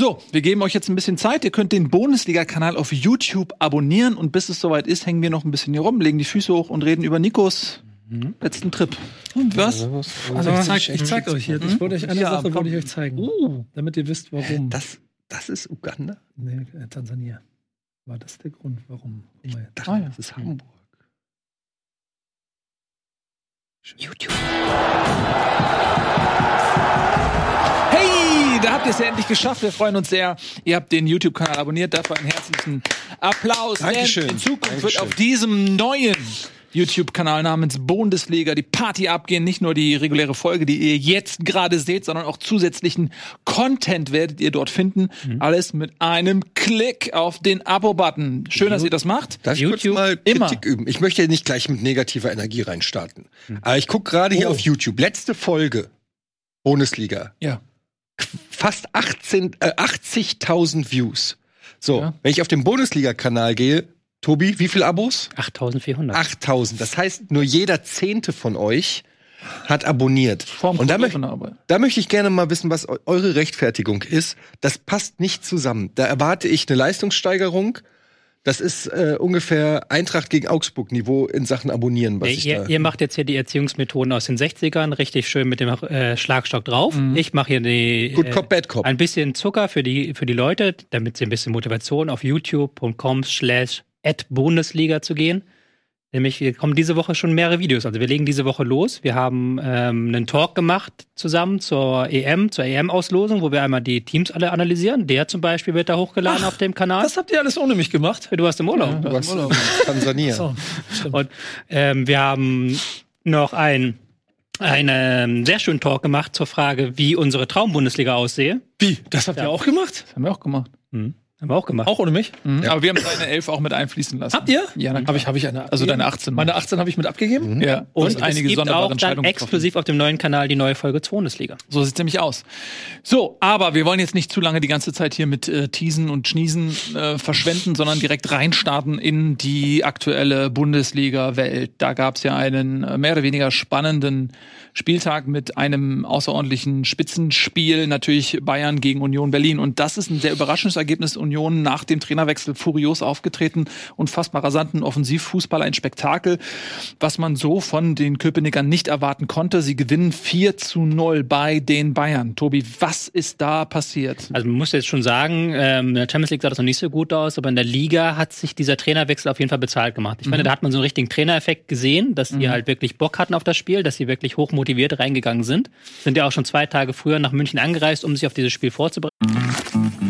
So, wir geben euch jetzt ein bisschen Zeit. Ihr könnt den Bundesliga-Kanal auf YouTube abonnieren und bis es soweit ist, hängen wir noch ein bisschen hier rum, legen die Füße hoch und reden über Nikos letzten Trip. Und was? Also ich zeig, ich zeig euch hier. Ich wollte euch eine Ja, Sache komm. wollte ich euch zeigen, Uh, damit ihr wisst, warum. Das, das ist Uganda? Nee, äh, Tansania. War das der Grund, warum? Mal. dachte, Ah, ja. das ist Hamburg. YouTube. Hey, da habt ihr es ja endlich geschafft. Wir freuen uns sehr. Ihr habt den YouTube-Kanal abonniert. Dafür einen herzlichen Applaus. Dankeschön. Denn in Zukunft wird Dankeschön. auf diesem neuen YouTube-Kanal namens Bundesliga die Party abgehen. Nicht nur die reguläre Folge, die ihr jetzt gerade seht, sondern auch zusätzlichen Content werdet ihr dort finden. Alles mit einem Klick auf den Abo-Button. Schön, dass ihr das macht. Darf ich kurz YouTube mal immer. Kritik üben? Ich möchte ja nicht gleich mit negativer Energie reinstarten. Aber ich gucke gerade hier Oh. auf YouTube. Letzte Folge. Bundesliga. Ja. Fast 18, äh, 80.000 Views. So, Ja. wenn ich auf den Bundesliga-Kanal gehe, Tobi, wie viele Abos? 8400. 8000. Das heißt, nur jeder Zehnte von euch hat abonniert. Vorm Und da, möcht, da möchte ich gerne mal wissen, was eu- eure Rechtfertigung ist. Das passt nicht zusammen. Da erwarte ich eine Leistungssteigerung. Das ist äh, ungefähr Eintracht gegen Augsburg-Niveau in Sachen Abonnieren, was Nee, ich ihr, da. ihr macht jetzt hier die Erziehungsmethoden aus den 60ern, richtig schön mit dem äh, Schlagstock drauf. Mhm. Ich mache hier die, Good äh, Cop, Bad Cop. ein bisschen Zucker für die, für die Leute, damit sie ein bisschen Motivation auf youtube.com slash Bundesliga zu gehen. Nämlich, wir kommen diese Woche schon mehrere Videos. Also wir legen diese Woche los. Wir haben ähm, einen Talk gemacht zusammen zur EM, zur EM-Auslosung, wo wir einmal die Teams alle analysieren. Der zum Beispiel wird da hochgeladen Ach, auf dem Kanal. Das habt ihr alles ohne mich gemacht. du warst im Urlaub. Du warst in Tansania. So. Und ähm, wir haben noch ein, einen sehr schönen Talk gemacht zur Frage, wie unsere Traumbundesliga aussehe. Wie? Das habt Ja. ihr auch gemacht? Das haben wir auch gemacht. Haben wir auch gemacht. Auch ohne mich? Mhm. Ja. Aber wir haben deine Elf auch mit einfließen lassen. Habt ihr? Ja, dann Habe ich, hab ich eine Also deine 18. Meine 18 habe ich mit abgegeben. Ja, und und einige es gibt sonderbare auch dann exklusiv auf dem neuen Kanal die neue Folge zur Bundesliga. So sieht's nämlich aus. So, aber wir wollen jetzt nicht zu lange die ganze Zeit hier mit äh, Teasen und Schniesen äh, verschwenden, sondern direkt reinstarten in die aktuelle Bundesliga-Welt. Da gab's ja einen äh, mehr oder weniger spannenden Spieltag mit einem außerordentlichen Spitzenspiel, natürlich Bayern gegen Union Berlin. Und das ist ein sehr überraschendes Ergebnis. Union nach dem Trainerwechsel furios aufgetreten, unfassbar rasanten Offensivfußball, ein Spektakel, was man so von den Köpenickern nicht erwarten konnte. Sie gewinnen 4 zu 0 bei den Bayern. Tobi, was ist da passiert? Also man muss jetzt schon sagen, ähm, in der Champions League sah das noch nicht so gut aus, aber in der Liga hat sich dieser Trainerwechsel auf jeden Fall bezahlt gemacht. Ich finde, da hat man so einen richtigen Trainereffekt gesehen, dass die halt wirklich Bock hatten auf das Spiel, dass sie wirklich hoch motiviert reingegangen sind. Sind ja auch schon zwei Tage früher nach München angereist, um sich auf dieses Spiel vorzubereiten.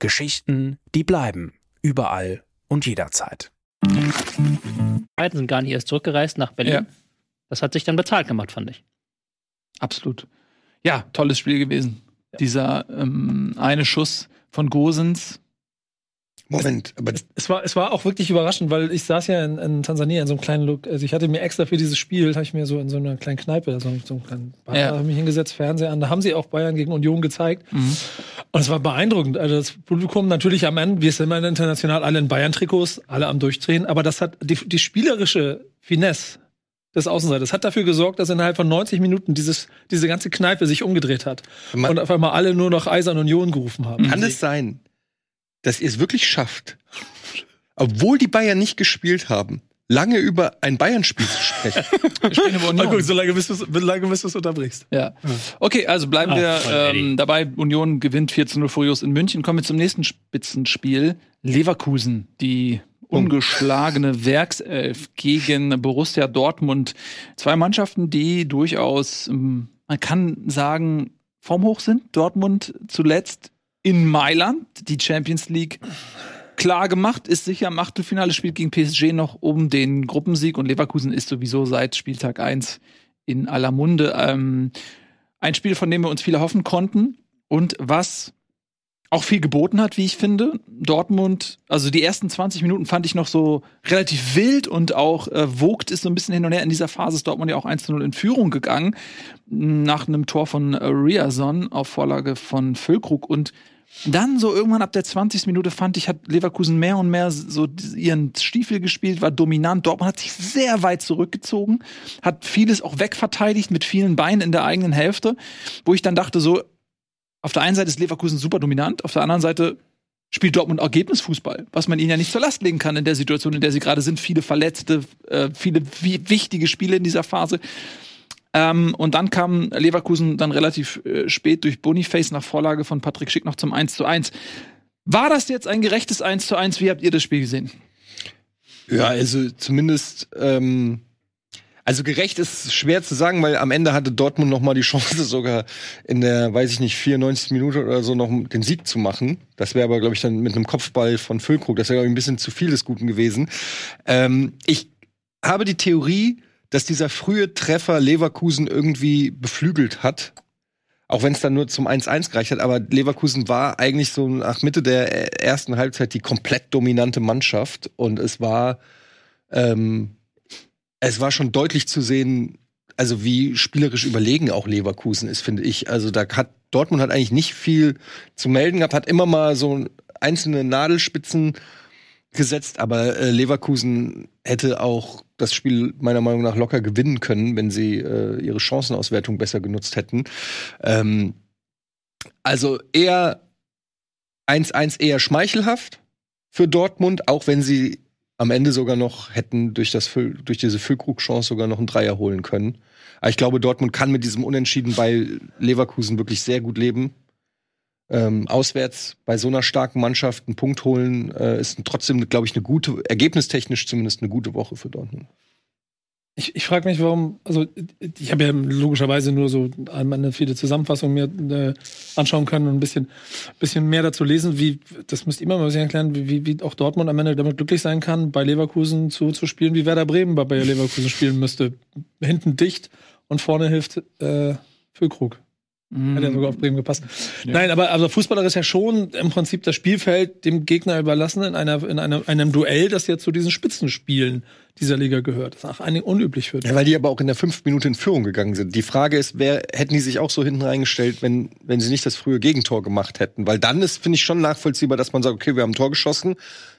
Geschichten, die bleiben. Überall und jederzeit. sind gar nicht erst zurückgereist nach Berlin. Ja. Das hat sich dann bezahlt gemacht, fand ich. Absolut. Ja, tolles Spiel gewesen. Dieser ähm, eine Schuss von Gosens. Moment, aber Es war, es war auch wirklich überraschend, weil ich saß ja in, in Tansania in so einem kleinen Look. Also ich hatte mir extra für dieses Spiel, habe ich mir so in so einer kleinen Kneipe, so, so einen kleinen Bar, Ja. habe ich mich hingesetzt, Fernseher an. Da haben sie auch Bayern gegen Union gezeigt. Mhm. Und es war beeindruckend. Also das Publikum natürlich am Ende, wir sind immer international alle in Bayern-Trikots, alle am Durchdrehen. Aber das hat die, die spielerische Finesse des Außenseiters hat dafür gesorgt, dass innerhalb von 90 Minuten dieses, diese ganze Kneipe sich umgedreht hat. Man- und auf einmal alle nur noch Eisern Union gerufen haben. kann es sein, dass ihr es wirklich schafft, obwohl die Bayern nicht gespielt haben, lange über ein Bayern-Spiel zu sprechen? Na Union. gut, solange bis du du's unterbrichst. Ja. Okay, also bleiben Ah, wir ähm, dabei. Union gewinnt 4 zu 0 furios in München. Kommen wir zum nächsten Spitzenspiel. Leverkusen, die ungeschlagene Werkself gegen Borussia Dortmund. Zwei Mannschaften, die durchaus, ähm, man kann sagen, formhoch sind. Dortmund zuletzt in Mailand, die Champions League klar gemacht, ist sicher im Achtelfinale, spielt gegen PSG noch um den Gruppensieg und Leverkusen ist sowieso seit Spieltag 1 in aller Munde. Ähm, ein Spiel, von dem wir uns viele hoffen konnten und was auch viel geboten hat, wie ich finde. Dortmund, also die ersten 20 Minuten fand ich noch so relativ wild und auch äh, wogt ist so ein bisschen hin und her. In dieser Phase ist Dortmund ja auch 1 0 in Führung gegangen, nach einem Tor von äh, Riazon auf Vorlage von Füllkrug und dann so irgendwann ab der 20. Minute fand ich, hat Leverkusen mehr und mehr so ihren Stiefel gespielt, war dominant. Dortmund hat sich sehr weit zurückgezogen, hat vieles auch wegverteidigt mit vielen Beinen in der eigenen Hälfte, wo ich dann dachte so, auf der einen Seite ist Leverkusen super dominant, auf der anderen Seite spielt Dortmund Ergebnisfußball, was man ihnen ja nicht zur Last legen kann in der Situation, in der sie gerade sind. Viele Verletzte, äh, viele wichtige Spiele in dieser Phase. Ähm, und dann kam Leverkusen dann relativ äh, spät durch Boniface nach Vorlage von Patrick Schick noch zum 1 zu 1. War das jetzt ein gerechtes 1 zu 1? Wie habt ihr das Spiel gesehen? Ja, also zumindest ähm, also gerecht ist schwer zu sagen, weil am Ende hatte Dortmund noch mal die Chance, sogar in der, weiß ich nicht, 94 Minute oder so noch den Sieg zu machen. Das wäre aber, glaube ich, dann mit einem Kopfball von Füllkrug. Das wäre, glaube ich, ein bisschen zu viel des Guten gewesen. Ähm, ich habe die Theorie, dass dieser frühe Treffer Leverkusen irgendwie beflügelt hat. Auch wenn es dann nur zum 1-1 gereicht hat, aber Leverkusen war eigentlich so nach Mitte der ersten Halbzeit die komplett dominante Mannschaft und es war ähm, es war schon deutlich zu sehen, also wie spielerisch überlegen auch Leverkusen ist, finde ich. Also da hat Dortmund hat eigentlich nicht viel zu melden gehabt, hat immer mal so einzelne Nadelspitzen gesetzt, aber äh, Leverkusen hätte auch das Spiel meiner Meinung nach locker gewinnen können, wenn sie äh, ihre Chancenauswertung besser genutzt hätten. Ähm, also eher 1-1 eher schmeichelhaft für Dortmund, auch wenn sie am Ende sogar noch hätten durch, das durch diese Füllkrug-Chance sogar noch einen Dreier holen können. Aber ich glaube, Dortmund kann mit diesem Unentschieden bei Leverkusen wirklich sehr gut leben. Ähm, auswärts bei so einer starken Mannschaft einen Punkt holen, äh, ist trotzdem, glaube ich, eine gute, ergebnistechnisch zumindest eine gute Woche für Dortmund. Ich, ich frage mich, warum, also ich habe ja logischerweise nur so eine viele Zusammenfassungen mir äh, anschauen können und ein bisschen, bisschen mehr dazu lesen, wie, das müsst ihr immer mal ein bisschen erklären, wie, wie auch Dortmund am Ende damit glücklich sein kann, bei Leverkusen zu, zu spielen, wie Werder Bremen bei Bayer Leverkusen spielen müsste. Hinten dicht und vorne hilft äh, Füllkrug. Hat ja sogar auf Bremen gepasst. Ja. Nein, aber also Fußballer ist ja schon im Prinzip das Spielfeld dem Gegner überlassen in, einer, in einer, einem Duell, das ja zu diesen Spitzenspielen dieser Liga gehört. Das ist auch eigentlich unüblich für Ja, weil die aber auch in der fünf Minute in Führung gegangen sind. Die Frage ist, wer hätten die sich auch so hinten reingestellt, wenn, wenn sie nicht das frühe Gegentor gemacht hätten? Weil dann ist, finde ich, schon nachvollziehbar, dass man sagt, okay, wir haben ein Tor geschossen,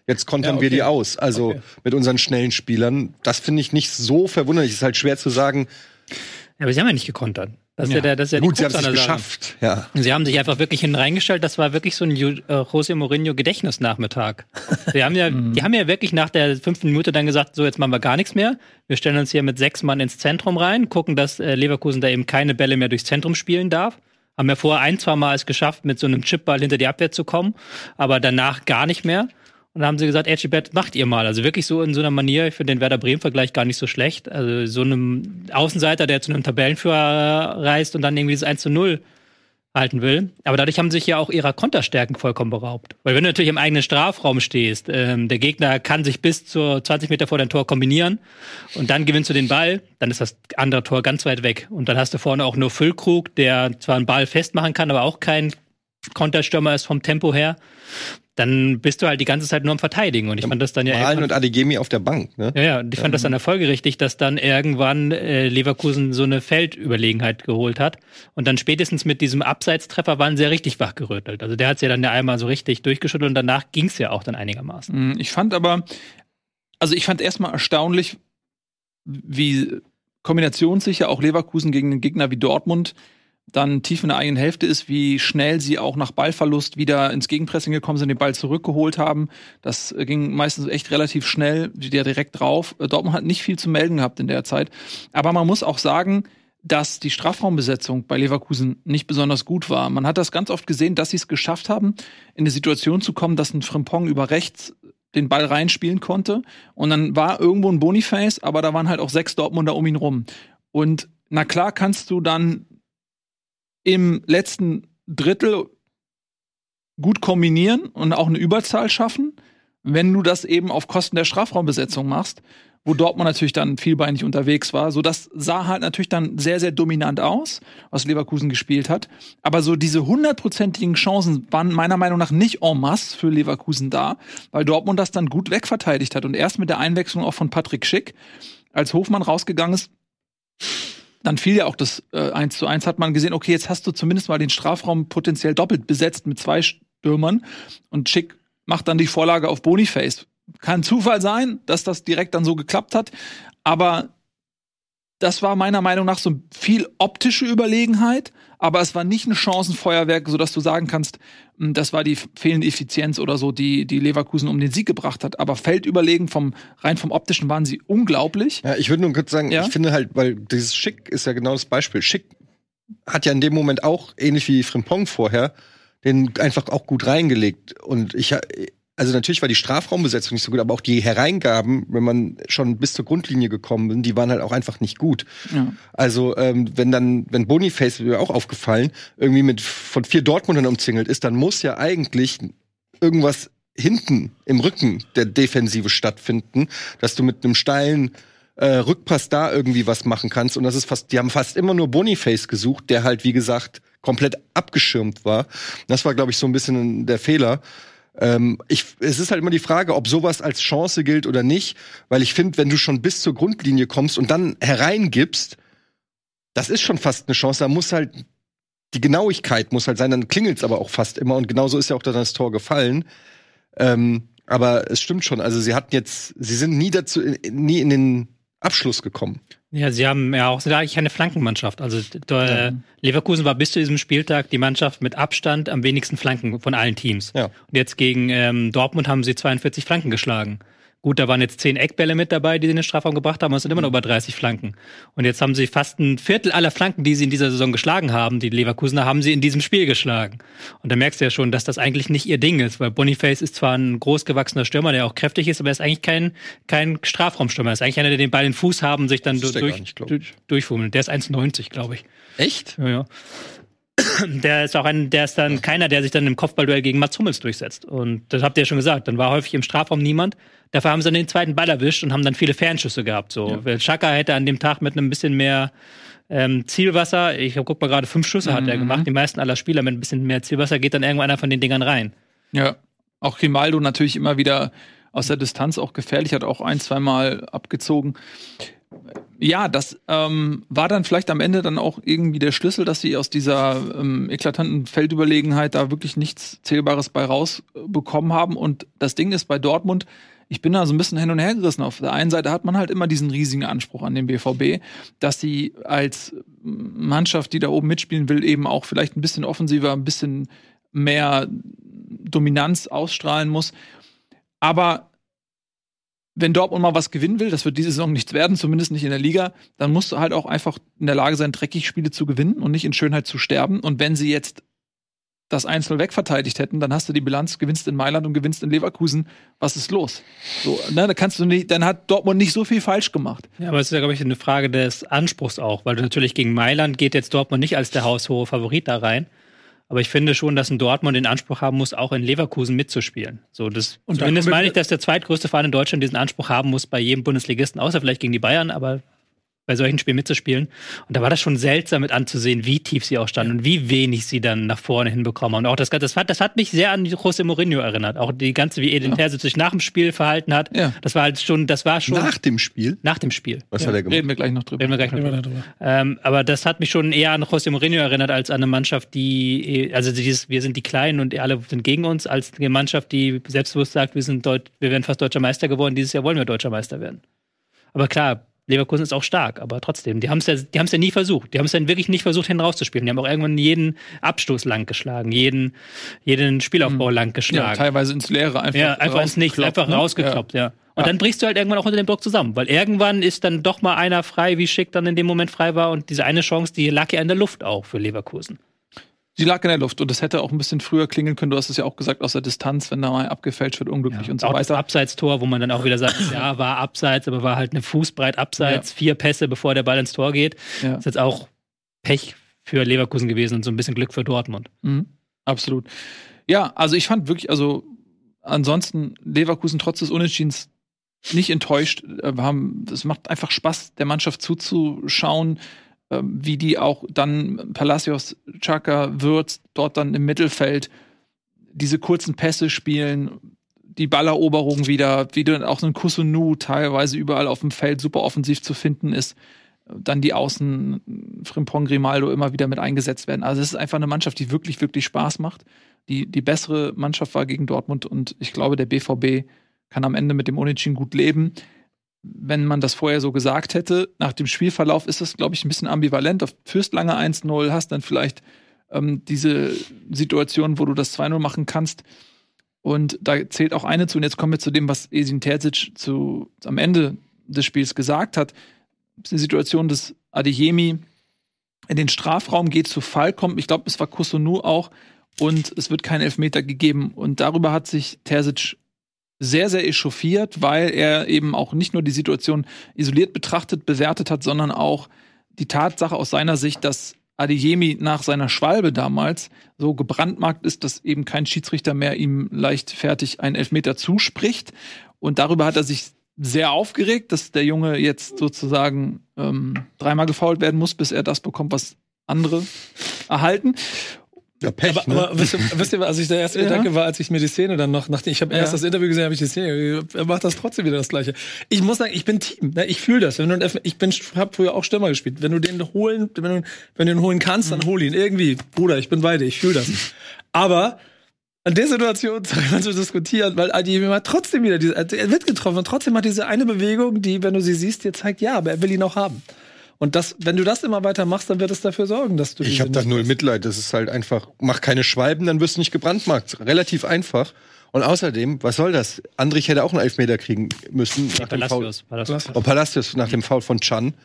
jetzt kontern ja, okay. wir die aus. Also okay. mit unseren schnellen Spielern. Das finde ich nicht so verwunderlich. Es ist halt schwer zu sagen. Ja, aber sie haben ja nicht gekontert. Das ist ja, der, das ist ja Gut, sie haben es geschafft. Ja. Sie haben sich einfach wirklich hineingestellt. Das war wirklich so ein äh, José Mourinho Gedächtnisnachmittag. Sie haben ja, mhm. die haben ja wirklich nach der fünften Minute dann gesagt, so jetzt machen wir gar nichts mehr. Wir stellen uns hier mit sechs Mann ins Zentrum rein, gucken, dass äh, Leverkusen da eben keine Bälle mehr durchs Zentrum spielen darf. Haben ja vorher ein, zwei Mal es geschafft, mit so einem Chipball hinter die Abwehr zu kommen, aber danach gar nicht mehr. Und dann haben sie gesagt, Edgebet, macht ihr mal. Also wirklich so in so einer Manier, ich finde den Werder Bremen-Vergleich gar nicht so schlecht. Also so einem Außenseiter, der zu einem Tabellenführer reist und dann irgendwie das 1 zu 0 halten will. Aber dadurch haben sie sich ja auch ihrer Konterstärken vollkommen beraubt. Weil wenn du natürlich im eigenen Strafraum stehst, ähm, der Gegner kann sich bis zu 20 Meter vor dein Tor kombinieren und dann gewinnst du den Ball, dann ist das andere Tor ganz weit weg. Und dann hast du vorne auch nur Füllkrug, der zwar einen Ball festmachen kann, aber auch kein Konterstürmer ist vom Tempo her dann bist du halt die ganze Zeit nur am Verteidigen. Und ich fand das dann ja. Malen und Adegemi auf der Bank, ne? Ja, ja, und ich fand das dann erfolgerichtig, dass dann irgendwann äh, Leverkusen so eine Feldüberlegenheit geholt hat. Und dann spätestens mit diesem Abseitstreffer waren sie ja richtig wachgerüttelt. Also der hat es ja dann ja einmal so richtig durchgeschüttelt und danach ging es ja auch dann einigermaßen. Mhm, ich fand aber, also ich fand erstmal erstaunlich, wie kombinationssicher auch Leverkusen gegen einen Gegner wie Dortmund dann tief in der eigenen Hälfte ist, wie schnell sie auch nach Ballverlust wieder ins Gegenpressing gekommen sind, den Ball zurückgeholt haben. Das ging meistens echt relativ schnell, wieder direkt drauf. Dortmund hat nicht viel zu melden gehabt in der Zeit. Aber man muss auch sagen, dass die Strafraumbesetzung bei Leverkusen nicht besonders gut war. Man hat das ganz oft gesehen, dass sie es geschafft haben, in eine Situation zu kommen, dass ein Frimpong über rechts den Ball reinspielen konnte. Und dann war irgendwo ein Boniface, aber da waren halt auch sechs Dortmunder um ihn rum. Und na klar kannst du dann im letzten Drittel gut kombinieren und auch eine Überzahl schaffen. wenn du das eben auf Kosten der Strafraumbesetzung machst, wo Dortmund natürlich dann vielbeinig unterwegs war. So, das sah halt natürlich dann sehr, sehr dominant aus, was Leverkusen gespielt hat. Aber so diese hundertprozentigen Chancen waren meiner Meinung nach nicht en masse für Leverkusen da, weil Dortmund das dann gut wegverteidigt hat. Und erst mit der Einwechslung auch von Patrick Schick, als Hofmann rausgegangen ist, dann fiel ja auch das äh, 1 zu 1, hat man gesehen, okay, jetzt hast du zumindest mal den Strafraum potenziell doppelt besetzt mit zwei Stürmern und Schick macht dann die Vorlage auf Boniface. Kann Zufall sein, dass das direkt dann so geklappt hat, aber das war meiner Meinung nach so viel optische Überlegenheit, aber es war nicht ein Chancenfeuerwerk, sodass du sagen kannst, hm, das war die fehlende Effizienz oder so, die, die Leverkusen um den Sieg gebracht hat. Aber feldüberlegen vom, rein vom optischen waren sie unglaublich. Ja, ich würde nur kurz sagen, Ja? ich finde halt, weil dieses Schick ist ja genau das Beispiel. Schick hat ja in dem Moment auch, ähnlich wie Frimpong vorher, den einfach auch gut reingelegt. Und ich, also natürlich war die Strafraumbesetzung nicht so gut, aber auch die Hereingaben, wenn man schon bis zur Grundlinie gekommen bin, die waren halt auch einfach nicht gut. Ja. Also wenn wenn dann, wenn Boniface mir auch aufgefallen, irgendwie mit von vier Dortmundern umzingelt ist, dann muss ja eigentlich irgendwas hinten im Rücken der Defensive stattfinden, dass du mit einem steilen äh, Rückpass da irgendwie was machen kannst. Und das ist fast, die haben fast immer nur Boniface gesucht, der halt, wie gesagt, komplett abgeschirmt war. Das war, glaube ich, so ein bisschen der Fehler. Ähm, ich, es ist halt immer die Frage, ob sowas als Chance gilt oder nicht, weil ich finde, wenn du schon bis zur Grundlinie kommst und dann hereingibst, das ist schon fast eine Chance. Da muss halt die Genauigkeit muss halt sein, dann klingelt's aber auch fast immer und genauso ist ja auch dann das Tor gefallen. Ähm, aber es stimmt schon. Also sie hatten jetzt, sie sind nie dazu, nie in den Abschluss gekommen. Ja, sie haben ja auch eigentlich keine Flankenmannschaft. Also äh, Leverkusen war bis zu diesem Spieltag die Mannschaft mit Abstand am wenigsten Flanken von allen Teams. Ja. Und jetzt gegen ähm, Dortmund haben sie 42 Flanken geschlagen. Gut, da waren jetzt zehn Eckbälle mit dabei, die sie in den Strafraum gebracht haben, aber es sind immer noch über 30 Flanken. Und jetzt haben sie fast ein Viertel aller Flanken, die sie in dieser Saison geschlagen haben, die Leverkusener, haben sie in diesem Spiel geschlagen. Und da merkst du ja schon, dass das eigentlich nicht ihr Ding ist, weil Boniface ist zwar ein großgewachsener Stürmer, der auch kräftig ist, aber er ist eigentlich kein, kein Strafraumstürmer. Er ist eigentlich einer, der den Ball in den Fuß haben sich dann durch, nicht, glaub durch, durchfummeln. Der ist 1,90, glaube ich. Echt? Ja, ja. Der ist auch ein, der ist dann keiner, der sich dann im Kopfballduell gegen Mats Hummels durchsetzt. Und das habt ihr ja schon gesagt. Dann war häufig im Strafraum niemand. Dafür haben sie dann den zweiten Ball erwischt und haben dann viele Fernschüsse gehabt. So, weil Chaka hätte an dem Tag mit einem bisschen mehr ähm, Zielwasser, ich guck mal gerade, fünf Schüsse hat er gemacht. Die meisten aller Spieler mit ein bisschen mehr Zielwasser geht dann irgendwo einer von den Dingern rein. Ja. Auch Grimaldo natürlich immer wieder aus der Distanz auch gefährlich, hat auch ein, zweimal abgezogen. Ja, das ähm, war dann vielleicht am Ende dann auch irgendwie der Schlüssel, dass sie aus dieser ähm, eklatanten Feldüberlegenheit da wirklich nichts Zählbares bei rausbekommen haben. Und das Ding ist bei Dortmund, ich bin da so ein bisschen hin und her gerissen. Auf der einen Seite hat man halt immer diesen riesigen Anspruch an den BVB, dass sie als Mannschaft, die da oben mitspielen will, eben auch vielleicht ein bisschen offensiver, ein bisschen mehr Dominanz ausstrahlen muss. Aber wenn Dortmund mal was gewinnen will, das wird diese Saison nichts werden, zumindest nicht in der Liga, dann musst du halt auch einfach in der Lage sein, dreckig Spiele zu gewinnen und nicht in Schönheit zu sterben. Und wenn sie jetzt das 1-0 wegverteidigt hätten, dann hast du die Bilanz, gewinnst in Mailand und gewinnst in Leverkusen. Was ist los? So, ne, da kannst du nicht, dann hat Dortmund nicht so viel falsch gemacht. Ja, aber es ist ja, glaube ich, eine Frage des Anspruchs auch, weil du natürlich gegen Mailand geht jetzt Dortmund nicht als der haushohe Favorit da rein. Aber ich finde schon, dass ein Dortmund den Anspruch haben muss, auch in Leverkusen mitzuspielen. So, das, Und zumindest meine ich, dass der zweitgrößte Verein in Deutschland diesen Anspruch haben muss bei jedem Bundesligisten, außer vielleicht gegen die Bayern, aber bei solchen Spielen mitzuspielen. Und da war das schon seltsam mit anzusehen, wie tief sie auch standen und wie wenig sie dann nach vorne hinbekommen. Und auch das, das, hat, das hat mich sehr an José Mourinho erinnert. Auch die ganze, wie Edin Terzic sich nach dem Spiel verhalten hat. Ja. Das war halt schon, das war schon Nach dem Spiel? nach dem Spiel. Was hat er gemacht? Reden wir gleich noch drüber. Reden wir gleich noch drüber. Ähm, aber das hat mich schon eher an José Mourinho erinnert als an eine Mannschaft, die, also dieses, wir sind die Kleinen und alle sind gegen uns, als eine Mannschaft, die selbstbewusst sagt, wir sind Deut wir werden fast deutscher Meister geworden, dieses Jahr wollen wir deutscher Meister werden. Aber klar, Leverkusen ist auch stark, aber trotzdem, die haben es ja, die haben es ja nie versucht. Die haben es dann wirklich nicht versucht, hin rauszuspielen. Die haben auch irgendwann jeden Abstoß lang geschlagen, jeden, jeden Spielaufbau lang Ja, geschlagen. teilweise ins Leere einfach. Ja, einfach ins Nichts, einfach ne? rausgekloppt, ja. Und dann brichst du halt irgendwann auch unter dem Block zusammen, weil irgendwann ist dann doch mal einer frei, wie Schick dann in dem Moment frei war und diese eine Chance, die lag ja in der Luft auch für Leverkusen. Sie lag in der Luft und das hätte auch ein bisschen früher klingeln können. Du hast es ja auch gesagt, aus der Distanz, wenn da mal abgefälscht wird, unglücklich und so auch das weiter. Abseitstor, wo man dann auch wieder sagt, ja, war abseits, aber war halt eine Fußbreit abseits, vier Pässe, bevor der Ball ins Tor geht. Ja. Ist jetzt auch Pech für Leverkusen gewesen und so ein bisschen Glück für Dortmund. Mhm. Absolut. Ja, also ich fand wirklich, also ansonsten Leverkusen trotz des Unentschiedens nicht enttäuscht. Äh, Wir haben, es macht einfach Spaß, der Mannschaft zuzuschauen, wie die auch dann Palacios, Chaka, Würz dort dann im Mittelfeld diese kurzen Pässe spielen, die Balleroberung wieder, wie dann auch so ein Kusunu teilweise überall auf dem Feld super offensiv zu finden ist. Dann die Außen, Frimpong, Grimaldo immer wieder mit eingesetzt werden. Also es ist einfach eine Mannschaft, die wirklich, wirklich Spaß macht. Die, die bessere Mannschaft war gegen Dortmund und ich glaube, der BVB kann am Ende mit dem Unentschieden gut leben. Wenn man das vorher so gesagt hätte, nach dem Spielverlauf ist das, glaube ich, ein bisschen ambivalent. Auf führst lange 1-0, hast dann vielleicht ähm, diese Situation, wo du das 2-0 machen kannst. Und da zählt auch eine zu. Und jetzt kommen wir zu dem, was Esin Terzic zu, am Ende des Spiels gesagt hat. Das ist die Situation, dass Adeyemi in den Strafraum geht, zu Fall kommt. Ich glaube, es war Kusunu auch. Und es wird kein Elfmeter gegeben. Und darüber hat sich Terzic sehr, sehr echauffiert, weil er eben auch nicht nur die Situation isoliert betrachtet, bewertet hat, sondern auch die Tatsache aus seiner Sicht, dass Adeyemi nach seiner Schwalbe damals so gebrandmarkt ist, dass eben kein Schiedsrichter mehr ihm leichtfertig einen Elfmeter zuspricht. Und darüber hat er sich sehr aufgeregt, dass der Junge jetzt sozusagen ähm, dreimal gefault werden muss, bis er das bekommt, was andere erhalten. Ja, Pech, Aber, ne? aber wisst, ihr, wisst ihr, was ich der erste Ja. Gedanke war, als ich mir die Szene dann noch, nachdem ich habe erst Ja. das Interview gesehen, habe ich die Szene, er macht das trotzdem wieder das Gleiche. Ich muss sagen, ich bin Team, ne? ich fühle das. Wenn du, ich bin, habe früher auch Stürmer gespielt. Wenn du den holen, wenn du, wenn du ihn holen kannst, dann hol ihn irgendwie, Bruder. Ich bin bei dir, ich fühle das. Aber an der Situation zu diskutieren, weil Adi hat trotzdem wieder diese, er wird getroffen und trotzdem hat diese eine Bewegung, die, wenn du sie siehst, dir zeigt, ja, aber er will ihn auch haben. Und das, wenn du das immer weiter machst, dann wird es dafür sorgen, dass du Ich habe da null. Mitleid. Das ist halt einfach, mach keine Schwalben, dann wirst du nicht gebrandmarkt. Relativ einfach. Und außerdem, was soll das? Andrich hätte auch einen Elfmeter kriegen müssen. nach dem Foul. Palacios. Palacios. Oh, Palacios nach dem Foul von Chan.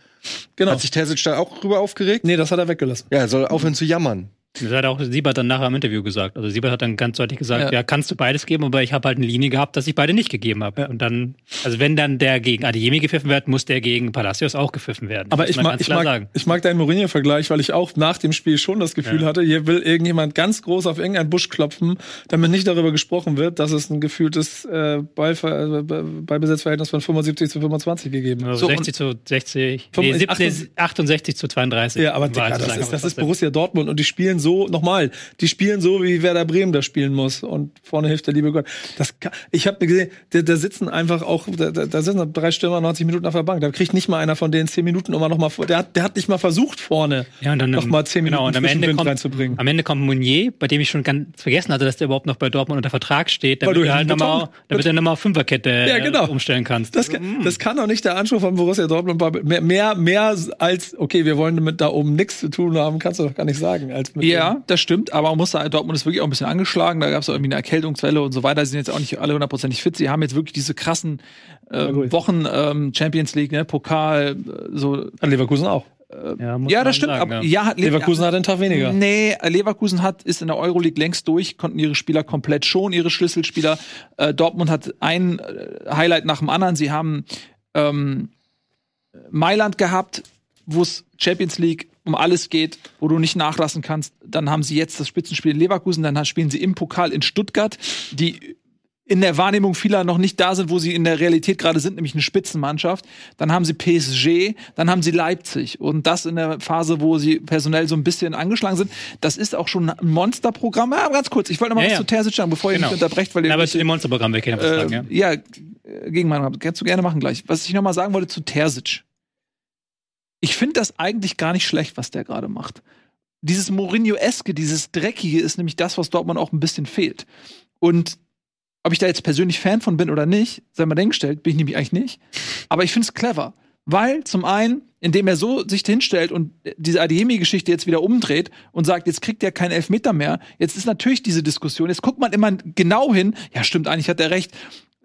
Genau. Hat sich Terzic da auch drüber aufgeregt? Nee, das hat er weggelassen. Ja, er soll aufhören zu jammern. Das hat auch Siebert dann nachher im Interview gesagt. Also Siebert hat dann ganz deutlich gesagt, Ja. ja, kannst du beides geben, aber ich habe halt eine Linie gehabt, dass ich beide nicht gegeben habe. Und dann, also wenn dann der gegen Adeyemi gepfiffen wird, muss der gegen Palacios auch gepfiffen werden. Aber ich mag, ich, mag, sagen. ich mag deinen Mourinho-Vergleich, weil ich auch nach dem Spiel schon das Gefühl Ja. hatte, hier will irgendjemand ganz groß auf irgendeinen Busch klopfen, damit nicht darüber gesprochen wird, dass es ein gefühltes äh, Ballver äh, Ballbesitzverhältnis von 75 zu 25 gegeben hat. Also So, 60 zu 60, Fünf- nee, 70, 68 68 zu 32. Ja, aber Digga, das, ist, das ist. Borussia Dortmund und die spielen so, nochmal, die spielen so, wie Werder Bremen das spielen muss und vorne hilft der liebe Gott. Das kann, ich habe gesehen, da, da sitzen einfach auch, da, da sitzen drei Stürmer 90 Minuten auf der Bank, da kriegt nicht mal einer von denen 10 Minuten immer noch mal vor, der hat, der hat nicht mal versucht vorne Ja, und dann noch mal 10 Minuten genau, und am Ende Wind kommt, reinzubringen. Am Ende kommt Meunier, bei dem ich schon ganz vergessen hatte, dass der überhaupt noch bei Dortmund unter Vertrag steht, damit du halt nochmal, damit du nochmal auf Fünferkette Ja, genau. äh, umstellen kannst. Das kann, das kann doch nicht der Anspruch von Borussia Dortmund. Mehr, mehr, mehr als, okay, wir wollen damit da oben nichts zu tun haben, kannst du doch gar nicht sagen. Als mit Ja, das stimmt, aber man muss sagen, Dortmund ist wirklich auch ein bisschen angeschlagen. Da gab es irgendwie eine Erkältungswelle und so weiter. Sie sind jetzt auch nicht alle hundertprozentig fit. Sie haben jetzt wirklich diese krassen äh. Wochen ähm, Champions League, ne, Pokal, äh, so. an Leverkusen auch. Ja, muss Ja, man das stimmt. sagen, aber, ja. ja, hat Le- Leverkusen hat einen Tag weniger. Nee, Leverkusen hat, ist in der Euroleague längst durch, konnten ihre Spieler komplett schon, ihre Schlüsselspieler. Äh, Dortmund hat ein äh, Highlight nach dem anderen. Sie haben ähm, Mailand gehabt, wo es Champions League um alles geht, wo du nicht nachlassen kannst. Dann haben sie jetzt das Spitzenspiel in Leverkusen, dann spielen sie im Pokal in Stuttgart, die in der Wahrnehmung vieler noch nicht da sind, wo sie in der Realität gerade sind, nämlich eine Spitzenmannschaft. Dann haben sie PSG, dann haben sie Leipzig. Und das in der Phase, wo sie personell so ein bisschen angeschlagen sind. Das ist auch schon ein Monsterprogramm. Ja, ganz kurz, ich wollte noch mal Ja, was ja. zu Terzic sagen, bevor ihr Genau. mich unterbrecht, weil ihr Aber mich- zu dem Monsterprogramm noch was äh, sagen, ja. ja, Gegenmeinung habt. Kannst du gerne machen gleich. Was ich noch mal sagen wollte zu Terzic. Ich finde das eigentlich gar nicht schlecht, was der gerade macht. Dieses Mourinho-eske, dieses Dreckige ist nämlich das, was Dortmund auch ein bisschen fehlt. Und ob ich da jetzt persönlich Fan von bin oder nicht, sei mal dahingestellt, bin ich nämlich eigentlich nicht. Aber ich finde es clever. Weil zum einen, indem er so sich hinstellt und diese Adeyemi-Geschichte jetzt wieder umdreht und sagt, jetzt kriegt er keinen Elfmeter mehr. Jetzt ist natürlich diese Diskussion. Jetzt guckt man immer genau hin. Ja, stimmt, eigentlich hat er recht.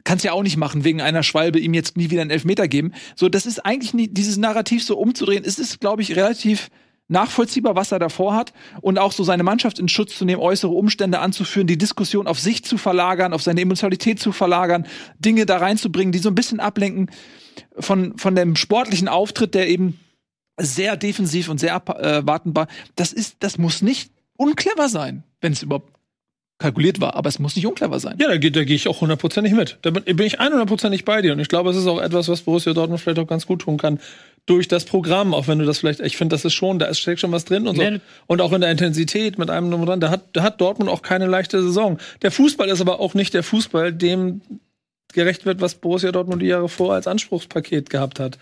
Kannst ja auch nicht machen, wegen einer Schwalbe ihm jetzt nie wieder einen Elfmeter geben. So, das ist eigentlich nie, dieses Narrativ so umzudrehen. Es ist, glaube ich, relativ nachvollziehbar, was er davor hat und auch so seine Mannschaft in Schutz zu nehmen, äußere Umstände anzuführen, die Diskussion auf sich zu verlagern, auf seine Emotionalität zu verlagern, Dinge da reinzubringen, die so ein bisschen ablenken von, von dem sportlichen Auftritt, der eben sehr defensiv und sehr abwartbar. Das ist, das muss nicht unclever sein, wenn es überhaupt kalkuliert war, aber es muss nicht unclever sein. Ja, da, geht- da gehe ich auch hundertprozentig mit. Da bin, bin ich hundertprozentig bei dir. Und ich glaube, es ist auch etwas, was Borussia Dortmund vielleicht auch ganz gut tun kann. Durch das Programm, auch wenn du das vielleicht, ich finde, das ist schon, da ist- steckt schon was drin und so. Ja. Und auch in der Intensität mit einem drum und dran. Da hat, da hat Dortmund auch keine leichte Saison. Der Fußball ist aber auch nicht der Fußball, dem gerecht wird, was Borussia Dortmund die Jahre vor als Anspruchspaket gehabt hat.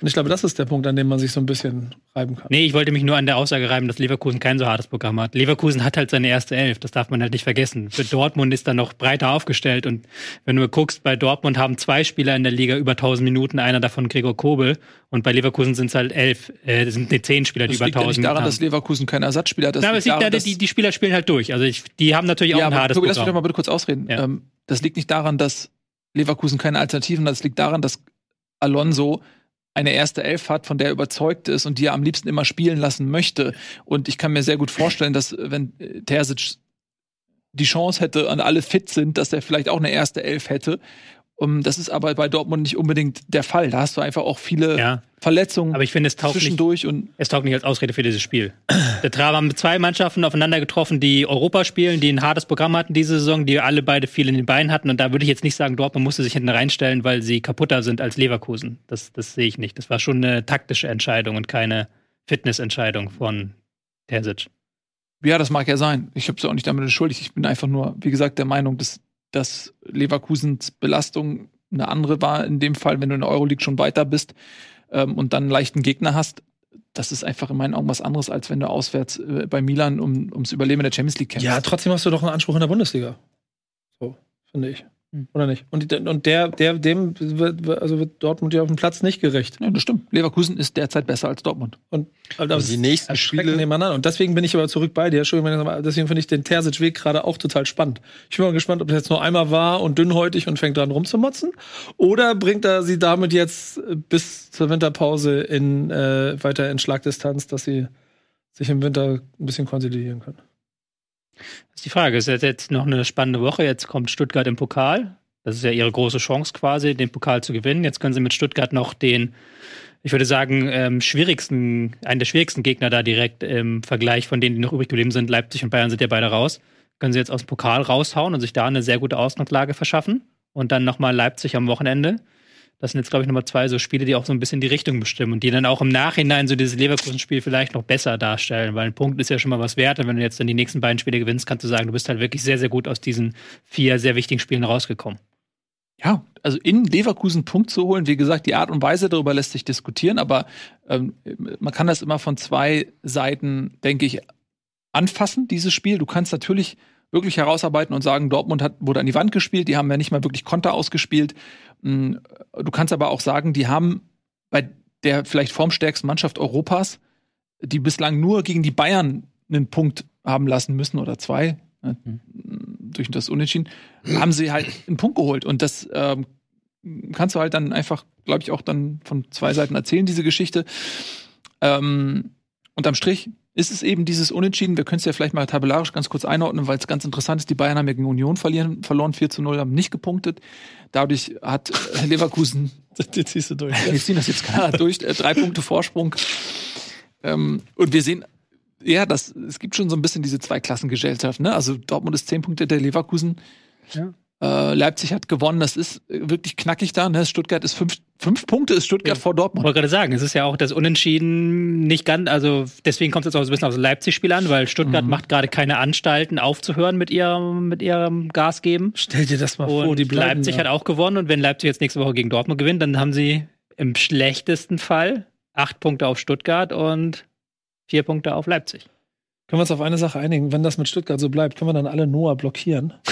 Und ich glaube, das ist der Punkt, an dem man sich so ein bisschen reiben kann. Nee, ich wollte mich nur an der Aussage reiben, dass Leverkusen kein so hartes Programm hat. Leverkusen hat halt seine erste Elf, das darf man halt nicht vergessen. Für Dortmund ist dann noch breiter aufgestellt und wenn du guckst, bei Dortmund haben zwei Spieler in der Liga über 1000 Minuten, einer davon Gregor Kobel und bei Leverkusen sind es halt elf, äh, sind nee, zehn Spieler, die Das über liegt ja 1000 nicht daran, Minuten dass haben. Leverkusen keine Ersatzspieler hat. Das Na, aber es liegt daran, da, dass- die, die Spieler spielen halt durch. Also ich, die haben natürlich auch ja, ein hartes Tobi, lass mich doch Programm. mal bitte kurz ausreden. Ja. Ähm, das liegt nicht daran, dass Leverkusen keine Alternativen hat. Das liegt daran, dass Alonso eine erste Elf hat, von der er überzeugt ist und die er am liebsten immer spielen lassen möchte. Und ich kann mir sehr gut vorstellen, dass äh, wenn äh, Terzic die Chance hätte und alle fit sind, dass er vielleicht auch eine erste Elf hätte. Um, das ist aber bei Dortmund nicht unbedingt der Fall. Da hast du einfach auch viele Ja, Verletzungen aber ich finde, es taugt nicht, zwischendurch und es taugt nicht als Ausrede für dieses Spiel. Der haben zwei Mannschaften aufeinander getroffen, die Europa spielen, die ein hartes Programm hatten diese Saison, die alle beide viel in den Beinen hatten. Und da würde ich jetzt nicht sagen, Dortmund musste sich hinten reinstellen, weil sie kaputter sind als Leverkusen. Das, das sehe ich nicht. Das war schon eine taktische Entscheidung und keine Fitnessentscheidung von Terzic. Ja, das mag ja sein. Ich habe es auch nicht damit entschuldigt. Ich bin einfach nur, wie gesagt, der Meinung, dass, dass Leverkusens Belastung eine andere war. In dem Fall, wenn du in der Euroleague schon weiter bist ähm, und dann einen leichten Gegner hast. Das ist einfach in meinen Augen was anderes, als wenn du auswärts äh, bei Milan um, ums Überleben in der Champions League kämpfst. Ja, trotzdem hast du doch einen Anspruch in der Bundesliga. So, finde ich. Hm. Oder nicht? Und, und der, der, dem wird, also wird Dortmund ja auf dem Platz nicht gerecht. Ja, das stimmt. Leverkusen ist derzeit besser als Dortmund. Und Also die nächsten Spiele. nebeneinander. Und deswegen bin ich aber zurück bei dir. Entschuldigung, deswegen finde ich den Terzic-Weg gerade auch total spannend. Ich bin mal gespannt, ob das jetzt nur einmal war und dünnhäutig und fängt dran rumzumotzen. Oder bringt er sie damit jetzt äh, bis zur Winterpause in, äh, weiter in Schlagdistanz, dass sie sich im Winter ein bisschen konsolidieren können. Das ist die Frage. Es ist jetzt noch eine spannende Woche. Jetzt kommt Stuttgart im Pokal. Das ist ja ihre große Chance quasi, den Pokal zu gewinnen. Jetzt können sie mit Stuttgart noch den, ich würde sagen, ähm, schwierigsten, einen der schwierigsten Gegner da direkt im Vergleich von denen, die noch übrig geblieben sind. Leipzig und Bayern sind ja beide raus. Können sie jetzt aus dem Pokal raushauen und sich da eine sehr gute Ausgangslage verschaffen. Und dann nochmal Leipzig am Wochenende. Das sind jetzt, glaube ich, nochmal zwei so Spiele, die auch so ein bisschen die Richtung bestimmen und die dann auch im Nachhinein so dieses Leverkusen-Spiel vielleicht noch besser darstellen, weil ein Punkt ist ja schon mal was wert. Und wenn du jetzt dann die nächsten beiden Spiele gewinnst, kannst du sagen, du bist halt wirklich sehr, sehr gut aus diesen vier sehr wichtigen Spielen rausgekommen. Ja, also in Leverkusen einen Punkt zu holen, wie gesagt, die Art und Weise darüber lässt sich diskutieren, aber ähm, man kann das immer von zwei Seiten, denke ich, anfassen, dieses Spiel. Du kannst natürlich wirklich herausarbeiten und sagen, Dortmund hat, wurde an die Wand gespielt, die haben ja nicht mal wirklich Konter ausgespielt. Du kannst aber auch sagen, die haben bei der vielleicht formstärksten Mannschaft Europas, die bislang nur gegen die Bayern einen Punkt haben lassen müssen oder zwei, ne, durch das Unentschieden, haben sie halt einen Punkt geholt. Und das ähm, kannst du halt dann einfach, glaube ich, auch dann von zwei Seiten erzählen, diese Geschichte. Ähm, unterm Strich ist es eben dieses Unentschieden. Wir können es ja vielleicht mal tabellarisch ganz kurz einordnen, weil es ganz interessant ist. Die Bayern haben ja gegen Union verlieren, verloren, 4 zu 0, haben nicht gepunktet. Dadurch hat äh, Leverkusen Die ziehst du durch. wir ziehen das jetzt klar durch. Äh, drei Punkte Vorsprung. Ähm, und wir sehen, ja, das, es gibt schon so ein bisschen diese Zweiklassengesellschaft. Ne? Also Dortmund ist zehn Punkte der Leverkusen. Ja. Äh, Leipzig hat gewonnen. Das ist äh, wirklich knackig da. Ne? Stuttgart ist fünf, fünf Punkte, ist Stuttgart Ja. vor Ich Dortmund. wollte gerade sagen, es ist ja auch das Unentschieden nicht ganz, also deswegen kommt es jetzt auch so ein bisschen aufs Leipzig-Spiel an, weil Stuttgart Mhm. macht gerade keine Anstalten aufzuhören mit ihrem, mit ihrem Gas geben. Stell dir das mal vor, Und die bleiben Leipzig da. hat auch gewonnen und wenn Leipzig jetzt nächste Woche gegen Dortmund gewinnt, dann haben sie im schlechtesten Fall acht Punkte auf Stuttgart und vier Punkte auf Leipzig. Können wir uns auf eine Sache einigen? Wenn das mit Stuttgart so bleibt, können wir dann alle Noah blockieren?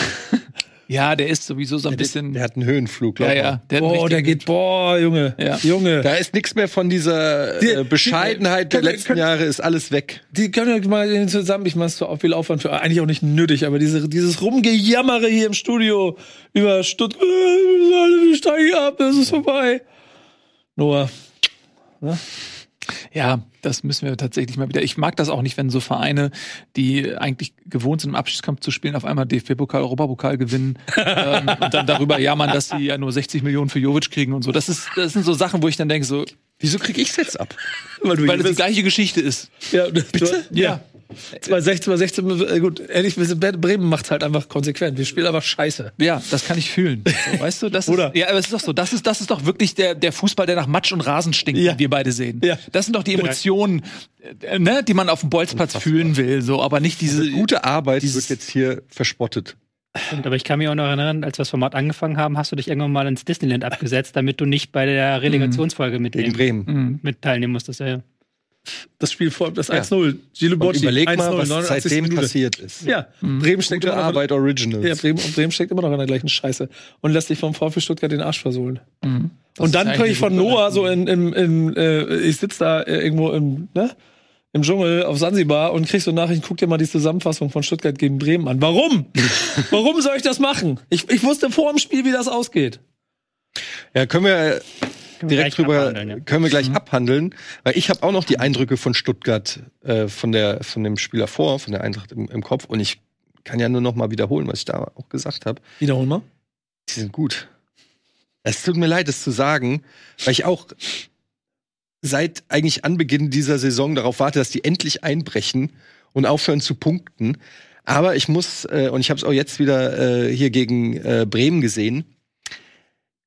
Ja, der ist sowieso so ein Der, bisschen. der hat einen Höhenflug, ja, glaub mal. ja. Der Boah, der geht, boah, Junge, Ja. Junge. Da ist nichts mehr von dieser Die- äh, Bescheidenheit der die- letzten können- Jahre, ist alles weg. Die können ja mal zusammen, ich meine, es ist so viel Aufwand für, eigentlich auch nicht nötig, aber diese, dieses Rumgejammere hier im Studio über Stuttgart, äh, wir steigen ab, das ist vorbei. Noah, Ja, das müssen wir tatsächlich mal wieder. Ich mag das auch nicht, wenn so Vereine, die eigentlich gewohnt sind, im Abschiedskampf zu spielen, auf einmal DFB-Pokal, Europapokal gewinnen ähm, und dann darüber jammern, dass sie ja nur 60 Millionen für Jovic kriegen und so. Das ist, das sind so Sachen, wo ich dann denke, so, Wieso krieg ich's jetzt ab? weil du weil das die gleiche Geschichte ist. Ja, bitte? Ja. 2016, 2016, äh, gut, ehrlich, wir sind- Bremen macht's halt einfach konsequent. Wir spielen aber scheiße. Ja, das kann ich fühlen. So, weißt du, das Oder? Ist, ja, aber es ist doch so. Das ist, das ist doch wirklich der, der Fußball, der nach Matsch und Rasen stinkt, Ja. den wir beide sehen. Ja. Das sind doch die Emotionen, äh, ne, die man auf dem Bolzplatz fühlen will, so, aber nicht diese Gute Arbeit dieses- wird jetzt hier verspottet. Und, aber ich kann mich auch noch erinnern, als wir das Format angefangen haben, hast du dich irgendwann mal ins Disneyland abgesetzt, damit du nicht bei der Relegationsfolge mit, Gegen Bremen. mit teilnehmen musstest. Ja, ja. Das Spiel vor, das Ja. 1-0. Gilo Und Bocci, überleg 1-0, mal, was 89. seitdem Minute. passiert ist. Ja, Bremen steckt Gute immer noch, Arbeit Originals. ja, Bremen, und Bremen steckt immer noch in der gleichen Scheiße und lässt sich vom VfB Stuttgart den Arsch versohlen. Mhm. Und dann kriege ich von Noah so in, in, in äh, ich sitz da äh, irgendwo im, ne? Im Dschungel auf Sansibar und krieg so Nachrichten, guck dir mal die Zusammenfassung von Stuttgart gegen Bremen an. Warum? Warum soll ich das machen? Ich, ich wusste vor dem Spiel, wie das ausgeht. Ja, können wir Können wir direkt drüber, ja. können wir gleich abhandeln, weil ich habe auch noch die Eindrücke von Stuttgart äh, von der von dem Spieler vor, von der Eintracht im, im Kopf und ich kann ja nur noch mal wiederholen, was ich da auch gesagt habe. Wiederholen mal. Die sind gut. Es tut mir leid, das zu sagen, weil ich auch seit eigentlich Anbeginn dieser Saison darauf warte, dass die endlich einbrechen und aufhören zu punkten. Aber ich muss, äh, und ich habe es auch jetzt wieder äh, hier gegen äh, Bremen gesehen,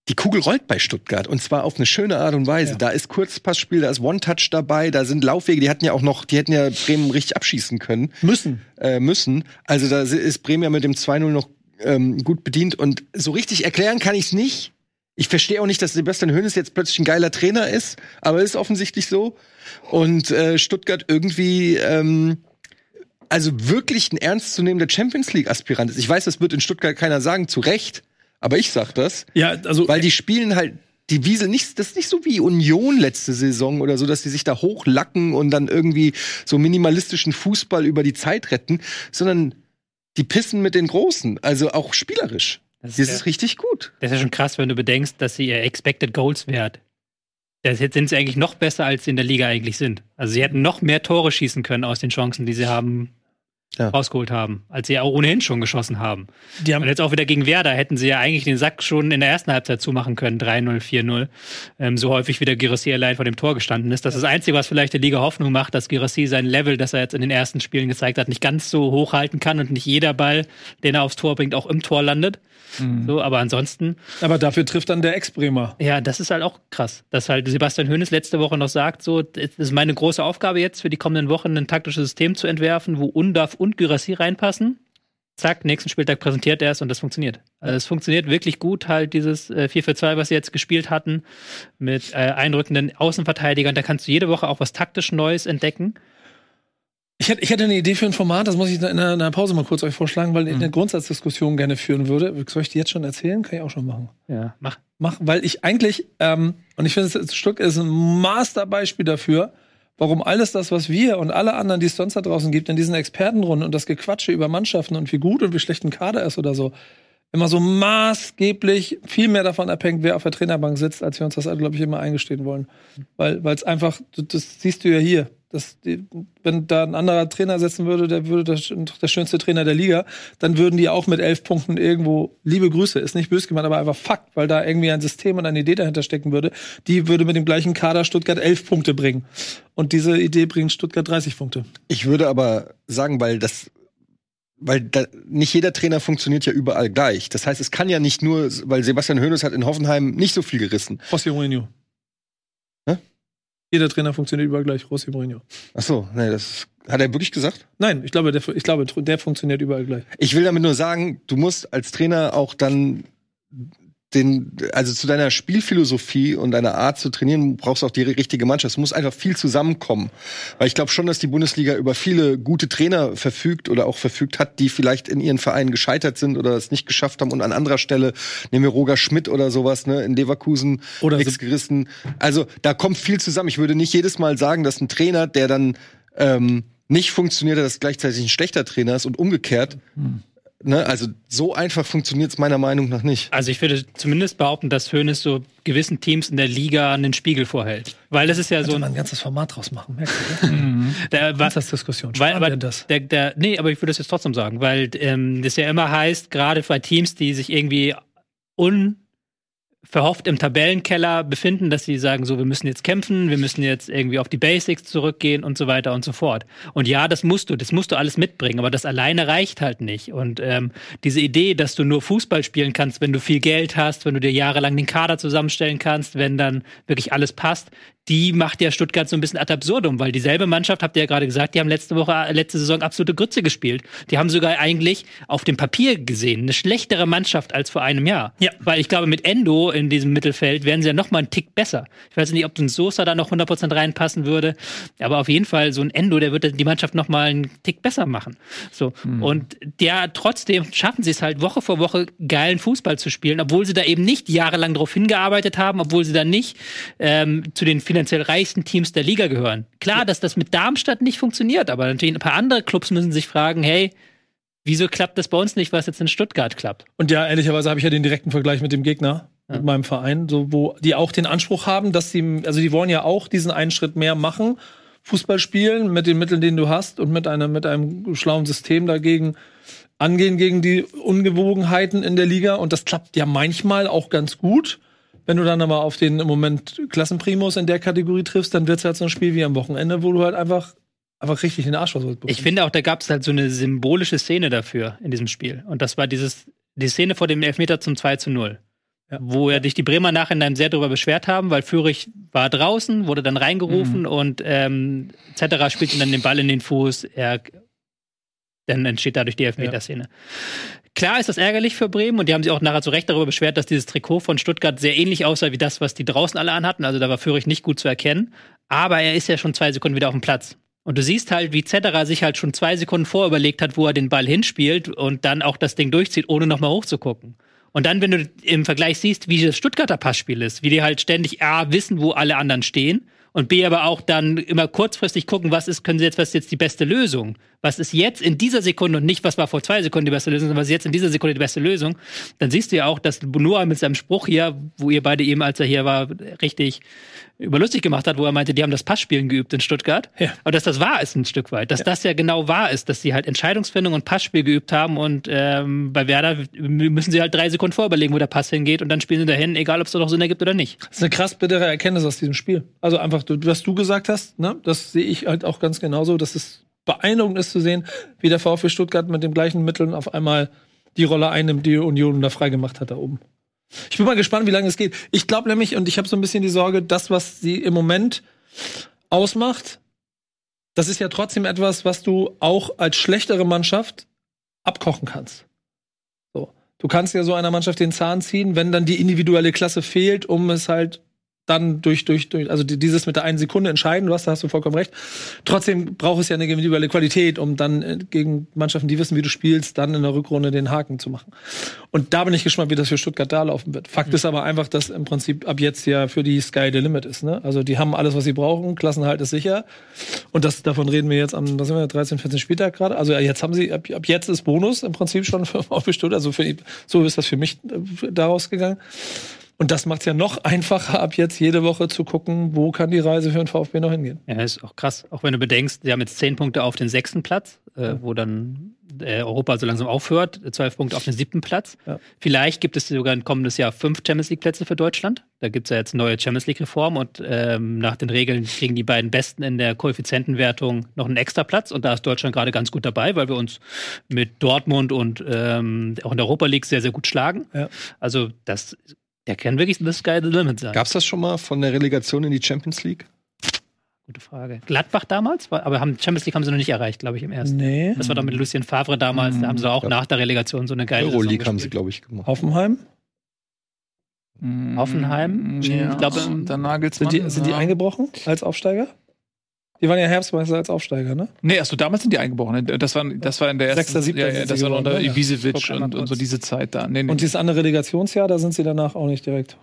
die Kugel rollt bei Stuttgart und zwar auf eine schöne Art und Weise. Ja. Da ist Kurzpassspiel, da ist One-Touch dabei, da sind Laufwege, die hatten ja auch noch, die hätten ja Bremen richtig abschießen können Müssen. äh, müssen. Also da ist Bremen ja mit dem 2-0 noch ähm, gut bedient und so richtig erklären kann ich es nicht. Ich verstehe auch nicht, dass Sebastian Hoeneß jetzt plötzlich ein geiler Trainer ist, aber ist offensichtlich so. Und äh, Stuttgart irgendwie ähm, also wirklich ein ernstzunehmender Champions League Aspirant ist. Ich weiß, das wird in Stuttgart keiner sagen, zu Recht, aber ich sag das, Ja, also weil die spielen halt die Wiesel nicht, das ist nicht so wie Union letzte Saison oder so, dass die sich da hochlacken und dann irgendwie so minimalistischen Fußball über die Zeit retten, sondern die pissen mit den Großen, also auch spielerisch. Das Das ist, ist ja, richtig gut. das ist ja schon krass, wenn du bedenkst, dass sie ihr Expected Goals wert. Das jetzt sind sie eigentlich noch besser, als sie in der Liga eigentlich sind. Also sie hätten noch mehr Tore schießen können aus den Chancen, die sie haben Ja. rausgeholt haben, als sie ja auch ohnehin schon geschossen haben. die haben Und jetzt auch wieder gegen Werder hätten sie ja eigentlich den Sack schon in der ersten Halbzeit zumachen können, 3-0, 4-0. Ähm, so häufig wie der Girassi allein vor dem Tor gestanden ist. Das ist das Einzige, was vielleicht der Liga Hoffnung macht, dass Girassi sein Level, das er jetzt in den ersten Spielen gezeigt hat, nicht ganz so hochhalten kann und nicht jeder Ball, den er aufs Tor bringt, auch im Tor landet. So, aber ansonsten, aber dafür trifft dann der Ex-Bremer. ja, das ist halt auch krass, dass halt Sebastian Hoeneß letzte Woche noch sagt, so, das ist meine große Aufgabe jetzt für die kommenden Wochen, ein taktisches System zu entwerfen, wo Undaf und Gyrassi reinpassen. Zack, nächsten Spieltag präsentiert er es und das funktioniert. Also es funktioniert wirklich gut, halt dieses äh, 4-4-2, was sie jetzt gespielt hatten, mit äh, einrückenden Außenverteidigern. Da kannst du jede Woche auch was taktisch Neues entdecken. Ich hätte, ich eine Idee für ein Format, das muss ich in einer, in einer Pause mal kurz euch vorschlagen, weil ich Mhm. eine Grundsatzdiskussion gerne führen würde. Soll ich die jetzt schon erzählen? Kann ich auch schon machen. Ja, mach. Mach, weil ich eigentlich, ähm, und ich finde, das Stück ist ein Masterbeispiel dafür, warum alles das, was wir und alle anderen, die es sonst da draußen gibt, in diesen Expertenrunden und das Gequatsche über Mannschaften und wie gut und wie schlecht ein Kader ist oder so, immer so maßgeblich viel mehr davon abhängt, wer auf der Trainerbank sitzt, als wir uns das, glaube ich, immer eingestehen wollen. Weil es einfach, das siehst du ja hier. Das, wenn da ein anderer Trainer setzen würde, der würde das, der schönste Trainer der Liga, dann würden die auch mit elf Punkten irgendwo, liebe Grüße, ist nicht böse gemeint, aber einfach Fakt, weil da irgendwie ein System und eine Idee dahinter stecken würde, die würde mit dem gleichen Kader Stuttgart elf Punkte bringen. Und diese Idee bringt Stuttgart 30 Punkte. Ich würde aber sagen, weil das weil da, nicht jeder Trainer funktioniert ja überall gleich. Das heißt, es kann ja nicht nur, weil Sebastian Hoeneß hat in Hoffenheim nicht so viel gerissen. Rossi Mourinho. Jeder Trainer funktioniert überall gleich, Rossi Mourinho. Ach so, nee, das hat er wirklich gesagt? Nein, ich glaube, der, ich glaube, der funktioniert überall gleich. Ich will damit nur sagen, du musst als Trainer auch dann den, also zu deiner Spielphilosophie und deiner Art zu trainieren, brauchst du auch die richtige Mannschaft. Es muss einfach viel zusammenkommen. Weil ich glaube schon, dass die Bundesliga über viele gute Trainer verfügt oder auch verfügt hat, die vielleicht in ihren Vereinen gescheitert sind oder es nicht geschafft haben. Und an anderer Stelle, nehmen wir Roger Schmidt oder sowas, ne, in Leverkusen Oder nichts gerissen. Also da kommt viel zusammen. Ich würde nicht jedes Mal sagen, dass ein Trainer, der dann ähm, nicht funktioniert, dass gleichzeitig ein schlechter Trainer ist und umgekehrt. Ne, also so einfach funktioniert es meiner Meinung nach nicht. Also ich würde zumindest behaupten, dass Hoeneß so gewissen Teams in der Liga einen Spiegel vorhält. Weil das ist ja so Sollte ein man ein ganzes Format draus machen, merkst du, ne? der, was, Das ist Diskussion. Weil, aber das. Der, der, nee, aber ich würde das jetzt trotzdem sagen, weil ähm, das ja immer heißt, gerade bei Teams, die sich irgendwie verhofft im Tabellenkeller befinden, dass sie sagen, so, wir müssen jetzt kämpfen, wir müssen jetzt irgendwie auf die Basics zurückgehen und so weiter und so fort. Und ja, das musst du, das musst du alles mitbringen, aber das alleine reicht halt nicht. Und ähm, diese Idee, dass du nur Fußball spielen kannst, wenn du viel Geld hast, wenn du dir jahrelang den Kader zusammenstellen kannst, wenn dann wirklich alles passt, die macht ja Stuttgart so ein bisschen ad absurdum, weil dieselbe Mannschaft, habt ihr ja gerade gesagt, die haben letzte Woche, äh, letzte Saison absolute Grütze gespielt. Die haben sogar eigentlich auf dem Papier gesehen eine schlechtere Mannschaft als vor einem Jahr. Ja. Weil ich glaube, mit Endo in diesem Mittelfeld wären sie ja noch mal einen Tick besser. Ich weiß nicht, ob ein Sosa da noch 100% reinpassen würde, aber auf jeden Fall so ein Endo, der würde die Mannschaft noch mal einen Tick besser machen. So. Mhm. Und der trotzdem schaffen sie es halt Woche vor Woche geilen Fußball zu spielen, obwohl sie da eben nicht jahrelang darauf hingearbeitet haben, obwohl sie da nicht ähm, zu den finanziell reichsten Teams der Liga gehören. Klar, dass das mit Darmstadt nicht funktioniert, aber natürlich ein paar andere Clubs müssen sich fragen, hey, wieso klappt das bei uns nicht, was jetzt in Stuttgart klappt? Und ja, ehrlicherweise habe ich ja den direkten Vergleich mit dem Gegner, ja. mit meinem Verein, so, wo die auch den Anspruch haben, dass sie, also die wollen ja auch diesen einen Schritt mehr machen, Fußball spielen mit den Mitteln, die du hast und mit einem, mit einem schlauen System dagegen angehen gegen die Ungewogenheiten in der Liga. Und das klappt ja manchmal auch ganz gut. Wenn du dann aber auf den im Moment Klassenprimus in der Kategorie triffst, dann wird es halt so ein Spiel wie am Wochenende, wo du halt einfach einfach richtig in den Arsch versucht Ich finde auch, da gab es halt so eine symbolische Szene dafür in diesem Spiel. Und das war dieses, die Szene vor dem Elfmeter zum 2 zu 0. Ja. Wo ja dich die Bremer nachhinein sehr darüber beschwert haben, weil Fürich war draußen, wurde dann reingerufen mhm. und ähm, etc. spielte dann den Ball in den Fuß. Er, dann entsteht dadurch die Elfmeterszene. Ja. Klar ist das ärgerlich für Bremen und die haben sich auch nachher zu Recht darüber beschwert, dass dieses Trikot von Stuttgart sehr ähnlich aussah wie das, was die draußen alle anhatten. Also da war Fürich nicht gut zu erkennen. Aber er ist ja schon zwei Sekunden wieder auf dem Platz. Und du siehst halt, wie Zetterer sich halt schon zwei Sekunden vorüberlegt hat, wo er den Ball hinspielt und dann auch das Ding durchzieht, ohne nochmal hochzugucken. Und dann, wenn du im Vergleich siehst, wie das Stuttgarter Passspiel ist, wie die halt ständig A, wissen, wo alle anderen stehen und B, aber auch dann immer kurzfristig gucken, was ist, können sie jetzt, was ist jetzt die beste Lösung? Was ist jetzt in dieser Sekunde und nicht, was war vor zwei Sekunden die beste Lösung, sondern was ist jetzt in dieser Sekunde die beste Lösung? Dann siehst du ja auch, dass Noah mit seinem Spruch hier, wo ihr beide eben, als er hier war, richtig überlustig gemacht hat, wo er meinte, die haben das Passspielen geübt in Stuttgart. Ja. Aber dass das wahr ist ein Stück weit. Dass ja. das ja genau wahr ist, dass sie halt Entscheidungsfindung und Passspiel geübt haben und ähm, bei Werder müssen sie halt drei Sekunden vorüberlegen, wo der Pass hingeht und dann spielen sie dahin, egal ob es da noch Sinn ergibt oder nicht. Das ist eine krass bittere Erkenntnis aus diesem Spiel. Also einfach, was du gesagt hast, ne, das sehe ich halt auch ganz genauso, dass es beeindruckend ist zu sehen, wie der VfB Stuttgart mit den gleichen Mitteln auf einmal die Rolle einnimmt, die Union da freigemacht hat da oben. Ich bin mal gespannt, wie lange es geht. Ich glaube nämlich, und ich habe so ein bisschen die Sorge, das, was sie im Moment ausmacht, das ist ja trotzdem etwas, was du auch als schlechtere Mannschaft abkochen kannst. So. Du kannst ja so einer Mannschaft den Zahn ziehen, wenn dann die individuelle Klasse fehlt, um es halt dann durch, durch, durch, also dieses mit der einen Sekunde entscheiden, du hast, da hast du vollkommen recht. Trotzdem braucht es ja eine individuelle Qualität, um dann äh, gegen Mannschaften, die wissen, wie du spielst, dann in der Rückrunde den Haken zu machen. Und da bin ich gespannt, wie das für Stuttgart da laufen wird. Fakt mhm. ist aber einfach, dass im Prinzip ab jetzt ja für die Sky the Limit ist, ne? Also die haben alles, was sie brauchen, Klassenhalt ist sicher. Und das, davon reden wir jetzt am, was sind wir, 13, 14 Spieltag gerade. Also ja, jetzt haben sie, ab, ab jetzt ist Bonus im Prinzip schon für VfB Stuttgart. Also für, so ist das für mich äh, daraus gegangen. Und das macht es ja noch einfacher, ab jetzt jede Woche zu gucken, wo kann die Reise für den VfB noch hingehen. Ja, ist auch krass. Auch wenn du bedenkst, sie haben jetzt zehn Punkte auf den sechsten Platz, äh, wo dann äh, Europa so langsam aufhört, zwölf Punkte auf den siebten Platz. Ja. Vielleicht gibt es sogar ein kommendes Jahr fünf Champions League-Plätze für Deutschland. Da gibt es ja jetzt neue Champions League-Reform und ähm, nach den Regeln kriegen die beiden Besten in der Koeffizientenwertung noch einen extra Platz. Und da ist Deutschland gerade ganz gut dabei, weil wir uns mit Dortmund und ähm, auch in der Europa League sehr, sehr gut schlagen. Ja. Also das der kann wirklich the sky the limit sein. Gab es das schon mal von der Relegation in die Champions League? Gute Frage. Gladbach damals? Aber haben, Champions League haben sie noch nicht erreicht, glaube ich, im ersten. Nee. Das war doch mit Lucien Favre damals. Da haben sie auch ja. nach der Relegation so eine geile Euroleague haben sie, glaube ich, gemacht. Hoffenheim? Hoffenheim? Ja. Ich glaube, da Nagelsmann. Sind die, sind die eingebrochen als Aufsteiger? Die waren ja Herbstmeister als Aufsteiger, ne? Nee, achso, damals sind die eingebrochen. Das war, das war in der ersten. Sechster, siebter. Ja, ja, das war unter ne? Ibisevic und, und, so diese Zeit da. Nee, nee. Und dieses andere Relegationsjahr, da sind sie danach auch nicht direkt.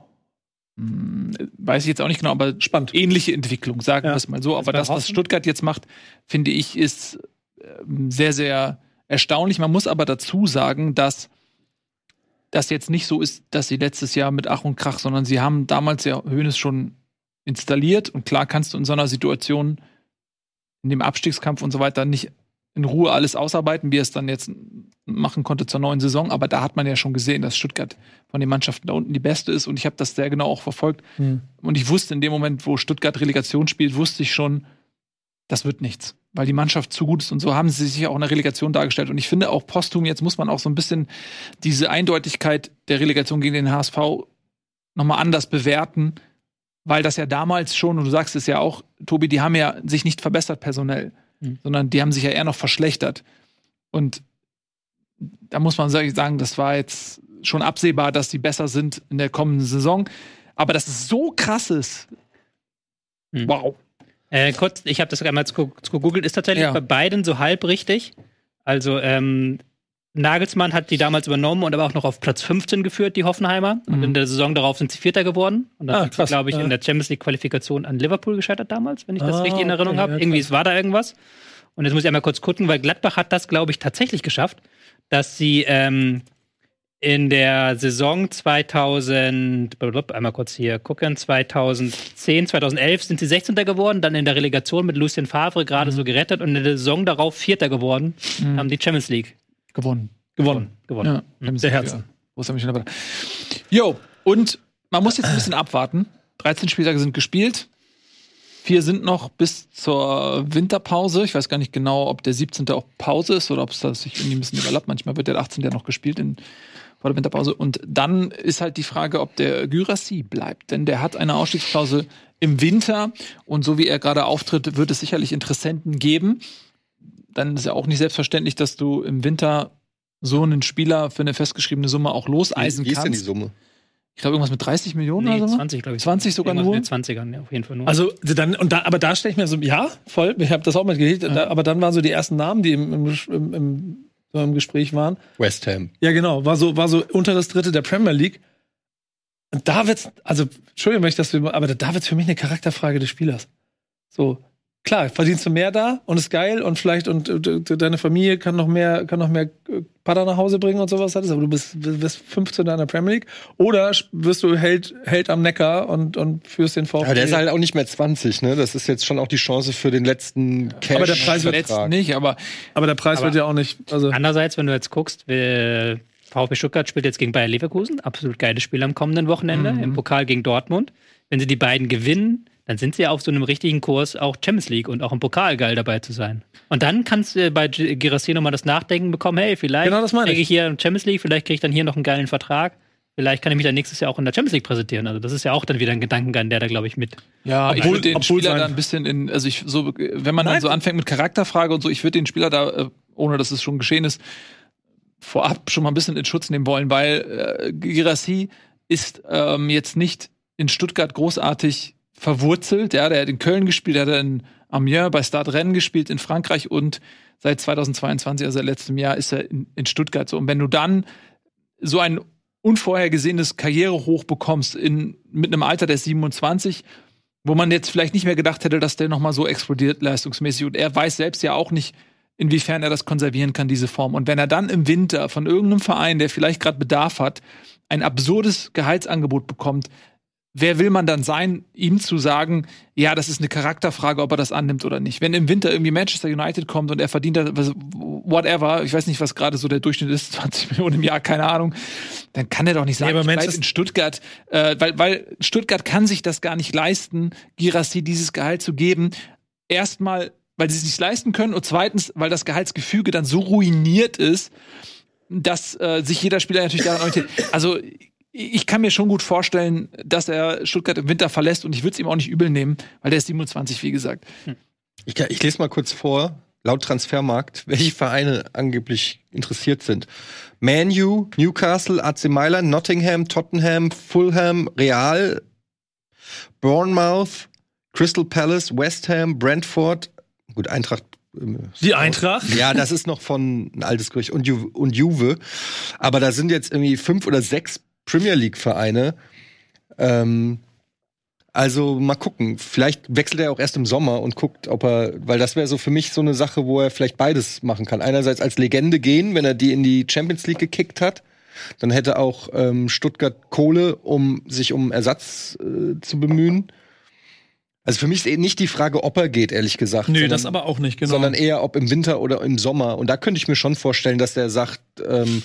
Hm, weiß ich jetzt auch nicht genau, aber spannend. Ähnliche Entwicklung, sagen wir es mal so. Aber das, was Stuttgart jetzt macht, finde ich, ist ähm, sehr, sehr erstaunlich. Man muss aber dazu sagen, dass das jetzt nicht so ist, dass sie letztes Jahr mit Ach und Krach, sondern sie haben damals ja Hönes schon installiert. Und klar kannst du in so einer Situation in dem Abstiegskampf und so weiter nicht in Ruhe alles ausarbeiten, wie er es dann jetzt machen konnte zur neuen Saison. Aber da hat man ja schon gesehen, dass Stuttgart von den Mannschaften da unten die beste ist. Und ich habe das sehr genau auch verfolgt. Hm. Und ich wusste in dem Moment, wo Stuttgart Relegation spielt, wusste ich schon, das wird nichts, weil die Mannschaft zu gut ist. Und so haben sie sich auch in der Relegation dargestellt. Und ich finde auch posthum, jetzt muss man auch so ein bisschen diese Eindeutigkeit der Relegation gegen den HSV nochmal anders bewerten, weil das ja damals schon, und du sagst es ja auch, Tobi, die haben ja sich nicht verbessert personell, Mhm. sondern die haben sich ja eher noch verschlechtert. Und da muss man sagen, das war jetzt schon absehbar, dass die besser sind in der kommenden Saison. Aber dass es so krass ist, Mhm. wow. Äh, kurz, ich habe das einmal gegoogelt, ist tatsächlich Ja. bei beiden so halb richtig. Also ähm, Nagelsmann hat die damals übernommen und aber auch noch auf Platz 15 geführt, die Hoffenheimer. Und Mhm. in der Saison darauf sind sie Vierter geworden. Und dann Ah, sind sie, glaube ich, Ja. in der Champions League-Qualifikation an Liverpool gescheitert damals, wenn ich das Ah, richtig in Erinnerung okay, habe. ja, Irgendwie es war da irgendwas. Und jetzt muss ich einmal kurz gucken, weil Gladbach hat das, glaube ich, tatsächlich geschafft, dass sie ähm, in der Saison 2000, blablabla, einmal kurz hier gucken, 2010, 2011 sind sie 16. geworden, dann in der Relegation mit Lucien Favre gerade Mhm. so gerettet und in der Saison darauf Vierter geworden, Mhm. haben die Champions League Gewonnen. Gewonnen. gewonnen. Ja, Der Herzen. Wo ist er mich dabei? Jo, und man muss jetzt ein bisschen abwarten. 13 Spieltage sind gespielt. Vier sind noch bis zur Winterpause. Ich weiß gar nicht genau, ob der 17. auch Pause ist oder ob es da sich irgendwie ein bisschen überlappt. Manchmal wird der 18. ja noch gespielt in, vor der Winterpause. Und dann ist halt die Frage, ob der Gyrassi bleibt. Denn der hat eine Ausstiegsklausel im Winter. Und so wie er gerade auftritt, wird es sicherlich Interessenten geben. Dann ist ja auch nicht selbstverständlich, dass du im Winter so einen Spieler für eine festgeschriebene Summe auch loseisen Wie ist denn die kannst. Summe? Ich glaube, irgendwas mit 30 Millionen Nee, oder so. 20, glaube ich. 20 sogar Irgendwas nur? mit den 20ern, ja, auf jeden Fall nur. Also dann und da, aber da stelle ich mir so, ja, voll. Ich habe das auch mitgekriegt. Da, aber dann waren so die ersten Namen, die im, im, im, im Gespräch waren. West Ham. Ja, genau. War so, war so unter das Dritte der Premier League. Und da wird's, also, Entschuldigung, wenn ich das, aber da wird's für mich eine Charakterfrage des Spielers. So, klar, verdienst du mehr da und ist geil und vielleicht und, äh, de- deine Familie kann noch mehr, kann noch mehr äh, Pader nach Hause bringen und sowas alles, aber du bist, bist 15 in der Premier League. Oder wirst du Held, Held am Neckar und, und führst den VfB. Ja, der ist halt auch nicht mehr 20, ne? Das ist jetzt schon auch die Chance für den letzten Cash. Aber der Preis wird nicht, aber aber der Preis Aber- wird ja auch nicht, also. Andererseits, wenn du jetzt guckst, wir- VfB Stuttgart spielt jetzt gegen Bayer Leverkusen, absolut geiles Spiel am kommenden Wochenende, Mhm. im Pokal gegen Dortmund. Wenn sie die beiden gewinnen, dann sind sie auf so einem richtigen Kurs, auch Champions League und auch im Pokal geil dabei zu sein. Und dann kannst du bei Girassi nochmal das Nachdenken bekommen, hey, vielleicht Genau kriege ich. ich hier in Champions League, vielleicht kriege ich dann hier noch einen geilen Vertrag. Vielleicht kann ich mich dann nächstes Jahr auch in der Champions League präsentieren. Also das ist ja auch dann wieder ein Gedankengang, der da, glaube ich, mit. ja, ich Obwohl- würde den Spieler da ein bisschen in, also ich so, wenn man Nein. dann so anfängt mit Charakterfrage und so, ich würde den Spieler da, äh, ohne dass es schon geschehen ist, vorab schon mal ein bisschen in Schutz nehmen wollen, weil äh, Girassi ist ähm, jetzt nicht in Stuttgart großartig verwurzelt. Ja, der hat in Köln gespielt, der hat in Amiens bei Stade Rennes gespielt in Frankreich und seit 2022, also seit letztem Jahr, ist er in, in Stuttgart so. Und wenn du dann so ein unvorhergesehenes Karrierehoch bekommst in, mit einem Alter der 27, wo man jetzt vielleicht nicht mehr gedacht hätte, dass der noch mal so explodiert leistungsmäßig. Und er weiß selbst ja auch nicht, inwiefern er das konservieren kann, diese Form. Und wenn er dann im Winter von irgendeinem Verein, der vielleicht gerade Bedarf hat, ein absurdes Gehaltsangebot bekommt, wer will man dann sein, ihm zu sagen, ja, das ist eine Charakterfrage, ob er das annimmt oder nicht. Wenn im Winter irgendwie Manchester United kommt und er verdient da whatever, ich weiß nicht, was gerade so der Durchschnitt ist, 20 Millionen im Jahr, keine Ahnung, dann kann er doch nicht sagen, aber ich in Stuttgart, äh, weil, weil Stuttgart kann sich das gar nicht leisten, Girassi dieses Gehalt zu geben. Erstmal, weil sie es nicht leisten können und zweitens, weil das Gehaltsgefüge dann so ruiniert ist, dass äh, sich jeder Spieler natürlich daran orientiert. Also ich kann mir schon gut vorstellen, dass er Stuttgart im Winter verlässt und ich würde es ihm auch nicht übel nehmen, weil der ist 27, wie gesagt. Ich, kann- ich lese mal kurz vor, laut Transfermarkt, welche Vereine angeblich interessiert sind. Man U, Newcastle, AC Mailand, Nottingham, Tottenham, Fulham, Real, Bournemouth, Crystal Palace, West Ham, Brentford, gut, Eintracht. ähm, Die Eintracht? Ja, das ist noch von ein altes Gerücht und, Ju und Juve. Aber da sind jetzt irgendwie fünf oder sechs Premier League Vereine. Ähm, also mal gucken. Vielleicht wechselt er auch erst im Sommer und guckt, ob er, weil das wäre so für mich so eine Sache, wo er vielleicht beides machen kann. Einerseits als Legende gehen, wenn er die in die Champions League gekickt hat. Dann hätte auch ähm, Stuttgart Kohle, um sich um Ersatz äh, zu bemühen. Also für mich ist eh nicht die Frage, ob er geht, ehrlich gesagt. Nö, sondern, das aber auch nicht, genau. Sondern eher, ob im Winter oder im Sommer. Und da könnte ich mir schon vorstellen, dass der sagt, ähm,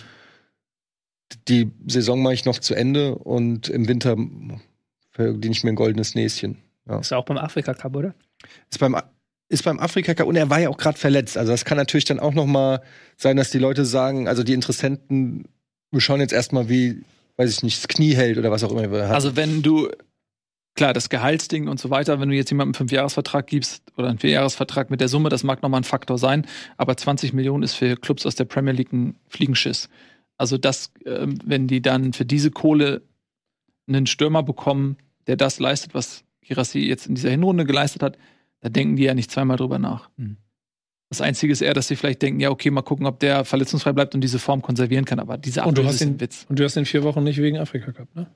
die Saison mache ich noch zu Ende und im Winter verdiene ich mir ein goldenes Näschen. Ja. Ist auch beim Afrika Cup, oder? Ist beim, ist beim Afrika Cup und er war ja auch gerade verletzt. Also das kann natürlich dann auch noch mal sein, dass die Leute sagen, also die Interessenten, wir schauen jetzt erstmal, wie, weiß ich nicht, das Knie hält oder was auch immer er. Also wenn du, klar, das Gehaltsding und so weiter, wenn du jetzt jemandem einen Fünfjahresvertrag gibst oder einen Vierjahresvertrag mit der Summe, das mag nochmal ein Faktor sein, aber 20 Millionen ist für Clubs aus der Premier League ein Fliegenschiss. Also das, ähm, wenn die dann für diese Kohle einen Stürmer bekommen, der das leistet, was Girassi jetzt in dieser Hinrunde geleistet hat, da denken die ja nicht zweimal drüber nach. Mhm. Das Einzige ist eher, dass sie vielleicht denken, ja, okay, mal gucken, ob der verletzungsfrei bleibt und diese Form konservieren kann. Aber diese hast ist ein Witz. Und du hast in vier Wochen nicht wegen Afrika Cup, ne?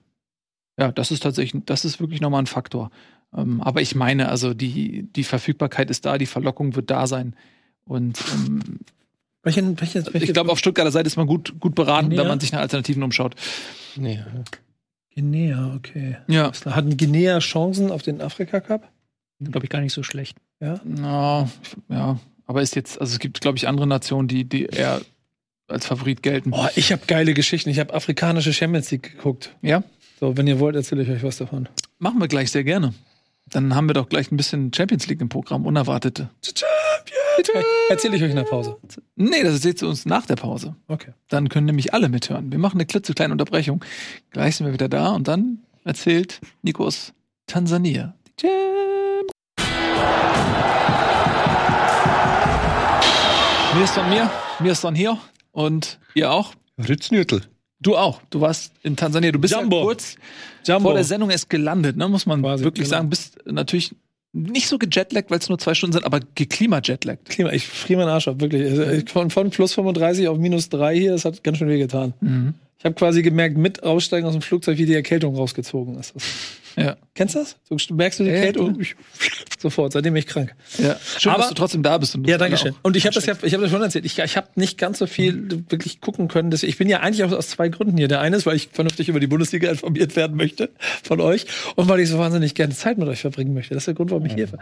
Ja, das ist tatsächlich, das ist wirklich nochmal ein Faktor. Ähm, aber ich meine, also die, die Verfügbarkeit ist da, die Verlockung wird da sein. Und ähm, Welchen, welche, welche, ich glaube, auf Stuttgarter Seite ist man gut, gut beraten, Guinea? wenn man sich nach Alternativen umschaut. nee. Guinea, okay. Ja. Hatten Guinea Chancen auf den Afrika Cup? Glaube ich gar nicht so schlecht. Ja. Ja, ja. Aber ist jetzt, also es gibt, glaube ich, andere Nationen, die, die eher als Favorit gelten. Oh, ich habe geile Geschichten. Ich habe afrikanische Champions League geguckt. Ja, So, wenn ihr wollt, erzähle ich euch was davon. machen wir gleich sehr gerne. Dann haben wir doch gleich ein bisschen Champions League im Programm, unerwartete. Erzähle ich euch in der Pause. Nee, das seht ihr uns nach der Pause. Okay. Dann können nämlich alle mithören. Wir machen eine klitzekleine Unterbrechung. Gleich sind wir wieder da und dann erzählt Nico aus Tansania. Mir ist von mir, mir ist von hier und ihr auch. Ritznüttel. Du auch. Du warst in Tansania. Du bist Jumbo. ja kurz Jumbo. vor der Sendung erst gelandet, ne? muss man Quasi, wirklich genau. sagen. Bist natürlich nicht so gejetlaggt, weil es nur zwei Stunden sind, aber geklimajetlaggt. Klima, ich friere meinen Arsch ab, wirklich. Also, Von, von plus 35 auf minus 3 hier, das hat ganz schön weh getan. Mhm. Ich habe quasi gemerkt, mit Aussteigen aus dem Flugzeug, wie die Erkältung rausgezogen ist. Ja. kennst du das? So, merkst du die Ja, ja, Erkältung? Ich- Sofort, seitdem bin ich krank. ja. Schön, Aber- dass du trotzdem da bist. Und Ja, danke alle schön. Und ich habe das ja, ich habe das schon erzählt. Ich, ich habe nicht ganz so viel wirklich gucken können. Dass ich bin ja eigentlich auch aus zwei Gründen hier. Der eine ist, weil ich vernünftig über die Bundesliga informiert werden möchte von euch und weil ich so wahnsinnig gerne Zeit mit euch verbringen möchte. Das ist der Grund, warum ich hier war.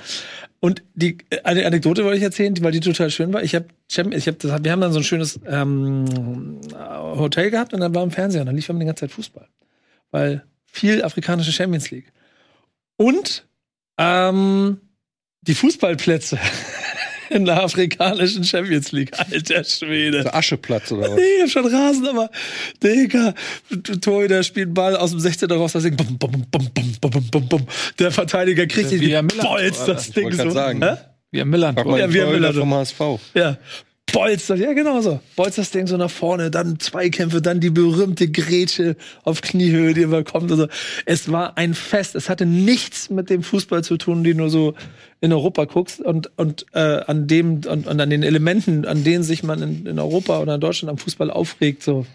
Und die eine Anekdote wollte ich erzählen, weil die total schön war. Ich habe, ich habe, das, wir haben dann so ein schönes ähm, Hotel gehabt und dann war im Fernseher und dann lief immer die ganze Zeit Fußball, weil viel afrikanische Champions League. Und ähm, die Fußballplätze in der afrikanischen Champions League. Alter Schwede. Der Ascheplatz oder was? Nee, schon Rasen, aber Digga, Torhüter spielt Ball aus dem 16. raus, das Ding, bum, bum, bum, bum, bum, bum, bum. der Verteidiger kriegt ihn, wie Bolz, das Ding so. Sagen. Hä? Wir Millern. Frag mal ja, wir Millern. vom HSV. Ja. Bolzt ja genau so. Bolzt das Ding so nach vorne, dann Zweikämpfe, dann die berühmte Grätsche auf Kniehöhe, die immer kommt. und so. Es war ein Fest. Es hatte nichts mit dem Fußball zu tun, den du so in Europa guckst und, und äh, an dem und, und an den Elementen, an denen sich man in, in Europa oder in Deutschland am Fußball aufregt. So.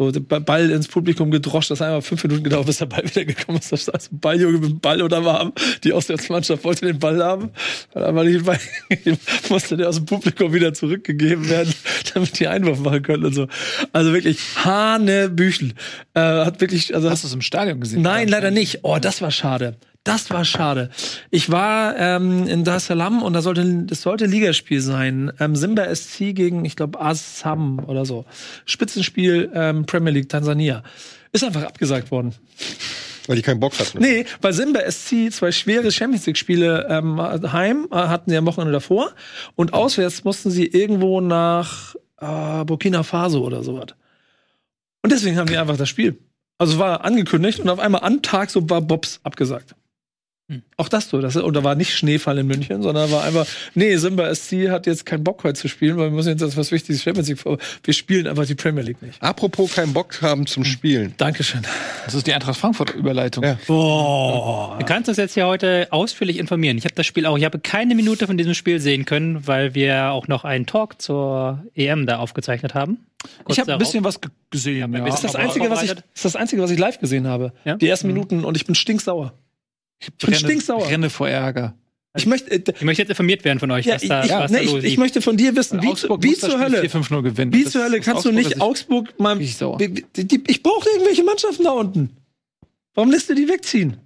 So, Ball ins Publikum gedroscht, das hat einfach fünf Minuten gedauert, bis der Ball wieder gekommen ist. Da saß ein Balljunge mit dem Ball oder warm. Die Auswärtsmannschaft wollte den Ball haben. Hat aber nicht den Ball gegeben. musste der aus dem Publikum wieder zurückgegeben werden, damit die Einwurf machen können und so. Also wirklich Hanebüchen. Äh, hat wirklich, also Hast du es im Stadion gesehen? Nein, leider nicht. Oh, das war schade. Das war schade. Ich war ähm, in Dar es Salaam und da sollte das sollte Ligaspiel sein. Ähm, Simba SC gegen, ich glaube, Assam oder so. Spitzenspiel ähm, Premier League Tansania. Ist einfach abgesagt worden. Weil die keinen Bock hatten. Nee, weil Simba SC zwei schwere Champions League-Spiele ähm, heim äh, hatten sie am Wochenende davor und auswärts mussten sie irgendwo nach äh, Burkina Faso oder sowas. Und deswegen haben die einfach das Spiel. Also es war angekündigt und auf einmal am Tag so war Bobs abgesagt. Hm. Auch das so, das, und da war nicht Schneefall in München, sondern war einfach, nee, Simba SC hat jetzt keinen Bock heute zu spielen, weil wir müssen jetzt etwas Wichtiges Champions League vor. Wir spielen einfach die Premier League nicht. Apropos keinen Bock haben zum Spielen. Dankeschön. Das ist die Eintracht Frankfurt-Überleitung. Ja. Boah. Du kannst uns jetzt hier heute ausführlich informieren. Ich habe das Spiel auch, ich habe keine Minute von diesem Spiel sehen können, weil wir auch noch einen Talk zur EM da aufgezeichnet haben. Kurz Ich habe ein bisschen was ge- gesehen. Ja, Das ist das, Einzige, was ich, das ist das Einzige, was ich live gesehen habe. Ja? Die ersten Minuten und ich bin stinksauer. Ich bin stinksauer. Renne vor Ärger. Ich möchte, äh, Ich möchte jetzt informiert werden von euch, ja, was ich, da, ich, was nee, da ich, los ich lief. möchte von dir wissen, wie, zu- wie zur Hölle, 4-5-0 gewinnen. wie Das- zur Hölle kannst du Augsburg nicht ist- Augsburg mal, die, ich brauche irgendwelche Mannschaften da unten. Warum lässt du die wegziehen?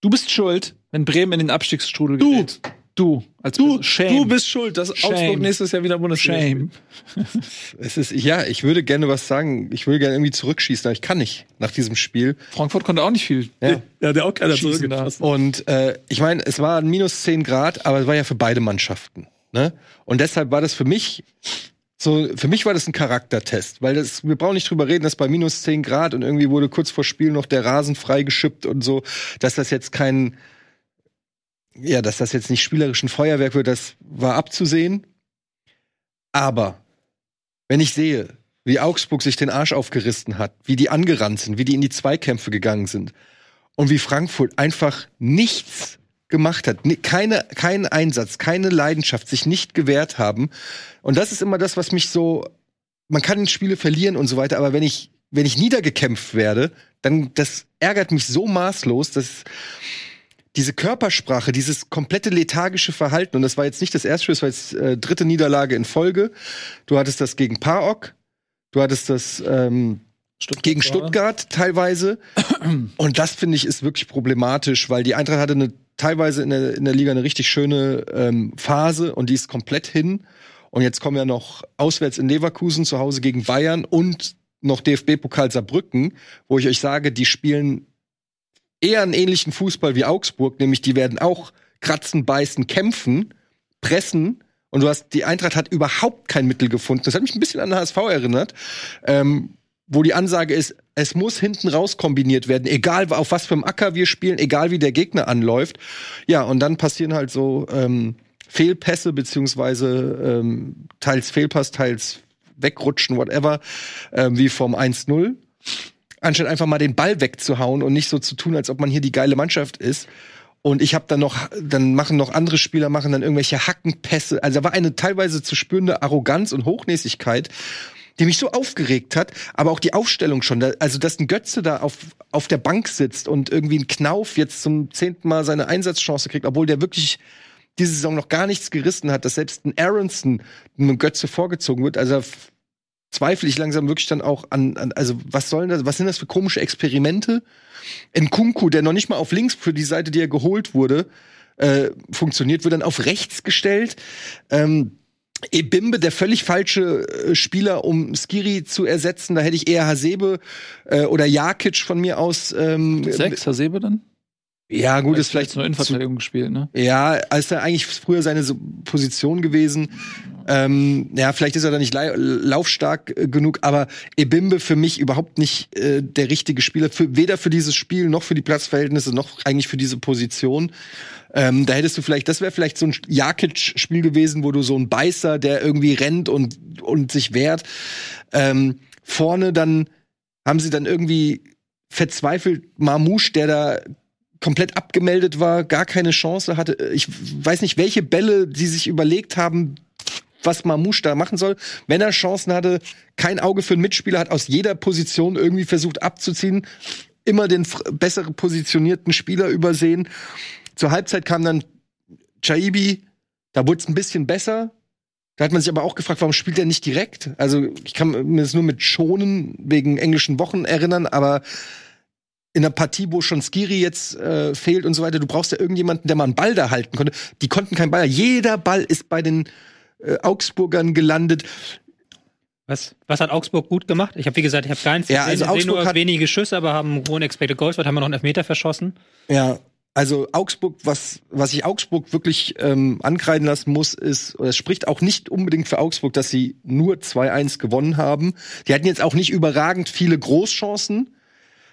Du bist schuld, wenn Bremen in den Abstiegsstrudel Du. gerät. Du. Als Du, Shame. du bist schuld, dass Shame. Augsburg nächstes Jahr wieder Bundesliga Shame. Es ist, ja, ich würde gerne was sagen. Ich würde gerne irgendwie zurückschießen, aber ich kann nicht nach diesem Spiel. Frankfurt konnte auch nicht viel. Ja. Ja, der auch keiner zurückgeschossen. Und äh, ich meine, es waren minus 10 Grad, aber es war ja für beide Mannschaften. Ne? Und deshalb war das für mich so, für mich war das ein Charaktertest, weil das, wir brauchen nicht drüber reden, dass bei minus 10 Grad und irgendwie wurde kurz vor Spiel noch der Rasen freigeschippt und so, dass das jetzt kein, ja, dass das jetzt nicht spielerisch ein Feuerwerk wird, das war abzusehen. Aber wenn ich sehe, wie Augsburg sich den Arsch aufgerissen hat, wie die angerannt sind, wie die in die Zweikämpfe gegangen sind und wie Frankfurt einfach nichts gemacht hat, keine, keinen Einsatz, keine Leidenschaft, sich nicht gewehrt haben. Und das ist immer das, was mich so, man kann Spiele verlieren und so weiter, aber wenn ich, wenn ich niedergekämpft werde, dann, das ärgert mich so maßlos, dass diese Körpersprache, dieses komplette lethargische Verhalten, und das war jetzt nicht das erste Spiel, das war jetzt äh, dritte Niederlage in Folge. Du hattest das gegen Paok, du hattest das ähm, gegen Stuttgart teilweise. Und das finde ich ist wirklich problematisch, weil die Eintracht hatte eine, teilweise in der, in der Liga eine richtig schöne ähm, Phase und die ist komplett hin. Und jetzt kommen ja noch auswärts in Leverkusen zu Hause gegen Bayern und noch DFB-Pokal Saarbrücken, wo ich euch sage, die spielen eher einen ähnlichen Fußball wie Augsburg, nämlich die werden auch kratzen, beißen, kämpfen, pressen. Und du hast, die Eintracht hat überhaupt kein Mittel gefunden. Das hat mich ein bisschen an HSV erinnert, ähm, wo die Ansage ist, es muss hinten raus kombiniert werden, egal auf was für einem Acker wir spielen, egal wie der Gegner anläuft. Ja, und dann passieren halt so ähm, Fehlpässe, beziehungsweise ähm, teils Fehlpass, teils wegrutschen, whatever, ähm, wie vom 1-0 anstatt einfach mal den Ball wegzuhauen und nicht so zu tun, als ob man hier die geile Mannschaft ist. Und ich habe dann noch, dann machen noch andere Spieler machen dann irgendwelche Hackenpässe. Also da war eine teilweise zu spürende Arroganz und Hochnäsigkeit, die mich so aufgeregt hat. Aber auch die Aufstellung schon. Also dass ein Götze da auf auf der Bank sitzt und irgendwie ein Knauf jetzt zum zehnten Mal seine Einsatzchance kriegt, obwohl der wirklich diese Saison noch gar nichts gerissen hat, dass selbst ein Aronson einem Götze vorgezogen wird. Also zweifle ich langsam wirklich dann auch an, an also was sollen das, was sind das für komische Experimente? In Kunku, der noch nicht mal auf links für die Seite, die er geholt wurde, äh, funktioniert, wird dann auf rechts gestellt. Ähm, Ebimbe, der völlig falsche äh, Spieler, um Skiri zu ersetzen. Da hätte ich eher Hasebe äh, oder Jakic von mir aus. Ähm, Sechs, Hasebe dann? Ja, gut, ist vielleicht nur Innenverteidigung gespielt, ne? ja, ist ja eigentlich früher seine Position gewesen. Ähm, ja, vielleicht ist er da nicht lau- laufstark äh, genug, aber Ebimbe für mich überhaupt nicht äh, der richtige Spieler, für, weder für dieses Spiel noch für die Platzverhältnisse noch eigentlich für diese Position. Ähm, da hättest du vielleicht, das wäre vielleicht so ein Jakic-Spiel gewesen, wo du so ein Beißer, der irgendwie rennt und, und sich wehrt. Ähm, vorne dann haben sie dann irgendwie verzweifelt Marmouche, der da komplett abgemeldet war, gar keine Chance hatte. Ich weiß nicht, welche Bälle sie sich überlegt haben, was Mamouche da machen soll. Wenn er Chancen hatte, kein Auge für einen Mitspieler, hat aus jeder Position irgendwie versucht abzuziehen, immer den fr- besser positionierten Spieler übersehen. Zur Halbzeit kam dann Chaibi, da wurde es ein bisschen besser. Da hat man sich aber auch gefragt, warum spielt er nicht direkt? Also ich kann mir das nur mit Schonen wegen englischen Wochen erinnern, aber in der Partie, wo schon Skiri jetzt äh, fehlt und so weiter, du brauchst ja irgendjemanden, der mal einen Ball da halten konnte. Die konnten keinen Ball. Jeder Ball ist bei den äh, Augsburgern gelandet. Was, was hat Augsburg gut gemacht? Ich habe, wie gesagt, ich habe keins Ja, gesehen. also Augsburg nur hat- wenige Schüsse, aber haben hohen Expected Goals, haben wir noch einen Elfmeter verschossen. Ja, also Augsburg, was, was ich Augsburg wirklich ähm, ankreiden lassen muss, ist, oder es spricht auch nicht unbedingt für Augsburg, dass sie nur 2-1 gewonnen haben. Die hatten jetzt auch nicht überragend viele Großchancen,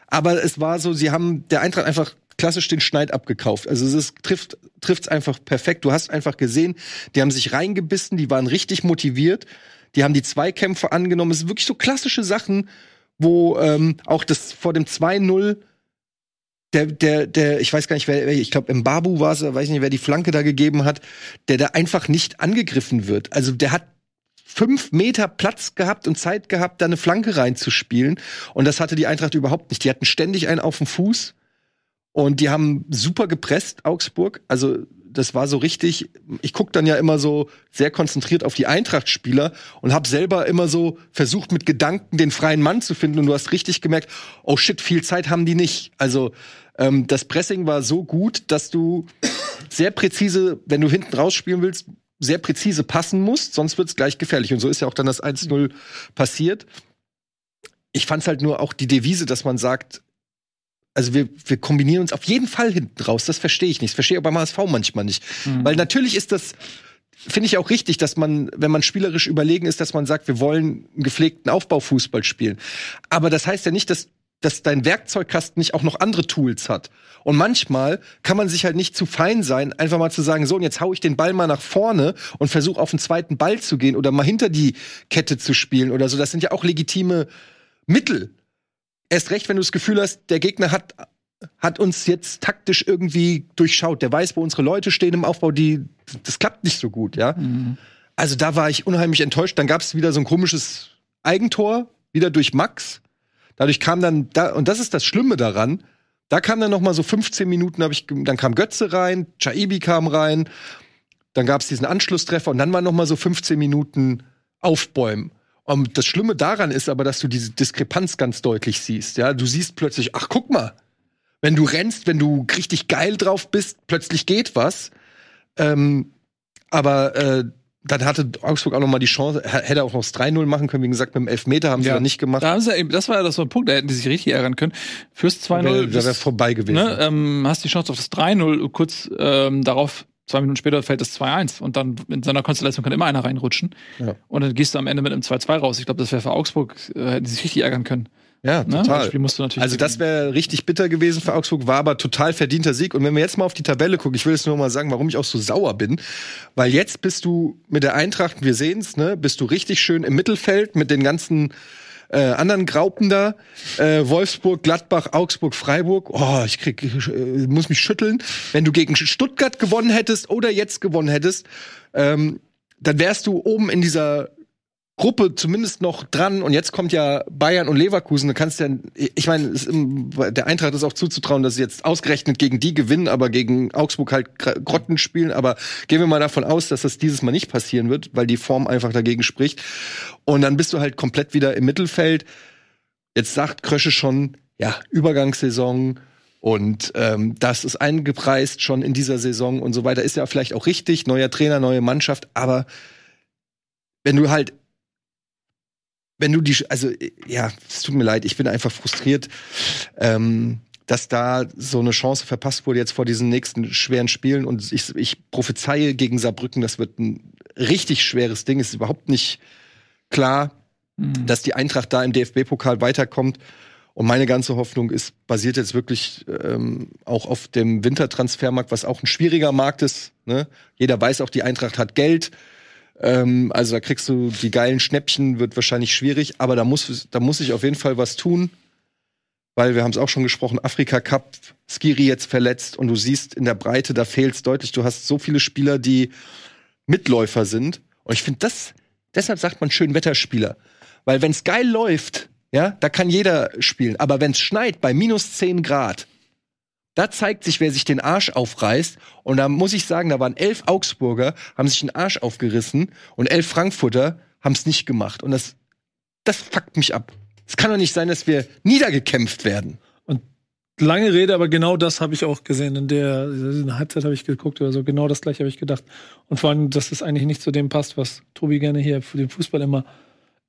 aber es war so, sie haben der Eintracht einfach klassisch den Schneid abgekauft. Also es ist, trifft trifft's einfach perfekt. Du hast einfach gesehen, die haben sich reingebissen, die waren richtig motiviert, die haben die Zweikämpfe angenommen. Es sind wirklich so klassische Sachen, wo ähm, auch das vor dem 2-0 der, der, der, ich weiß gar nicht, wer, ich glaube, Mbabu war es, weiß nicht, wer die Flanke da gegeben hat, der da einfach nicht angegriffen wird. Also der hat fünf Meter Platz gehabt und Zeit gehabt, da eine Flanke reinzuspielen. Und das hatte die Eintracht überhaupt nicht. Die hatten ständig einen auf dem Fuß und die haben super gepresst, Augsburg. Also das war so richtig, ich guck dann ja immer so sehr konzentriert auf die Eintracht-Spieler und habe selber immer so versucht, mit Gedanken den freien Mann zu finden. Und du hast richtig gemerkt, oh shit, viel Zeit haben die nicht. Also ähm, das Pressing war so gut, dass du sehr präzise, wenn du hinten rausspielen willst, sehr präzise passen musst, sonst wird's gleich gefährlich. Und so ist ja auch dann das 1-0 passiert. Ich fand's halt nur auch die Devise, dass man sagt, also wir, wir kombinieren uns auf jeden Fall hinten raus. Das verstehe ich nicht. Das verstehe ich auch beim HSV manchmal nicht. Mhm. Weil natürlich ist das, finde ich auch richtig, dass man, wenn man spielerisch überlegen ist, dass man sagt, wir wollen einen gepflegten Aufbaufußball spielen. Aber das heißt ja nicht, dass dass dein Werkzeugkasten nicht auch noch andere Tools hat. Und manchmal kann man sich halt nicht zu fein sein, einfach mal zu sagen, so, und jetzt hau ich den Ball mal nach vorne und versuche auf den zweiten Ball zu gehen oder mal hinter die Kette zu spielen oder so. Das sind ja auch legitime Mittel. Erst recht, wenn du das Gefühl hast, der Gegner hat, hat uns jetzt taktisch irgendwie durchschaut. Der weiß, wo unsere Leute stehen im Aufbau, die, das klappt nicht so gut, ja. Also da war ich unheimlich enttäuscht. Dann gab es wieder so ein komisches Eigentor, wieder durch Max. Dadurch kam dann, da, und das ist das Schlimme daran, da kam dann noch mal so 15 Minuten, hab ich, dann kam Götze rein, Chaibi kam rein, dann gab es diesen Anschlusstreffer und dann waren noch mal so 15 Minuten Aufbäumen. Und das Schlimme daran ist aber, dass du diese Diskrepanz ganz deutlich siehst. Ja, du siehst plötzlich, ach guck mal, wenn du rennst, wenn du richtig geil drauf bist, plötzlich geht was. Ähm, aber äh, dann hatte Augsburg auch noch mal die Chance, hätte auch noch das 3-0 machen können. Wie gesagt, mit dem Elfmeter haben sie Ja. dann nicht gemacht. Da haben sie eben, das war ja das so ein Punkt, da hätten die sich richtig ärgern können. Fürs 2-0. Da wäre vorbei gewesen. ne, ähm, hast die Chance auf das 3-0, kurz ähm, darauf, zwei Minuten später fällt das 2-1 und dann in so einer Konstellation kann immer einer reinrutschen. Ja. Und dann gehst du am Ende mit einem 2-2 raus. Ich glaube, das wäre für Augsburg, äh, hätten sie sich richtig ärgern können. Ja, Ne? total. Das du natürlich Also das wäre richtig bitter gewesen für Augsburg, war aber total verdienter Sieg. Und wenn wir jetzt mal auf die Tabelle gucken, ich will jetzt nur mal sagen, warum ich auch so sauer bin. Weil jetzt bist du mit der Eintracht, wir sehen's, ne, bist du richtig schön im Mittelfeld mit den ganzen äh, anderen Graupen da. Äh, Wolfsburg, Gladbach, Augsburg, Freiburg. Oh, ich krieg, ich, äh, muss mich schütteln. Wenn du gegen Stuttgart gewonnen hättest oder jetzt gewonnen hättest, ähm, dann wärst du oben in dieser Gruppe zumindest noch dran und jetzt kommt ja Bayern und Leverkusen. Du kannst ja, ich meine, der Eintracht ist auch zuzutrauen, dass sie jetzt ausgerechnet gegen die gewinnen, aber gegen Augsburg halt Gr- Grotten spielen. Aber gehen wir mal davon aus, dass das dieses Mal nicht passieren wird, weil die Form einfach dagegen spricht. Und dann bist du halt komplett wieder im Mittelfeld. Jetzt sagt Krösche schon, ja, Übergangssaison und ähm, das ist eingepreist schon in dieser Saison und so weiter. Ist ja vielleicht auch richtig, neuer Trainer, neue Mannschaft, aber wenn du halt wenn du die, also äh, ja, es tut mir leid, ich bin einfach frustriert, ähm, dass da so eine Chance verpasst wurde jetzt vor diesen nächsten schweren Spielen und ich, ich prophezeie gegen Saarbrücken, das wird ein richtig schweres Ding, ist überhaupt nicht klar, Mhm. dass die Eintracht da im DFB-Pokal weiterkommt. Und meine ganze Hoffnung ist, basiert jetzt wirklich ähm, auch auf dem Wintertransfermarkt, was auch ein schwieriger Markt ist. Ne? Jeder weiß auch, die Eintracht hat Geld. Ähm, also da kriegst du die geilen Schnäppchen, wird wahrscheinlich schwierig, aber da muss, da muss ich auf jeden Fall was tun. Weil wir haben es auch schon gesprochen, Afrika Cup, Skiri jetzt verletzt und du siehst in der Breite, da fehlt es deutlich. Du hast so viele Spieler, die Mitläufer sind. Und ich finde das, deshalb sagt man schön Wetterspieler. Weil wenn es geil läuft, ja, da kann jeder spielen. Aber wenn es schneit bei minus 10 Grad, da zeigt sich, wer sich den Arsch aufreißt. Und da muss ich sagen, da waren elf Augsburger, haben sich den Arsch aufgerissen und elf Frankfurter haben es nicht gemacht. Und das, das fuckt mich ab. Es kann doch nicht sein, dass wir niedergekämpft werden. Lange Rede, aber genau das habe ich auch gesehen. In der, in der Halbzeit habe ich geguckt oder so. Genau das gleiche habe ich gedacht. Und vor allem, dass es eigentlich nicht zu dem passt, was Tobi gerne hier für den Fußball immer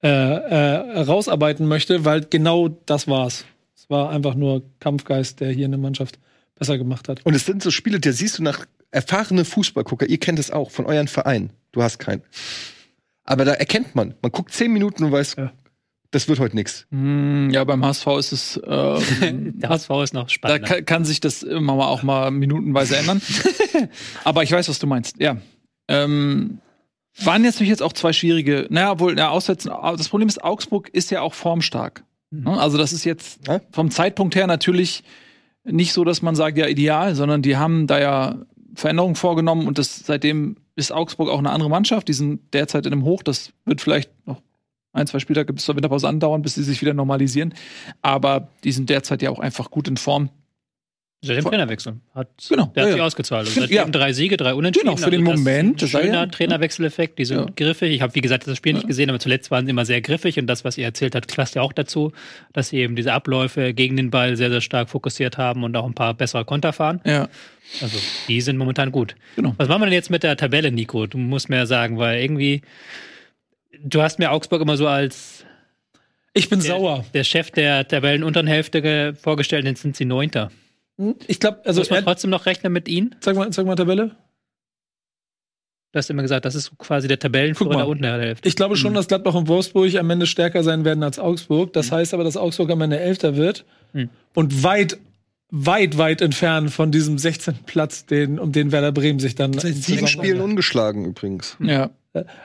äh, äh, rausarbeiten möchte, weil genau das war's. Es war einfach nur Kampfgeist, der hier eine Mannschaft besser gemacht hat. Und es sind so Spiele, da siehst du nach erfahrene Fußballgucker, ihr kennt es auch von euren Vereinen. Du hast keinen. Aber da erkennt man. Man guckt zehn Minuten und weiß, Ja. das wird heute nix. Mm, Ja, beim HSV ist es, ähm, Der HSV ist noch da spannender. kann, kann sich das immer mal auch mal minutenweise ändern. Aber ich weiß, was du meinst. Ja. Ähm, waren jetzt natürlich jetzt auch zwei schwierige, naja, wohl, ja, aussetzen. Das Problem ist, Augsburg ist ja auch formstark. Ne? Also, das ist jetzt vom Zeitpunkt her natürlich nicht so, dass man sagt, ja, ideal, sondern die haben da ja Veränderungen vorgenommen und das seitdem ist Augsburg auch eine andere Mannschaft. Die sind derzeit in einem Hoch. Das wird vielleicht noch ein, zwei Spieltage bis zur Winterpause andauern, bis sie sich wieder normalisieren. Aber die sind derzeit ja auch einfach gut in Form. Seit dem Trainerwechsel. Hat, Genau, Der hat ja, sich ja. ausgezahlt. Also Ja. seitdem drei Siege, drei Unentschieden. Genau, für den ist Moment, Ein schöner ja- Trainerwechseleffekt. Die sind Ja. griffig. Ich habe, wie gesagt, das Spiel nicht gesehen, aber zuletzt waren sie immer sehr griffig. Und das, was ihr erzählt habt, passt ja auch dazu, dass sie eben diese Abläufe gegen den Ball sehr, sehr stark fokussiert haben und auch ein paar bessere Konter fahren. Ja. Also, die sind momentan gut. Genau. Was machen wir denn jetzt mit der Tabelle, Nico? Du musst mir ja sagen, weil irgendwie, du hast mir Augsburg immer so als Ich bin der, sauer. der Chef der Tabellenunteren Hälfte ge- vorgestellt, jetzt sind sie Neunter. Hm? Ich glaube, also Muss man trotzdem noch rechnen mit ihnen? sag mal, sag mal Tabelle. Du hast immer gesagt, das ist quasi der Tabellenführer der unten der Hälfte. Ich glaube schon, dass Gladbach und Wolfsburg am Ende stärker sein werden als Augsburg. Das heißt aber, dass Augsburg am Ende Elfter wird Hm. und weit, weit, weit entfernt von diesem 16. Platz, den, um den Werder Bremen sich dann. Seit sieben Spielen ungeschlagen übrigens. Ja.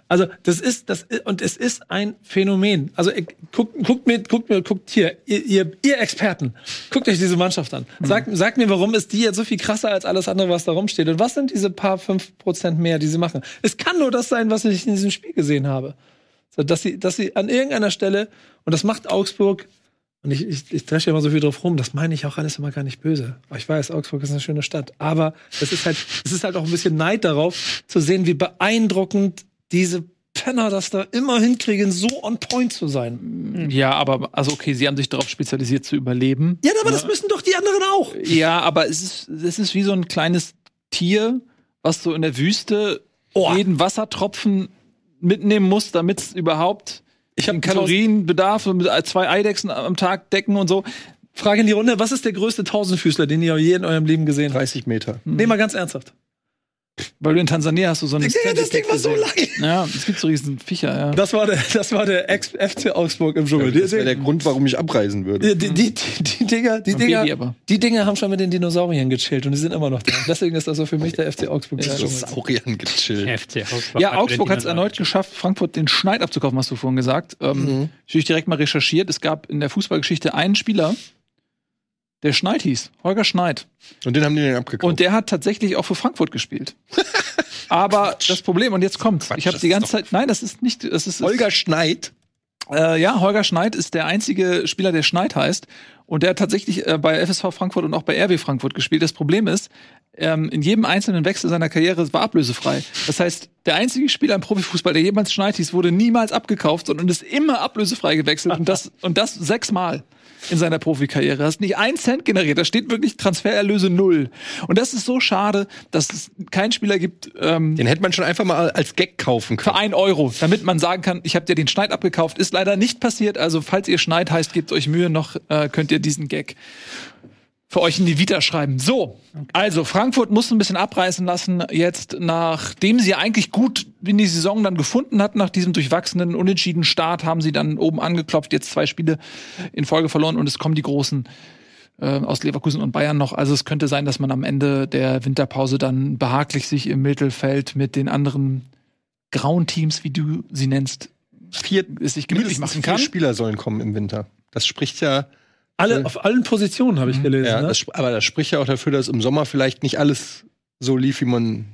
Also das ist das ist, und es ist ein Phänomen. Also äh, guckt, guckt mir guckt mir guckt hier ihr, ihr, ihr Experten guckt euch diese Mannschaft an. Sagt sagt mir, warum ist die jetzt so viel krasser als alles andere, was da rumsteht und was sind diese paar fünf Prozent mehr, die sie machen? Es kann nur das sein, was ich in diesem Spiel gesehen habe. So, dass sie dass sie an irgendeiner Stelle und das macht Augsburg und ich, ich, ich dresche immer so viel drauf rum, das meine ich auch alles immer gar nicht böse. Ich weiß, Augsburg ist eine schöne Stadt. Aber es ist halt, es ist halt auch ein bisschen Neid darauf, zu sehen, wie beeindruckend diese Penner das da immer hinkriegen, so on point zu sein. Ja, aber also okay, sie haben sich darauf spezialisiert zu überleben. Ja, aber das müssen doch die anderen auch. Ja, aber es ist, es ist wie so ein kleines Tier, was so in der Wüste Oh. jeden Wassertropfen mitnehmen muss, damit es überhaupt Ich habe den Kalorienbedarf mit zwei Eidechsen am Tag decken und so. Frage in die Runde, was ist der größte Tausendfüßler, den ihr je in eurem Leben gesehen habt? 30 Meter. Nee, mal ganz ernsthaft. Weil du in Tansania hast du so eine Digga, das Ding war so lang. Ja, es gibt so riesen Viecher, ja. Das war der, das war der Ex-FC Augsburg im Dschungel. Das wäre der Grund, warum ich abreisen würde. die, die, die, die Dinger, die Dinger, die Dinger haben schon mit den Dinosauriern gechillt und die sind immer noch da. Deswegen ist das so für mich der FC Augsburg. des So Dschungels. Sauriern gechillt. FC Augsburg. Ja, Augsburg hat es erneut geschafft, Frankfurt den Schneid abzukaufen, hast du vorhin gesagt. Ähm, Mhm. Natürlich direkt mal recherchiert. Es gab in der Fußballgeschichte einen Spieler, der Schneid hieß, Holger Schneid. Und den haben die dann abgekauft. Und der hat tatsächlich auch für Frankfurt gespielt. Aber das Problem, und jetzt kommt's. Quatsch, ich habe die ist ganze Zeit, nein, das ist nicht, das ist Holger Schneid. Äh, ja, Holger Schneid ist der einzige Spieler, der Schneid heißt. Und der hat tatsächlich äh, bei FSV Frankfurt und auch bei RW Frankfurt gespielt. Das Problem ist, ähm, in jedem einzelnen Wechsel seiner Karriere war ablösefrei. Das heißt, der einzige Spieler im Profifußball, der jemals Schneid hieß, wurde niemals abgekauft, sondern ist immer ablösefrei gewechselt. Und das, und das sechsmal in seiner Profikarriere. Hast nicht einen Cent generiert. Da steht wirklich Transfererlöse null. Und das ist so schade, dass es keinen Spieler gibt, ähm, Den hätte man schon einfach mal als Gag kaufen für können. ein Euro, damit man sagen kann, ich habe dir den Schneid abgekauft. Ist leider nicht passiert. Also falls ihr Schneid heißt, gebt euch Mühe noch, äh, könnt ihr diesen Gag für euch in die Vita schreiben. So, also Frankfurt muss ein bisschen abreißen lassen. Jetzt, nachdem sie eigentlich gut in die Saison dann gefunden hatten, nach diesem durchwachsenen, unentschiedenen Start, haben sie dann oben angeklopft, jetzt zwei Spiele in Folge verloren und es kommen die großen äh, aus Leverkusen und Bayern noch. Also es könnte sein, dass man am Ende der Winterpause dann behaglich sich im Mittelfeld mit den anderen grauen Teams, wie du sie nennst, Vier, es sich gemütlich machen vier kann. Spieler sollen kommen im Winter. Das spricht ja, Alle, auf allen Positionen habe ich gelesen. ja ne? das, aber das spricht ja auch dafür, dass im Sommer vielleicht nicht alles so lief, wie man.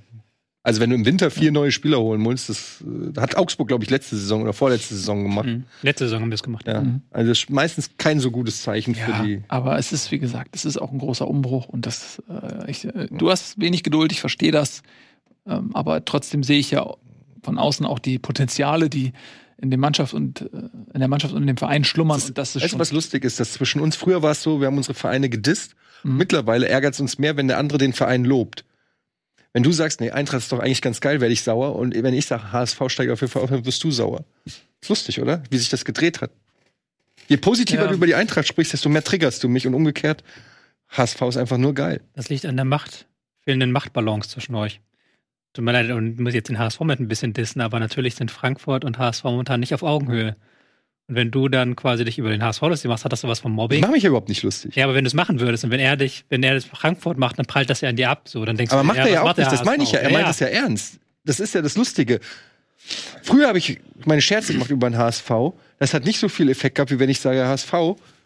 Also wenn du im Winter vier neue Spieler holen musst, das äh, hat Augsburg, glaube ich, letzte Saison oder vorletzte Saison gemacht. Mhm. Letzte Saison haben wir es gemacht. Ja. Mhm. Also das ist meistens kein so gutes Zeichen Ja, für die. aber es ist, wie gesagt, es ist auch ein großer Umbruch und das, äh, ich, äh, du hast wenig Geduld, ich verstehe das, ähm, aber trotzdem sehe ich ja von außen auch die Potenziale, die in der Mannschaft und äh, in der Mannschaft und in dem Verein schlummern und das ist Weißt du, schon was lustig ist, dass zwischen uns früher war es so, wir haben unsere Vereine gedisst. Mhm. Mittlerweile ärgert es uns mehr, wenn der andere den Verein lobt. Wenn du sagst, nee, Eintracht ist doch eigentlich ganz geil, werde ich sauer. Und wenn ich sage, HSV steigt auf jeden Fall auf, dann wirst du sauer. Ist lustig, oder? Wie sich das gedreht hat. Je positiver Ja. du über die Eintracht sprichst, desto mehr triggerst du mich und umgekehrt. HSV ist einfach nur geil. Das liegt an der Macht, fehlenden Machtbalance zwischen euch. Tut mir leid, und ich muss jetzt den HSV mit ein bisschen dissen, aber natürlich sind Frankfurt und HSV momentan nicht auf Augenhöhe. Und wenn du dann quasi dich über den HSV lustig machst, hat das sowas von Ich Mobbing. mache mich ja überhaupt nicht lustig. Ja, aber wenn du es machen würdest und wenn er dich, wenn er das Frankfurt macht, dann prallt das ja an dir ab. So, dann denkst Aber du, macht er was ja auch nicht, das meine ich ja. Er meint das ja ernst. Das ist ja das Lustige. Früher habe ich meine Scherze gemacht über den HSV. Das hat nicht so viel Effekt gehabt, wie wenn ich sage, HSV,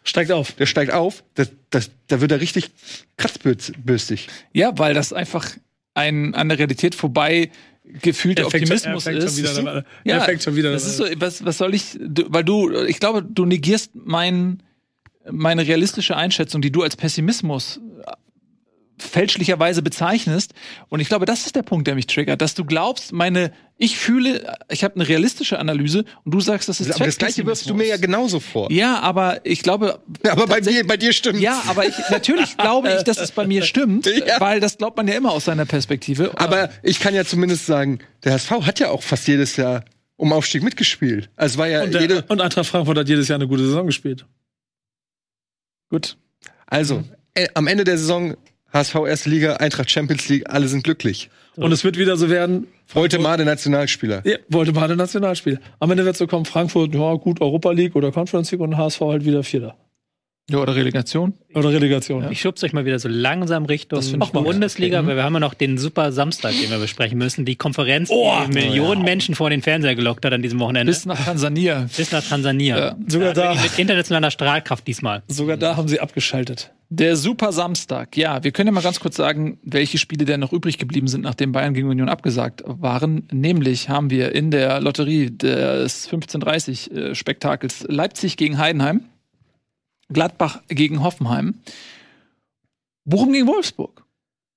Steigt auf. der steigt auf, das, das, da wird er richtig kratzbürstig. Ja, weil das einfach ein an der Realität vorbei gefühlter Er Optimismus schon ist. wieder ja, fängt schon wieder Das ist so, was, was soll ich, du, weil du, ich glaube, du negierst mein, meine realistische Einschätzung, die du als Pessimismus fälschlicherweise bezeichnest. Und ich glaube, das ist der Punkt, der mich triggert, dass du glaubst, meine, ich fühle, ich habe eine realistische Analyse und du sagst, das ist Aber das gleiche wirfst du mir ja genauso vor. Ja, aber ich glaube, aber bei mir, bei dir stimmt. ja, aber ich, natürlich glaube ich, dass es bei mir stimmt, Ja. weil das glaubt man ja immer aus seiner Perspektive. Aber ich kann ja zumindest sagen, der HSV hat ja auch fast jedes Jahr um Aufstieg mitgespielt. Also war ja Und, jede, der, und Eintracht Frankfurt hat jedes Jahr eine gute Saison gespielt. gut. also äh, am Ende der Saison HSV erste Liga, Eintracht Champions League, alle sind glücklich. Und es wird wieder so werden, Heute mal der Nationalspieler. ja, wollte mal ein Nationalspiel. Am Ende wird so kommen, Frankfurt, ja gut, Europa League oder Conference League und HSV halt wieder Vierter. Ja, oder Relegation. Oder Relegation. Ich schub's euch mal wieder so langsam Richtung. Bundesliga, Okay. weil wir haben ja noch den super Samstag, den wir besprechen müssen. Die Konferenz, Oh, die Millionen Menschen vor den Fernseher gelockt hat an diesem Wochenende. Bis nach Tansania. Bis nach Tansania. Ja. Sogar da. Mit internationaler Strahlkraft diesmal. Sogar da haben sie abgeschaltet. Der Super Samstag. Ja, wir können ja mal ganz kurz sagen, welche Spiele denn noch übrig geblieben sind, nachdem Bayern gegen Union abgesagt waren. Nämlich haben wir in der Lotterie des 15:30 äh, Spektakels Leipzig gegen Heidenheim, Gladbach gegen Hoffenheim, Bochum gegen Wolfsburg.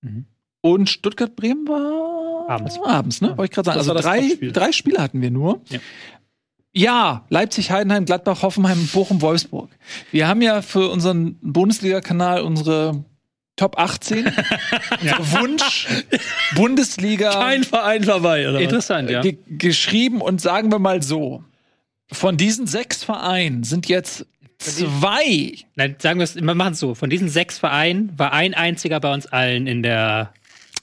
Mhm. Und Stuttgart-Bremen war Abends. abends ne? Wollte ich gerade sagen. Das Also war drei, drei Spiele hatten wir nur. Ja. Ja, Leipzig, Heidenheim, Gladbach, Hoffenheim, Bochum, Wolfsburg. Wir haben ja für unseren Bundesliga-Kanal unsere Top 18, unser Wunsch, Bundesliga Kein Verein dabei, oder? Interessant, ja. ge geschrieben und sagen wir mal so, von diesen sechs Vereinen sind jetzt zwei Nein, sagen wir es, wir machen es so. Von diesen sechs Vereinen war ein einziger bei uns allen in der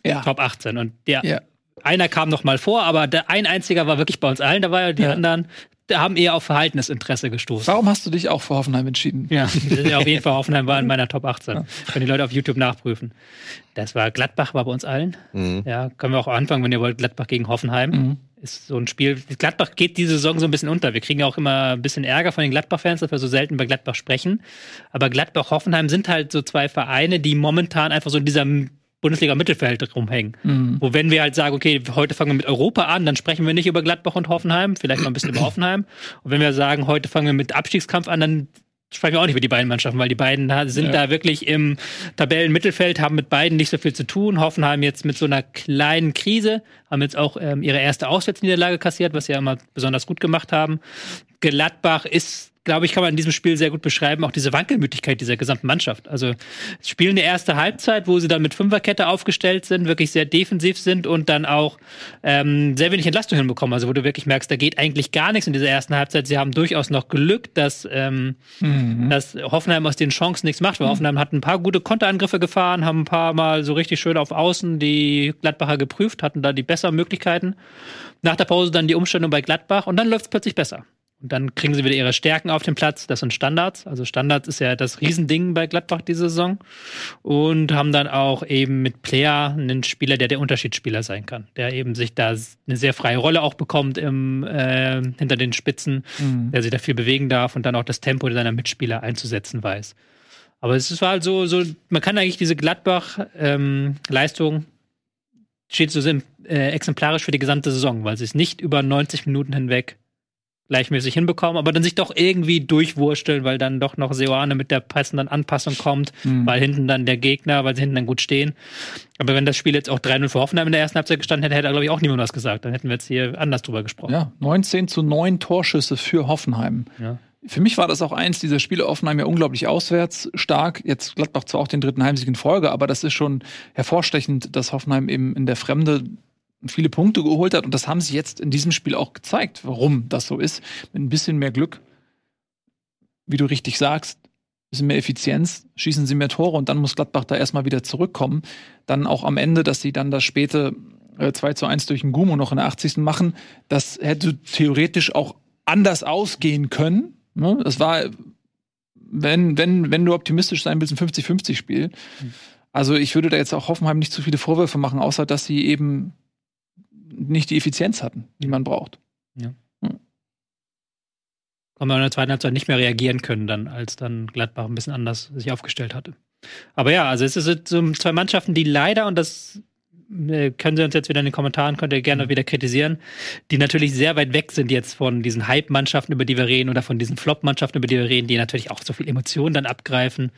ja, Top 18. Und der, ja. einer kam noch mal vor, aber der ein einziger war wirklich bei uns allen dabei. Und die Ja. anderen da haben eher auf Verhaltenesinteresse gestoßen. Warum hast du dich auch für Hoffenheim entschieden? Ja, wir sind ja auf jeden Fall Hoffenheim war in meiner Top 18. Können die Leute auf YouTube nachprüfen. Das war Gladbach war bei uns allen. Mhm. Ja, können wir auch anfangen, wenn ihr wollt. Gladbach gegen Hoffenheim. Mhm. Ist so ein Spiel. Gladbach geht diese Saison so ein bisschen unter. Wir kriegen ja auch immer ein bisschen Ärger von den Gladbach-Fans, dass wir so selten über Gladbach sprechen. Aber Gladbach-Hoffenheim sind halt so zwei Vereine, die momentan einfach so in diesem Bundesliga-Mittelfeld rumhängen. Mhm. Wo wenn wir halt sagen, okay, heute fangen wir mit Europa an, dann sprechen wir nicht über Gladbach und Hoffenheim, vielleicht mal ein bisschen über Hoffenheim. Und wenn wir sagen, heute fangen wir mit Abstiegskampf an, dann sprechen wir auch nicht über die beiden Mannschaften, weil die beiden sind Ja. da wirklich im Tabellenmittelfeld, haben mit beiden nicht so viel zu tun. Hoffenheim jetzt mit so einer kleinen Krise, haben jetzt auch ähm, ihre erste Auswärtsniederlage kassiert, was sie ja immer besonders gut gemacht haben. Gladbach ist glaube ich, kann man in diesem Spiel sehr gut beschreiben, auch diese Wankelmütigkeit dieser gesamten Mannschaft. Also spielen eine erste Halbzeit, wo sie dann mit Fünferkette aufgestellt sind, wirklich sehr defensiv sind und dann auch ähm, sehr wenig Entlastung hinbekommen. Also wo du wirklich merkst, da geht eigentlich gar nichts in dieser ersten Halbzeit. Sie haben durchaus noch Glück, dass, ähm, dass Hoffenheim aus den Chancen nichts macht, weil Hoffenheim hat ein paar gute Konterangriffe gefahren, haben ein paar Mal so richtig schön auf Außen die Gladbacher geprüft, hatten da die besseren Möglichkeiten. Nach der Pause dann die Umstellung bei Gladbach und dann läuft es plötzlich besser. Und dann kriegen sie wieder ihre Stärken auf den Platz. Das sind Standards. Also Standards ist ja das Riesending bei Gladbach diese Saison. Und haben dann auch eben mit Player einen Spieler, der der Unterschiedsspieler sein kann. Der eben sich da eine sehr freie Rolle auch bekommt im, äh, hinter den Spitzen. Der sich da viel bewegen darf und dann auch das Tempo seiner Mitspieler einzusetzen weiß. Aber es war halt so, so man kann eigentlich diese Gladbach-Leistung steht so äh, exemplarisch für die gesamte Saison, weil sie es nicht über 90 Minuten hinweg gleichmäßig hinbekommen, aber dann sich doch irgendwie durchwursteln, weil dann doch noch Seoane mit der passenden Anpassung kommt, Mhm. weil hinten dann der Gegner, weil sie hinten dann gut stehen. Aber wenn das Spiel jetzt auch 3-0 für Hoffenheim in der ersten Halbzeit gestanden hätte, hätte, glaube ich, auch niemand was gesagt. Dann hätten wir jetzt hier anders drüber gesprochen. Ja, 19 zu 9 Torschüsse für Hoffenheim. Ja. Für mich war das auch eins dieser Spiele. Offenheim ja unglaublich auswärts stark. Jetzt Gladbach zwar auch den dritten Heimsieg in Folge, aber das ist schon hervorstechend, dass Hoffenheim eben in der Fremde viele Punkte geholt hat. Und das haben sie jetzt in diesem Spiel auch gezeigt, warum das so ist. Mit ein bisschen mehr Glück, wie du richtig sagst, ein bisschen mehr Effizienz, schießen sie mehr Tore und dann muss Gladbach da erstmal wieder zurückkommen. Dann auch am Ende, dass sie dann das späte äh, 2 zu 1 durch den Gumo noch in der 80. machen, das hätte theoretisch auch anders ausgehen können. Ne? Das war, wenn, wenn, wenn du optimistisch sein willst, ein 50-50-Spiel. Also ich würde da jetzt auch Hoffenheim nicht zu viele Vorwürfe machen, außer dass sie eben nicht die Effizienz hatten, die man braucht. haben wir in der zweiten Halbzeit nicht mehr reagieren können, dann, als dann Gladbach ein bisschen anders sich aufgestellt hatte. Aber ja, also es sind so zwei Mannschaften, die leider, und das können Sie uns jetzt wieder in den Kommentaren, könnt ihr gerne wieder kritisieren, die natürlich sehr weit weg sind jetzt von diesen Hype-Mannschaften, über die wir reden, oder von diesen Flop-Mannschaften, über die wir reden, die natürlich auch so viel Emotionen dann abgreifen.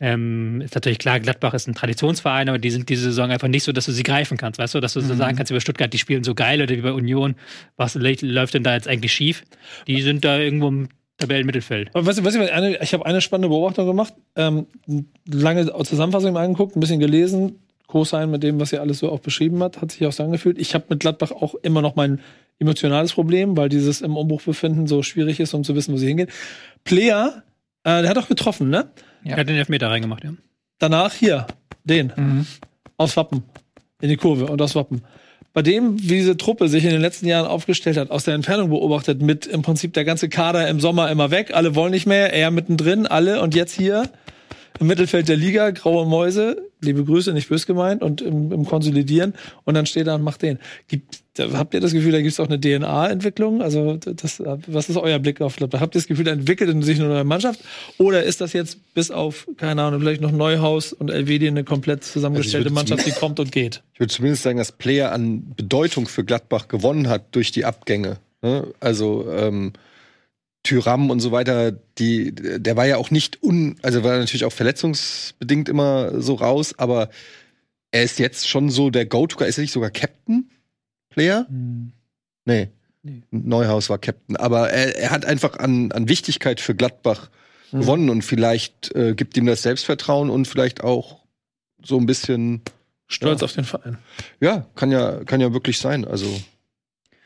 Ähm, ist natürlich klar, Gladbach ist ein Traditionsverein, aber die sind diese Saison einfach nicht so, dass du sie greifen kannst, weißt du, dass du so sagen kannst über Stuttgart, die spielen so geil oder wie bei Union, was läuft denn da jetzt eigentlich schief? Die sind da irgendwo im Tabellenmittelfeld. Du, weißt du, eine, ich habe eine spannende Beobachtung gemacht, ähm, lange Zusammenfassung angeguckt, ein bisschen gelesen, Co-Sign mit dem, was er alles so auch beschrieben hat, hat sich auch so angefühlt. Ich habe mit Gladbach auch immer noch mein emotionales Problem, weil dieses im Umbruch befinden so schwierig ist, um zu wissen, wo sie hingehen. Player, äh, der hat auch getroffen, ne? Ja. Er hat den Elfmeter reingemacht, ja. Danach hier, den. Mhm. Aus Wappen. In die Kurve und aus Wappen. Bei dem, wie diese Truppe sich in den letzten Jahren aufgestellt hat, aus der Entfernung beobachtet, mit im Prinzip der ganze Kader im Sommer immer weg, alle wollen nicht mehr, er mittendrin, alle und jetzt hier im Mittelfeld der Liga, graue Mäuse, liebe Grüße, nicht bös gemeint, und im, im Konsolidieren und dann steht er und macht den. Gibt, habt ihr das Gefühl, da gibt es auch eine DNA-Entwicklung? Also, das, was ist euer Blick auf Habt ihr das Gefühl, da entwickelt sich eine neue Mannschaft? Oder ist das jetzt bis auf, keine Ahnung, vielleicht noch Neuhaus und Elvedi eine komplett zusammengestellte also Mannschaft, die kommt und geht? Ich würde zumindest sagen, dass Player an Bedeutung für Gladbach gewonnen hat durch die Abgänge. Ne? Also, ähm, Tyram und so weiter, die, der war ja auch nicht un, also war natürlich auch verletzungsbedingt immer so raus, aber er ist jetzt schon so der Go-To, ist er nicht sogar Captain Player? Hm. Nee. nee. Neuhaus war Captain, aber er, er, hat einfach an, an Wichtigkeit für Gladbach hm. gewonnen und vielleicht äh, gibt ihm das Selbstvertrauen und vielleicht auch so ein bisschen Stolz ja. auf den Verein. Ja, kann ja, kann ja wirklich sein. Also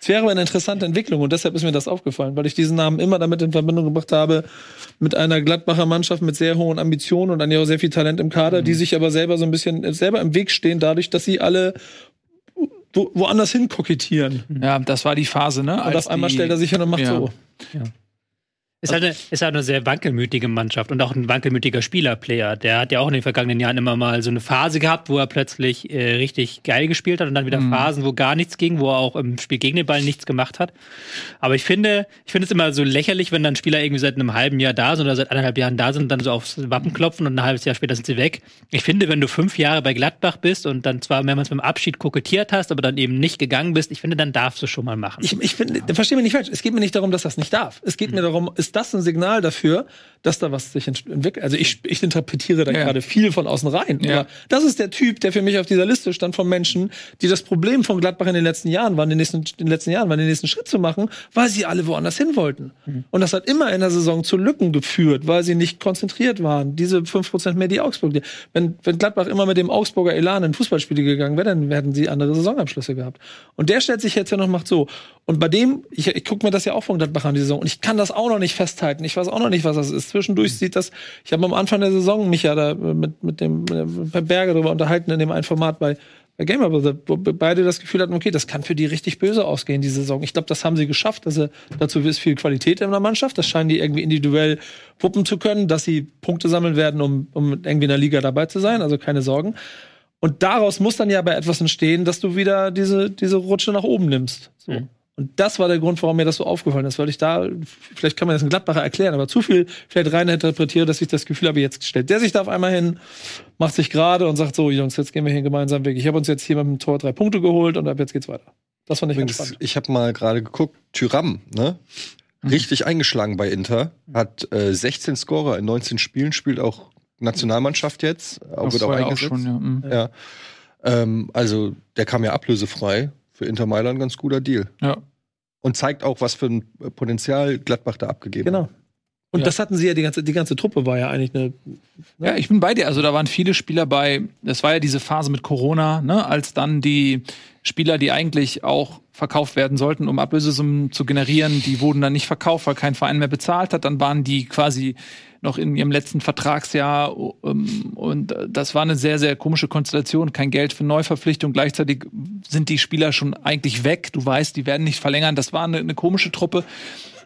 es wäre eine interessante Entwicklung und deshalb ist mir das aufgefallen, weil ich diesen Namen immer damit in Verbindung gebracht habe mit einer Gladbacher Mannschaft mit sehr hohen Ambitionen und auch sehr viel Talent im Kader, mhm. die sich aber selber so ein bisschen selber im Weg stehen, dadurch, dass sie alle wo, woanders hin kokettieren. Ja, das war die Phase, ne? Und auf einmal stellt er sich hin und macht ja. so. Ja. Ist halt, eine, ist halt eine sehr wankelmütige Mannschaft und auch ein wankelmütiger Spielerplayer. Der hat ja auch in den vergangenen Jahren immer mal so eine Phase gehabt, wo er plötzlich äh, richtig geil gespielt hat und dann wieder mhm. Phasen, wo gar nichts ging, wo er auch im Spiel gegen den Ball nichts gemacht hat. Aber ich finde, ich finde es immer so lächerlich, wenn dann Spieler irgendwie seit einem halben Jahr da sind oder seit anderthalb Jahren da sind und dann so aufs Wappen klopfen und ein halbes Jahr später sind sie weg. Ich finde, wenn du fünf Jahre bei Gladbach bist und dann zwar mehrmals beim Abschied kokettiert hast, aber dann eben nicht gegangen bist, ich finde, dann darfst du schon mal machen. Ich, ich finde, verstehe mich nicht falsch. Es geht mir nicht darum, dass das nicht darf. Es geht mhm. mir darum, ist das ein Signal dafür, dass da was sich entwickelt. Also ich, ich interpretiere da ja. gerade viel von außen rein. Ja. Aber das ist der Typ, der für mich auf dieser Liste stand von Menschen, die das Problem von Gladbach in den letzten Jahren waren, in den, nächsten, in den letzten Jahren, waren den nächsten Schritt zu machen, weil sie alle woanders hin wollten. Mhm. Und das hat immer in der Saison zu Lücken geführt, weil sie nicht konzentriert waren. Diese 5% mehr die Augsburg. Wenn, wenn Gladbach immer mit dem Augsburger Elan in Fußballspiele gegangen wäre, dann hätten sie andere Saisonabschlüsse gehabt. Und der stellt sich jetzt ja noch macht so. Und bei dem, ich, ich gucke mir das ja auch von Gladbach an die Saison und ich kann das auch noch nicht festhalten. Ich weiß auch noch nicht, was das ist. Zwischendurch sieht das, ich habe am Anfang der Saison mich ja da mit, mit dem mit Berger darüber unterhalten in dem einen Format bei, bei Gamer wo beide das Gefühl hatten, okay, das kann für die richtig böse ausgehen, die Saison. Ich glaube, das haben sie geschafft. Also, dazu ist viel Qualität in der Mannschaft. Das scheinen die irgendwie individuell wuppen zu können, dass sie Punkte sammeln werden, um, um irgendwie in der Liga dabei zu sein. Also keine Sorgen. Und daraus muss dann ja bei etwas entstehen, dass du wieder diese, diese Rutsche nach oben nimmst. So. Mhm. Und das war der Grund, warum mir das so aufgefallen ist, weil ich da, vielleicht kann man das in Gladbacher erklären, aber zu viel vielleicht rein interpretiere, dass ich das Gefühl habe, jetzt stellt der sich da auf einmal hin, macht sich gerade und sagt so, Jungs, jetzt gehen wir hier gemeinsam weg. Ich habe uns jetzt hier mit dem Tor drei Punkte geholt und ab jetzt geht's weiter. Das fand ich Übrigens, ganz spannend. Ich habe mal gerade geguckt, Tyram, ne? Mhm. Richtig eingeschlagen bei Inter, hat äh, 16 Scorer in 19 Spielen, spielt auch Nationalmannschaft jetzt, auch wird auch eingesetzt. Auch schon, ja. Mhm. ja. Ähm, also der kam ja ablösefrei für Inter Mailand ganz guter Deal. Ja. Und zeigt auch, was für ein Potenzial Gladbach da abgegeben genau. hat. Genau. Und ja. das hatten sie ja, die ganze, die ganze Truppe war ja eigentlich eine. Ne? Ja, ich bin bei dir. Also da waren viele Spieler bei, das war ja diese Phase mit Corona, ne, als dann die Spieler, die eigentlich auch verkauft werden sollten, um Ablösesummen zu generieren, die wurden dann nicht verkauft, weil kein Verein mehr bezahlt hat. Dann waren die quasi noch in ihrem letzten Vertragsjahr ähm, und das war eine sehr, sehr komische Konstellation. Kein Geld für Neuverpflichtung. Gleichzeitig sind die Spieler schon eigentlich weg. Du weißt, die werden nicht verlängern. Das war eine, eine komische Truppe.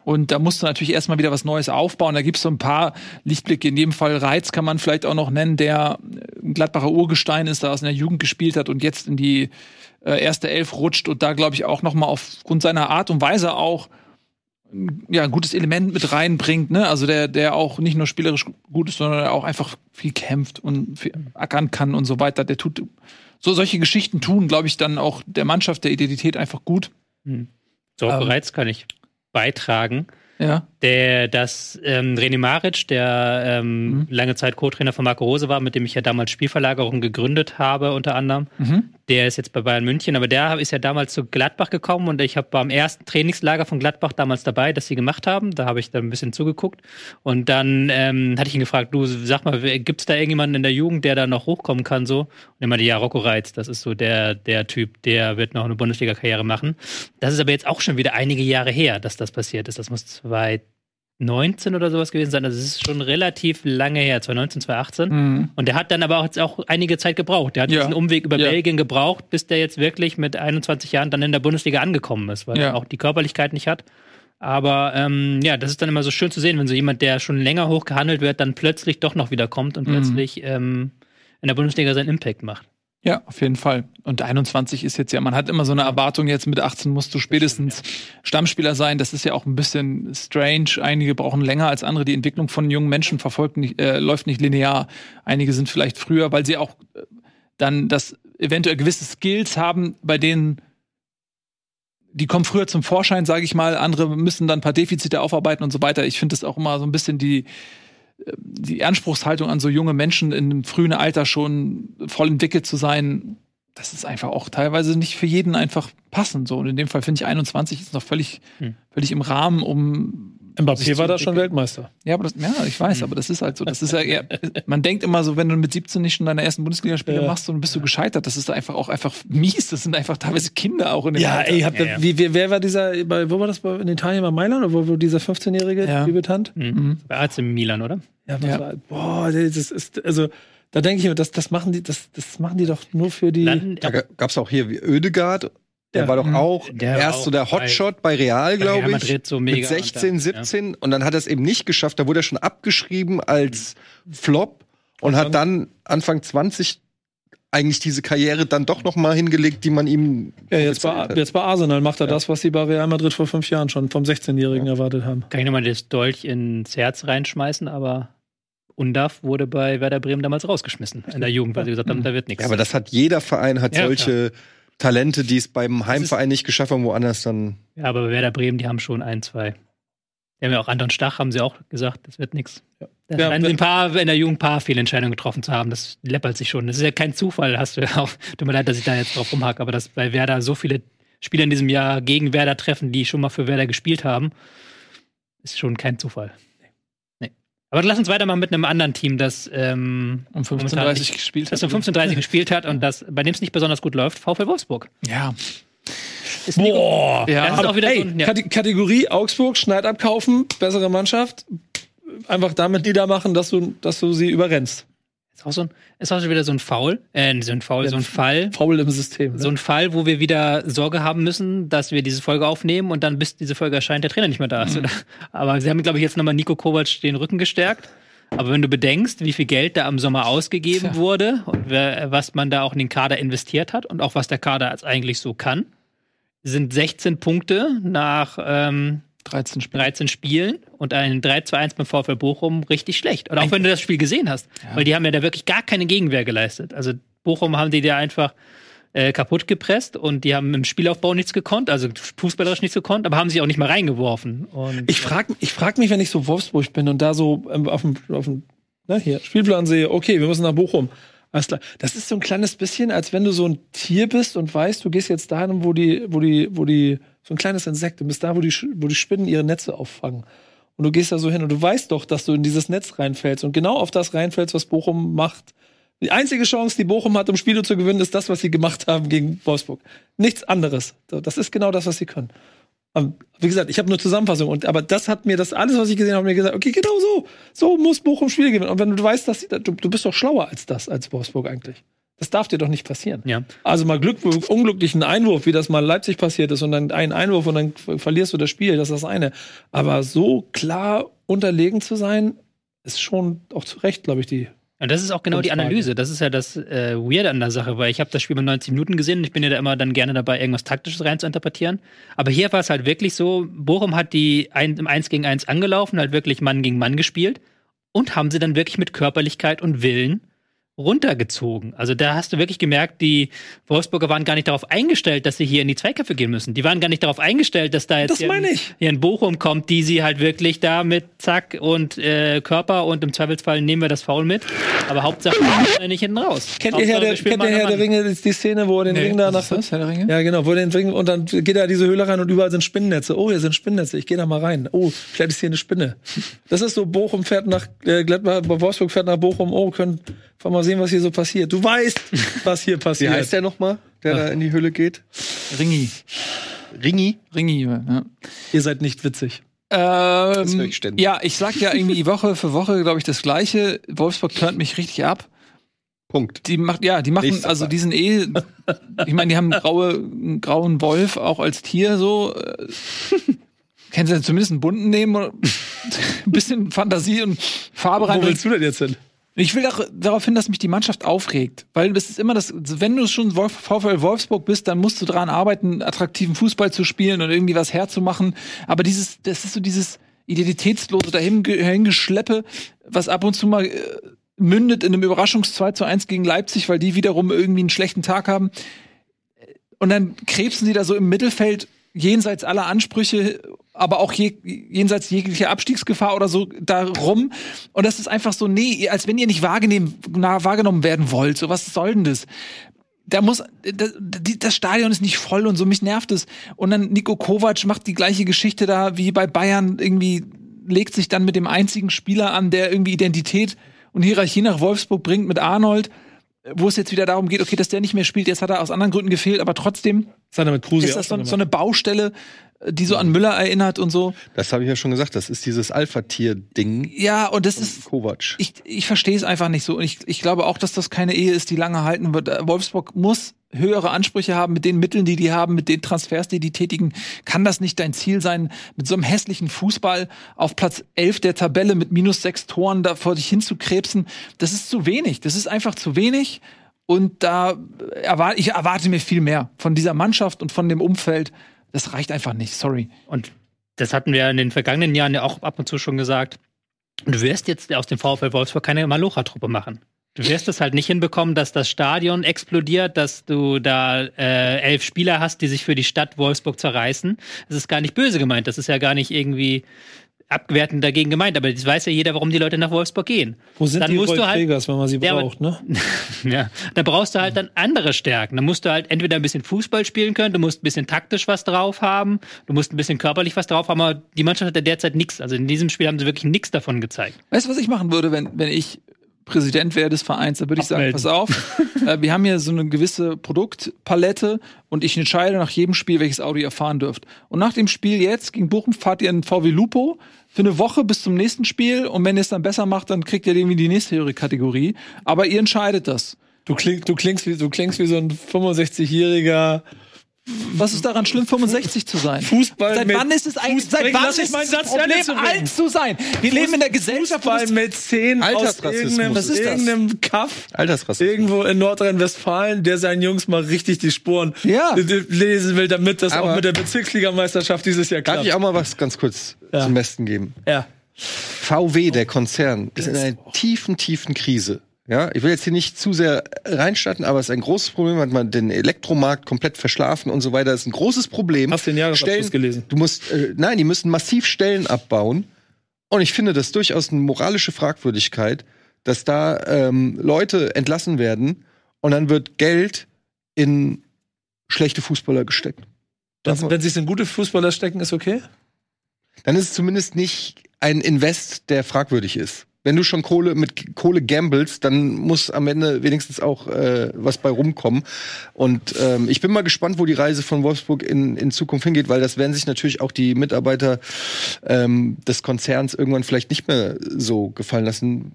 Und da musst du natürlich erstmal wieder was Neues aufbauen. Da gibt es so ein paar Lichtblicke. In jedem Fall Reiz kann man vielleicht auch noch nennen, der ein Gladbacher Urgestein ist, der aus in der Jugend gespielt hat und jetzt in die äh, erste Elf rutscht und da, glaube ich, auch noch mal aufgrund seiner Art und Weise auch ja, ein gutes Element mit reinbringt, ne? Also der, der auch nicht nur spielerisch gut ist, sondern auch einfach viel kämpft und viel ackern kann und so weiter. Der tut so solche Geschichten tun, glaube ich, dann auch der Mannschaft der Identität einfach gut. So, Ähm. bereits kann ich beitragen. Ja. Der, dass ähm, René Maric, der ähm, Mhm. lange Zeit Co-Trainer von Marco Rose war, mit dem ich ja damals Spielverlagerung gegründet habe, unter anderem, Mhm. der ist jetzt bei Bayern München, aber der ist ja damals zu Gladbach gekommen und ich habe beim ersten Trainingslager von Gladbach damals dabei, das sie gemacht haben. Da habe ich dann ein bisschen zugeguckt. Und dann ähm, hatte ich ihn gefragt, du sag mal, gibt es da irgendjemanden in der Jugend, der da noch hochkommen kann? so? Und er meinte, ja, Rocco Reitz, das ist so der, der Typ, der wird noch eine Bundesliga-Karriere machen. Das ist aber jetzt auch schon wieder einige Jahre her, dass das passiert ist. Das muss 2019 oder sowas gewesen sein. Also es ist schon relativ lange her, 2019, 2018. Mhm. Und der hat dann aber auch, jetzt auch einige Zeit gebraucht. Der hat Ja. diesen Umweg über Ja. Belgien gebraucht, bis der jetzt wirklich mit 21 Jahren dann in der Bundesliga angekommen ist, weil Ja. er auch die Körperlichkeit nicht hat. Aber ähm, ja, das ist dann immer so schön zu sehen, wenn so jemand, der schon länger hoch gehandelt wird, dann plötzlich doch noch wieder kommt und Mhm. plötzlich ähm, in der Bundesliga seinen Impact macht. Ja, auf jeden Fall. Und 21 ist jetzt ja, man hat immer so eine Erwartung, jetzt mit 18 musst du spätestens Stammspieler sein. Das ist ja auch ein bisschen strange. Einige brauchen länger als andere. Die Entwicklung von jungen Menschen verfolgt nicht, äh, läuft nicht linear. Einige sind vielleicht früher, weil sie auch äh, dann das eventuell gewisse Skills haben, bei denen die kommen früher zum Vorschein, sage ich mal. Andere müssen dann ein paar Defizite aufarbeiten und so weiter. Ich finde das auch immer so ein bisschen die die Anspruchshaltung an so junge Menschen in einem frühen Alter schon voll entwickelt zu sein, das ist einfach auch teilweise nicht für jeden einfach passend. So. Und in dem Fall finde ich 21 ist noch völlig, Hm. völlig im Rahmen, um. Mbappé war da schon. Weltmeister. Ja, aber das, ja, ich weiß, aber das ist halt so. Das ist ja eher, man denkt immer so, wenn du mit 17 nicht schon deine ersten Bundesligaspiele Ja. machst, dann bist du gescheitert. Das ist einfach auch einfach mies. Das sind einfach teilweise Kinder auch in dem Ja, Alter. ey, ihr, Ja, ja. Wie, wer, wer war dieser, bei, wo war das, bei, in Italien, bei Mailand, oder wo, wo dieser 15-jährige Ja. Debütant? Mhm. Bei AC Milan, oder? Ja, Ja. War, boah, das ist, also, da denke ich mir, das, das machen die, das, das machen die doch nur für die. Dann, Da gab es auch hier wie Ödegard. Der Ja. war doch Mhm. auch Der erst auch so der Hotshot bei Real, bei Real glaube ich. Madrid so mega mit 16, und dann- 17 und dann hat er es eben nicht geschafft. Da wurde er schon abgeschrieben als Flop und hat dann Anfang 20 eigentlich diese Karriere dann doch noch mal hingelegt, die man ihm ja, jetzt bei, jetzt bei Arsenal macht er Ja. das, was sie bei Real Madrid vor fünf Jahren schon vom 16-Jährigen erwartet haben. kann ich nochmal das Dolch ins Herz reinschmeißen, aber Undaf wurde bei Werder Bremen damals rausgeschmissen in der Jugend, weil sie gesagt haben, da wird nichts. Ja, aber das hat jeder Verein hat Ja, solche Talente, die es beim Heimverein nicht geschafft haben, woanders dann. Ja, aber bei Werder Bremen, die haben schon ein, zwei. Die haben ja auch Anton Stach, haben sie auch gesagt, das wird nichts. Ja. Das Ja, ein paar in der Jugend ein paar Fehlentscheidungen getroffen zu haben. Das läppert sich schon. Das ist ja kein Zufall, hast du ja auch. Tut mir leid, dass ich da jetzt drauf rumhake, aber dass bei Werder so viele Spieler in diesem Jahr gegen Werder treffen, die schon mal für Werder gespielt haben, ist schon kein Zufall. Aber lass uns weitermachen mit einem anderen Team, das ähm, um momentan 15.30 gespielt das hat. um 15.30 gespielt hat und das, bei dem es nicht besonders gut läuft, VfL Wolfsburg. Ja. Ist Boah! Ja. Das ist auch wieder Ey, so ein, ja. Kate- Kategorie Augsburg, Schneid abkaufen, bessere Mannschaft. Einfach damit niedermachen, dass du, dass du sie überrennst. Ist auch, so ein, ist auch schon wieder so ein Foul, äh, so ein Foul, Ja, so ein Fall. Faul im System. Ne? So ein Fall, wo wir wieder Sorge haben müssen, dass wir diese Folge aufnehmen und dann, bis diese Folge erscheint, der Trainer nicht mehr da ist. Oder? Aber sie haben, glaube ich, jetzt nochmal Nico Kovac den Rücken gestärkt. Aber wenn du bedenkst, wie viel Geld da am Sommer ausgegeben Tja. wurde und wer, was man da auch in den Kader investiert hat und auch was der Kader als eigentlich so kann, sind 16 Punkte nach ähm, 13 Spiele. 13 Spielen und ein 3-2-1 beim VfL Bochum richtig schlecht. Oder auch wenn du das Spiel gesehen hast. Ja. Weil die haben ja da wirklich gar keine Gegenwehr geleistet. Also Bochum haben die da einfach äh, kaputt gepresst und die haben im Spielaufbau nichts gekonnt, also fußballerisch nichts gekonnt, aber haben sich auch nicht mal reingeworfen. Und Ich frage ich frag mich, wenn ich so Wolfsburg bin und da so ähm, auf dem, auf dem ne, hier, Spielplan sehe, okay, wir müssen nach Bochum. Alles klar. Das ist so ein kleines bisschen, als wenn du so ein Tier bist und weißt, du gehst jetzt dahin, wo die, wo die, wo die, so ein kleines Insekt, du bist da, wo die, wo die Spinnen ihre Netze auffangen. Und du gehst da so hin und du weißt doch, dass du in dieses Netz reinfällst und genau auf das reinfällst, was Bochum macht. Die einzige Chance, die Bochum hat, um Spiele zu gewinnen, ist das, was sie gemacht haben gegen Wolfsburg. Nichts anderes. Das ist genau das, was sie können. Ähm, Wie gesagt, ich habe nur Zusammenfassung und aber das hat mir das alles, was ich gesehen habe, mir gesagt, okay, genau so, so muss Bochum Spiele gewinnen. Und wenn du weißt, dass sie, du, du bist doch schlauer als das, als Wolfsburg eigentlich. Das darf dir doch nicht passieren. ja. Also mal Glück, unglücklichen Einwurf, wie das mal in Leipzig passiert ist und dann ein Einwurf und dann ver- verlierst du das Spiel, das ist das eine. Aber so klar unterlegen zu sein, ist schon auch zu Recht, glaube ich, die. Und das ist auch genau die. Analyse. Das ist ja das äh, Weirde an der Sache, weil ich habe das Spiel mit 90 Minuten gesehen und ich bin ja da immer dann gerne dabei, irgendwas Taktisches rein zu interpretieren. Aber hier war es halt wirklich so, Bochum hat die ein, im 1 gegen 1 angelaufen, halt wirklich Mann gegen Mann gespielt und haben sie dann wirklich mit Körperlichkeit und Willen runtergezogen. Also da hast du wirklich gemerkt, die Wolfsburger waren gar nicht darauf eingestellt, dass sie hier in die Zweikämpfe gehen müssen. Die waren gar nicht darauf eingestellt, dass da jetzt Das hier, ich. hier ein Bochum kommt, die sie halt wirklich da mit Zack und äh, Körper und im Zweifelsfall nehmen wir das Foul mit. Aber Hauptsache äh, nicht hinten raus. Kennt ihr Herr der, wir kennt ihr Herr der. Ringe, die Szene, wo er den Ring da nach was ist das, Herr der Ringe? Ja, genau, wo er den Ring und dann geht er in diese Höhle rein und überall sind Spinnennetze. Oh, hier sind Spinnennetze, ich gehe da mal rein. Oh, vielleicht ist hier eine Spinne. Das ist so, Bochum fährt nach, äh, Gladbach, Wolfsburg fährt nach Bochum. Oh, können wir mal sehen, was hier so passiert. Du weißt, was hier Wie passiert. heißt der nochmal, der da in die Höhle geht? Ringi. Ringi? Ringi, ja. Ihr seid nicht witzig. höre Ähm, ich ständig. ja, ich sag ja irgendwie Woche für Woche, glaube ich, das Gleiche. Wolfsburg turnt mich richtig ab. Punkt. Die macht, ja, die machen, Nächster also die sind eh, ich meine, die haben graue, einen grauen Wolf auch als Tier so. Können sie zumindest einen bunten nehmen oder ein bisschen Fantasie und Farbe rein? Wo willst du denn jetzt hin? Ich will doch darauf hin, dass mich die Mannschaft aufregt. Weil das ist immer das, wenn du schon Wolf, VfL Wolfsburg bist, dann musst du daran arbeiten, attraktiven Fußball zu spielen und irgendwie was herzumachen. Aber dieses, das ist so dieses identitätslose dahin- dahingeschleppe, was ab und zu mal äh, mündet in einem Überraschungs 2 zu 1 gegen Leipzig, weil die wiederum irgendwie einen schlechten Tag haben. Und dann krebsen sie da so im Mittelfeld jenseits aller Ansprüche, aber auch je, jenseits jeglicher Abstiegsgefahr oder so da rum. Und das ist einfach so, nee, als wenn ihr nicht wahrgenommen, wahrgenommen werden wollt. So, was soll denn das? Da muss, das, Stadion ist nicht voll und so, mich nervt es. Und dann Nico Kovac macht die gleiche Geschichte da wie bei Bayern, irgendwie legt sich dann mit dem einzigen Spieler an, der irgendwie Identität und Hierarchie nach Wolfsburg bringt mit Arnold, wo es jetzt wieder darum geht, okay, dass der nicht mehr spielt, jetzt hat er aus anderen Gründen gefehlt, aber trotzdem ist das so, so eine Baustelle, die so an Müller erinnert und so. Das habe ich ja schon gesagt, das ist dieses Alpha-Tier-Ding. Ja, und das ist, Kovac. ich, ich verstehe es einfach nicht so. Und ich, ich glaube auch, dass das keine Ehe ist, die lange halten wird. Äh, Wolfsburg muss höhere Ansprüche haben mit den Mitteln, die die haben, mit den Transfers, die die tätigen. Kann das nicht dein Ziel sein, mit so einem hässlichen Fußball auf Platz 11 der Tabelle mit minus sechs Toren da vor dich hinzukrebsen? Das ist zu wenig. Das ist einfach zu wenig. Und da erwarte ich erwarte mir viel mehr von dieser Mannschaft und von dem Umfeld. Das reicht einfach nicht. Sorry. Und das hatten wir in den vergangenen Jahren ja auch ab und zu schon gesagt. Du wirst jetzt aus dem VfL Wolfsburg keine Malocha-Truppe machen. Du wirst es halt nicht hinbekommen, dass das Stadion explodiert, dass du da äh, elf Spieler hast, die sich für die Stadt Wolfsburg zerreißen. Das ist gar nicht böse gemeint. Das ist ja gar nicht irgendwie abwertend dagegen gemeint. Aber das weiß ja jeder, warum die Leute nach Wolfsburg gehen. Wo sind Dann die musst halt- wenn man sie Ja, braucht, ne? Ja, da brauchst du halt dann andere Stärken. Da musst du halt entweder ein bisschen Fußball spielen können, du musst ein bisschen taktisch was drauf haben, du musst ein bisschen körperlich was drauf haben, aber die Mannschaft hat ja derzeit nichts. Also in diesem Spiel haben sie wirklich nichts davon gezeigt. Weißt du, was ich machen würde, wenn, wenn ich Präsident wäre des Vereins? Da würde ich sagen, Abmelden. pass auf, äh, wir haben hier so eine gewisse Produktpalette und ich entscheide nach jedem Spiel, welches Auto ihr fahren dürft. Und nach dem Spiel jetzt gegen Bochum fahrt ihr einen VW Lupo für eine Woche bis zum nächsten Spiel und wenn ihr es dann besser macht, dann kriegt ihr irgendwie die nächste höhere Kategorie. Aber ihr entscheidet das. Du, klingst, du, klingst wie, du klingst wie so ein 65-jähriger Was ist daran schlimm, 65 zu sein? Fußball Seit mit wann ist es eigentlich, Fußball- seit wann ist meinen es Satz Problem, zu alt zu sein? Wir leben in der Gesellschaft, Fußball das- mit 10 aus Altersrassismus. irgendeinem, Was ist das? irgendeinem Kaff irgendwo in Nordrhein-Westfalen, der seinen Jungs mal richtig die Spuren Ja. lesen will, damit das auch Aber- mit der Bezirksligameisterschaft dieses Jahr klappt. Darf ich auch mal was ganz kurz Ja. zum Besten geben? ja. VW, der Konzern, ist in einer tiefen, tiefen Krise. Ja, ich will jetzt hier nicht zu sehr reinstarten, aber es ist ein großes Problem, hat man den Elektromarkt komplett verschlafen und so weiter. Das ist ein großes Problem. Hast du den Jahresabschluss Stellen- gelesen? Du musst, äh, nein, die müssen massiv Stellen abbauen. Und ich finde das durchaus eine moralische Fragwürdigkeit, dass da ähm, Leute entlassen werden und dann wird Geld in schlechte Fußballer gesteckt. Man- wenn sie es in gute Fußballer stecken, ist okay. dann ist es zumindest nicht ein Invest, der fragwürdig ist. Wenn du schon Kohle mit Kohle gamblest, dann muss am Ende wenigstens auch äh, was bei rumkommen. Und ähm, ich bin mal gespannt, wo die Reise von Wolfsburg in, in Zukunft hingeht, weil das werden sich natürlich auch die Mitarbeiter ähm, des Konzerns irgendwann vielleicht nicht mehr so gefallen lassen.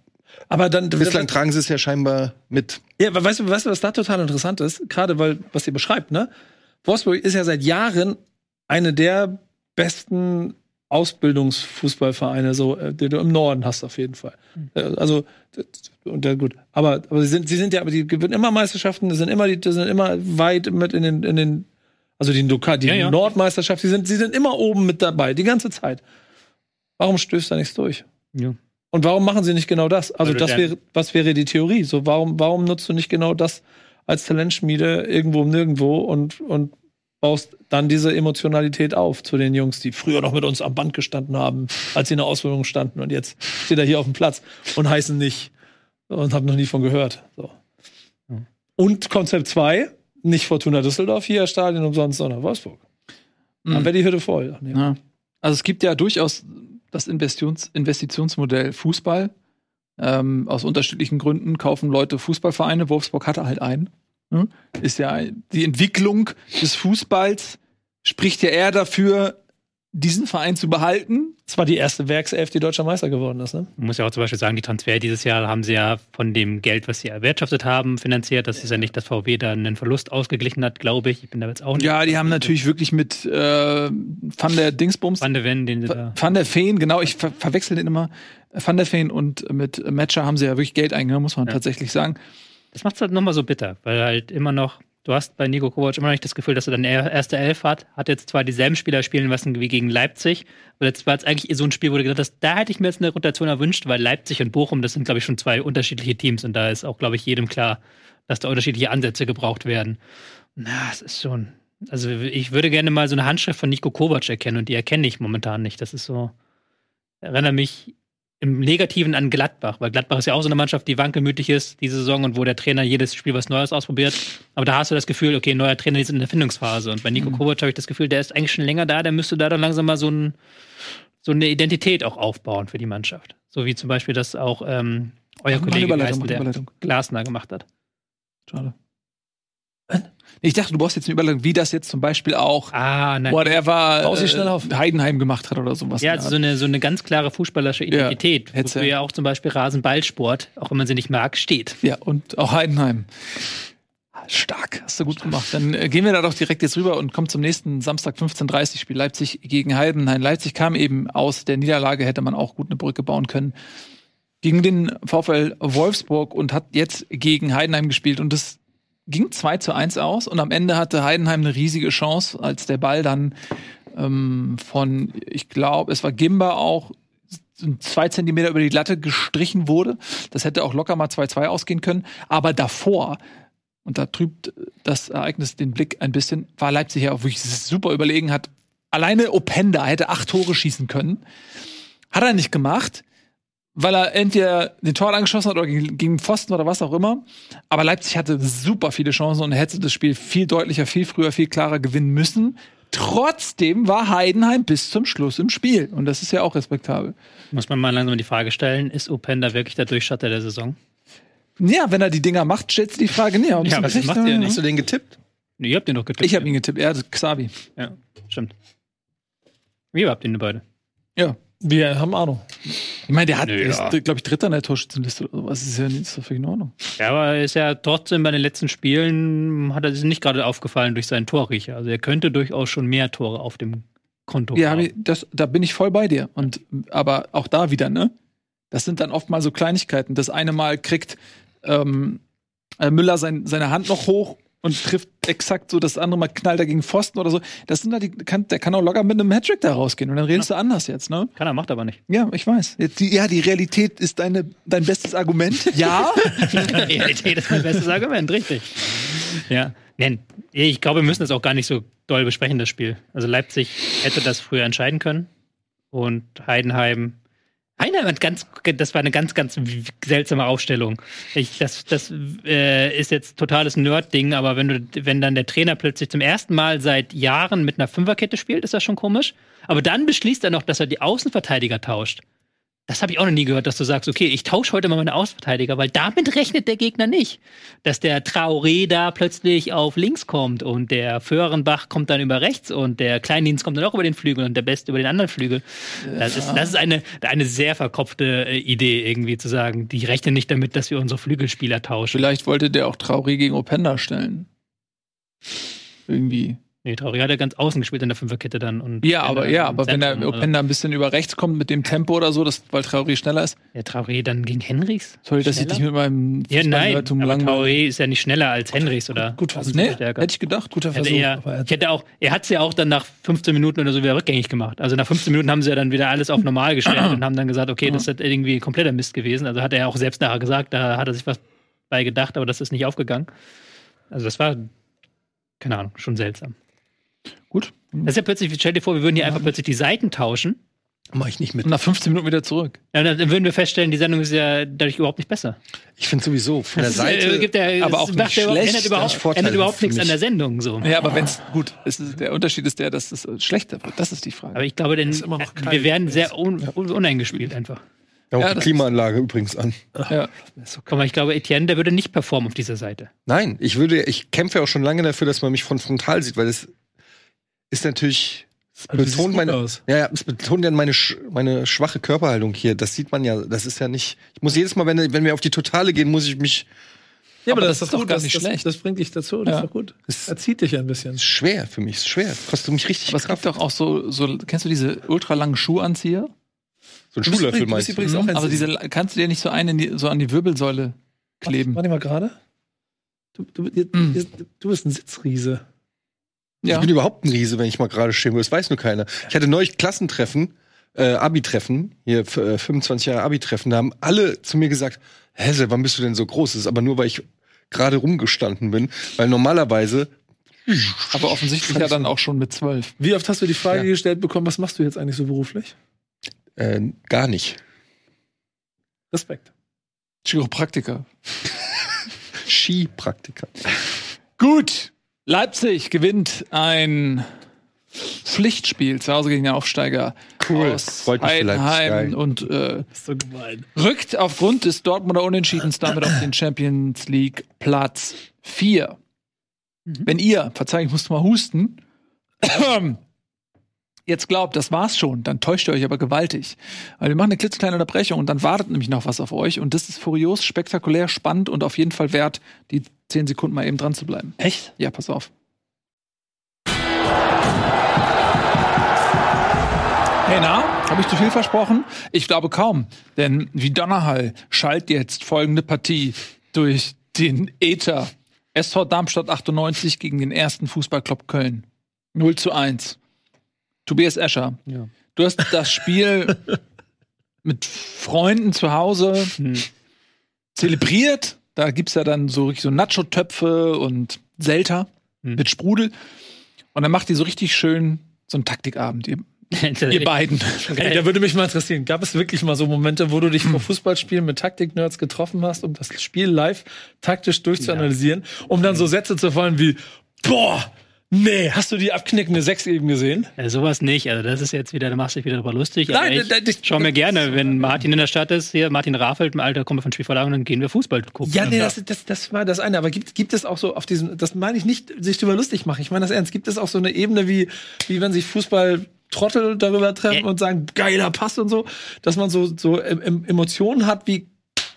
Aber dann Bislang tragen sie es ja scheinbar mit. Ja, aber weißt du, weißt du, was da total interessant ist? Gerade weil, was ihr beschreibt, ne? Wolfsburg ist ja seit Jahren eine der besten Ausbildungsfußballvereine, so, äh, die du im Norden hast auf jeden Fall. Äh, Also, und ja, gut. Aber, aber sie sind, sie sind ja, aber die gewinnen immer Meisterschaften, die sind immer, die, sind immer weit mit in den, in den, also die, Lokal, die Ja, ja. Nordmeisterschaft, die sind, sie sind immer oben mit dabei, die ganze Zeit. Warum stößt da nichts durch? Ja. Und warum machen sie nicht genau das? Also, das dann- wäre, was wäre die Theorie? So, warum, warum nutzt du nicht genau das als Talentschmiede irgendwo um nirgendwo und, und baust dann diese Emotionalität auf zu den Jungs, die früher noch mit uns am Band gestanden haben, als sie in der Ausbildung standen und jetzt steht er hier auf dem Platz und heißen nicht und haben noch nie von gehört. So. Und Konzept 2, nicht Fortuna Düsseldorf, hier Stadion umsonst, sondern Wolfsburg. Dann Mhm. wäre die Hütte voll. Nee. Ja. Also es gibt ja durchaus das Investitions Investitionsmodell Fußball. Ähm, aus unterschiedlichen Gründen kaufen Leute Fußballvereine. Wolfsburg hatte halt einen. Ne? Ist ja die Entwicklung des Fußballs spricht ja eher dafür, diesen Verein zu behalten. Das war die erste Werkself, die deutscher Meister geworden ist. Ne? Man muss ja auch zum Beispiel sagen, die Transfer dieses Jahr haben sie ja von dem Geld, was sie erwirtschaftet haben, finanziert. Das ist ja nicht, dass VW da einen Verlust ausgeglichen hat, glaube ich. Ich bin da jetzt auch nicht. Ja, die haben natürlich wirklich mit äh, Van der Dingsbums, Van de Ven, den sie da. Van der Feen, genau, ich ver verwechsel den immer. Van der Feen und mit Matcher haben sie ja wirklich Geld eingenommen, muss man Ja. tatsächlich sagen. Das macht es halt nochmal so bitter, weil halt immer noch, du hast bei Nico Kovac immer noch nicht das Gefühl, dass er dann er- erste Elf hat, hat jetzt zwar dieselben Spieler spielen lassen wie gegen Leipzig, aber jetzt war es eigentlich so ein Spiel, wo du gesagt hast, da hätte ich mir jetzt eine Rotation erwünscht, weil Leipzig und Bochum, das sind, glaube ich, schon zwei unterschiedliche Teams und da ist auch, glaube ich, jedem klar, dass da unterschiedliche Ansätze gebraucht werden. Na, es ist schon, also ich würde gerne mal so eine Handschrift von Nico Kovac erkennen und die erkenne ich momentan nicht. Das ist so, erinnere mich im Negativen an Gladbach, weil Gladbach ist ja auch so eine Mannschaft, die wankelmütig ist diese Saison und wo der Trainer jedes Spiel was Neues ausprobiert. Aber da hast du das Gefühl, okay, neuer Trainer ist in der Findungsphase. Und bei Nico Kovac habe ich das Gefühl, der ist eigentlich schon länger da, der müsste da dann langsam mal so, ein, so eine Identität auch aufbauen für die Mannschaft. So wie zum Beispiel das auch ähm, euer Kollege Geist, der. Glasner gemacht hat. Schade. Ich dachte, du brauchst jetzt eine Überleitung, wie das jetzt zum Beispiel auch Ah, nein. whatever äh, schnell auf. Heidenheim gemacht hat oder sowas. Ja, also so eine, so eine ganz klare fußballerische Identität, hättest wofür ja auch zum Beispiel Rasenballsport, auch wenn man sie nicht mag, steht. Ja, und auch Heidenheim. Stark, hast du gut gemacht. Dann äh, gehen wir da doch direkt jetzt rüber und kommen zum nächsten Samstag 15:30 Spiel Leipzig gegen Heidenheim. Leipzig kam eben aus der Niederlage, hätte man auch gut eine Brücke bauen können gegen den VfL Wolfsburg und hat jetzt gegen Heidenheim gespielt und es ging 2 zu 1 aus und am Ende hatte Heidenheim eine riesige Chance, als der Ball dann ähm, von, ich glaube, es war Gimba auch zwei Zentimeter über die Latte gestrichen wurde. Das hätte auch locker mal 2-2 ausgehen können. Aber davor, und da trübt das Ereignis den Blick ein bisschen, war Leipzig ja auch wirklich super überlegen, hat alleine Openda hätte acht Tore schießen können. Hat er nicht gemacht, weil er entweder den Tor angeschossen hat oder gegen, gegen den Pfosten oder was auch immer. Aber Leipzig hatte super viele Chancen und hätte das Spiel viel deutlicher, viel früher, viel klarer gewinnen müssen. Trotzdem war Heidenheim bis zum Schluss im Spiel. Und das ist ja auch respektabel. Muss man mal langsam die Frage stellen, ist Openda wirklich der Durchstarter der Saison? Ja, wenn er die Dinger macht, stellt sich die Frage näher. Ja, das macht ja nicht. Hast du den getippt? Nee, ihr habt ihn doch getippt. Ich habe ihn getippt, er hat Xavi. Ja, stimmt. Wie habt ihr ihn beide? Ja. Wir haben Ahnung. Ich meine, der hat, ja. glaube ich, Dritter in der Torschützenliste oder sowas. Das ist ja nicht so viel in Ordnung. Ja, aber er ist ja trotzdem bei den letzten Spielen, hat er sich nicht gerade aufgefallen durch seinen Torriecher. Also er könnte durchaus schon mehr Tore auf dem Konto Ja, haben. das, da bin ich voll bei dir. Und, aber auch da wieder, ne? Das sind dann oft mal so Kleinigkeiten. Das eine Mal kriegt ähm, äh, Müller sein, seine Hand noch hoch und trifft exakt so, das andere Mal knallt er gegen Pfosten oder so. Das sind da die, kann, der kann auch locker mit einem Hattrick da rausgehen und dann redest du anders jetzt, ne? Kann er, macht aber nicht. Ja, ich weiß. Die, ja, die Realität ist deine, dein bestes Argument. Ja. Realität ist mein bestes Argument, richtig. Ja, nein, ich glaube, wir müssen das auch gar nicht so doll besprechen, das Spiel. Also Leipzig hätte das früher entscheiden können und Heidenheim. Heidenheim hat ganz, das war eine ganz, ganz seltsame Aufstellung. Ich, das das äh, ist jetzt totales Nerd-Ding, aber wenn du, wenn dann der Trainer plötzlich zum ersten Mal seit Jahren mit einer Fünferkette spielt, ist das schon komisch. Aber dann beschließt er noch, dass er die Außenverteidiger tauscht. Das habe ich auch noch nie gehört, dass du sagst, okay, ich tausche heute mal meine Außenverteidiger, weil damit rechnet der Gegner nicht. Dass der Traoré da plötzlich auf links kommt und der Föhrenbach kommt dann über rechts und der Kleindienst kommt dann auch über den Flügel und der Beste über den anderen Flügel. Das ist, das ist eine, eine sehr verkopfte äh, Idee, irgendwie zu sagen, die rechnen nicht damit, dass wir unsere Flügelspieler tauschen. Vielleicht wollte der auch Trauri gegen Openda stellen. Irgendwie. Nee, Traoré hat ja ganz außen gespielt in der Fünferkette dann. Und Ja, aber ja, aber wenn der Openda ein bisschen über rechts kommt mit dem Tempo oder so, das, weil Traoré schneller ist. Ja, Traoré dann gegen Henrichs? Sorry, dass ich dich mit meinem Ja, nein, aber. Traoré ist ja nicht schneller als Henrichs, oder? Gut versucht. Nee, stärker. hätte ich gedacht. Guter Versuch. er, aber er- ich hätte auch, er hat es ja auch dann nach 15 Minuten oder so wieder rückgängig gemacht. Also nach 15 Minuten haben sie ja dann wieder alles auf normal gestellt und haben dann gesagt, okay, das ist irgendwie kompletter Mist gewesen. Also hat er ja auch selbst nachher gesagt, da hat er sich was bei gedacht, aber das ist nicht aufgegangen. Also das war, keine Ahnung, schon seltsam. Gut. Das ist ja plötzlich, stell dir vor, wir würden hier einfach plötzlich die Seiten tauschen. Mach ich nicht mit. Und nach 15 Minuten wieder zurück. Ja, dann würden wir feststellen, die Sendung ist ja dadurch überhaupt nicht besser. Ich finde sowieso von der Das ist, äh, Seite. gibt ja, aber auch macht nicht ja schlecht, ändert überhaupt, ändert überhaupt nichts an der Sendung. So. Ja, aber wenn es gut ist, der Unterschied ist der, dass es schlechter wird. Das ist die Frage. Aber ich glaube, denn, ist immer noch wir werden sehr un uneingespielt einfach. ja, auch Ja, die das Klimaanlage übrigens an. ja. Guck mal, ich glaube, Etienne, der würde nicht performen auf dieser Seite. Nein, ich würde, ich kämpfe auch schon lange dafür, dass man mich von frontal sieht, weil es ist natürlich. Also, du betont meine, aus. ja, es betont ja meine, meine schwache Körperhaltung hier. Das sieht man ja, das ist ja nicht. Ich muss jedes Mal, wenn, wenn wir auf die Totale gehen, muss ich mich. Ja, aber, Aber das, das ist doch gut, gar das, nicht das, schlecht. Das bringt dich dazu, das Ja. ist doch gut. Es Er zieht dich ein bisschen. ist schwer für mich, ist schwer. Kostet mich richtig Aber es Kraft. gibt doch auch so, so, kennst du diese ultralangen Schuhanzieher? So ein Du Schuhlöffel meinst du du? übrigens auch ein Aber Sitz. diese, kannst du dir nicht so einen in die, so an die Wirbelsäule kleben? Warte mal gerade. Du, du, ihr- Mm. du bist ein Sitzriese. Ich bin überhaupt ein Riese, wenn ich mal gerade stehen würde. Das weiß nur keiner. Ich hatte neulich Klassentreffen, äh, Abi-Treffen, hier äh, 25 Jahre Abi-Treffen. Da haben alle zu mir gesagt, hä, wann bist du denn so groß? Das ist aber nur, weil ich gerade rumgestanden bin. Weil normalerweise Aber offensichtlich ja dann auch schon mit zwölf. Wie oft hast du die Frage Ja. gestellt bekommen, was machst du jetzt eigentlich so beruflich? äh, gar nicht. Respekt. Chiropraktiker. Skipraktiker. Gut. Leipzig gewinnt ein Pflichtspiel zu Hause gegen den Aufsteiger Cool. aus Freut mich für Leipzig. Heidenheim und äh, so gemein. rückt aufgrund des Dortmunder Unentschiedens damit auf den Champions League Platz 4. Wenn ihr, verzeih, ich musste mal husten, jetzt glaubt, das war's schon, dann täuscht ihr euch aber gewaltig. Weil wir machen eine klitzekleine Unterbrechung und dann wartet nämlich noch was auf euch und das ist furios, spektakulär, spannend und auf jeden Fall wert, die 10 Sekunden mal eben dran zu bleiben. Echt? Ja, pass auf. Hey, na, habe ich zu viel versprochen? Ich glaube kaum, denn wie Donnerhall schallt jetzt folgende Partie durch den Äther. SV Darmstadt 98 gegen den ersten Fußballclub Köln. 0 zu 1. Tobias Escher, Ja. du hast das Spiel mit Freunden zu Hause Hm. zelebriert. Da gibt's ja dann so, richtig so Nacho-Töpfe und Selter Hm. mit Sprudel. Und dann macht die so richtig schön so einen Taktikabend, ihr, ihr beiden. Ey, da würde mich mal interessieren, gab es wirklich mal so Momente, wo du dich vor Fußballspielen mit Taktik-Nerds getroffen hast, um das Spiel live taktisch durchzuanalysieren, um dann so Sätze zu fallen wie, boah, nee, hast du die abknickende Sechs eben gesehen? Ja, sowas nicht. Also das ist jetzt wieder, da machst du dich wieder drüber lustig. Nein, aber ich schau mir gerne, wenn Martin in der Stadt ist, hier Martin Rafelt, ein alter Kumpel von Spielverlagen, dann gehen wir Fußball gucken. Ja, nee, das, das, das war das eine. Aber gibt, gibt es auch so auf diesem, das meine ich nicht, sich darüber lustig machen. Ich meine das ernst. Gibt es auch so eine Ebene, wie, wie wenn sich Fußball Trottel darüber treffen und sagen, geiler Pass und so, dass man so, so em- Emotionen hat, wie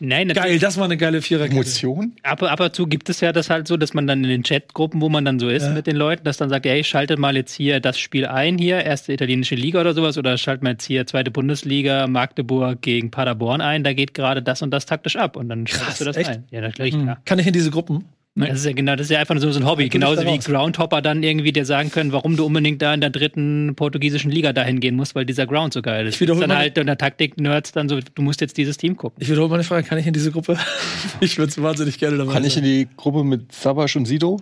Nein, geil, das war eine geile Viererkette. Emotion? Ab, ab und zu gibt es ja das halt so, dass man dann in den Chatgruppen, wo man dann so ist Ja. mit den Leuten, dass dann sagt, ey, schaltet mal jetzt hier das Spiel ein, hier, erste italienische Liga oder sowas, oder schaltet mal jetzt hier zweite Bundesliga, Magdeburg gegen Paderborn ein, da geht gerade das und das taktisch ab. Und dann schaltest du das echt? ein. Ja, natürlich, Mhm. klar. Kann ich in diese Gruppen? Das ist ja genau, das ist ja einfach nur so ein Hobby. Dann Genauso wie. Groundhopper dann irgendwie dir sagen können, warum du unbedingt da in der dritten portugiesischen Liga dahin gehen musst, weil dieser Ground so geil ist. Ich wiederhole dann mal- halt unter Taktik-Nerds dann so, du musst jetzt dieses Team gucken. Ich wiederhole meine Frage, kann ich in diese Gruppe? ich würde es wahnsinnig gerne dabei Kann ich in sein. die Gruppe mit Sabasch und Sido?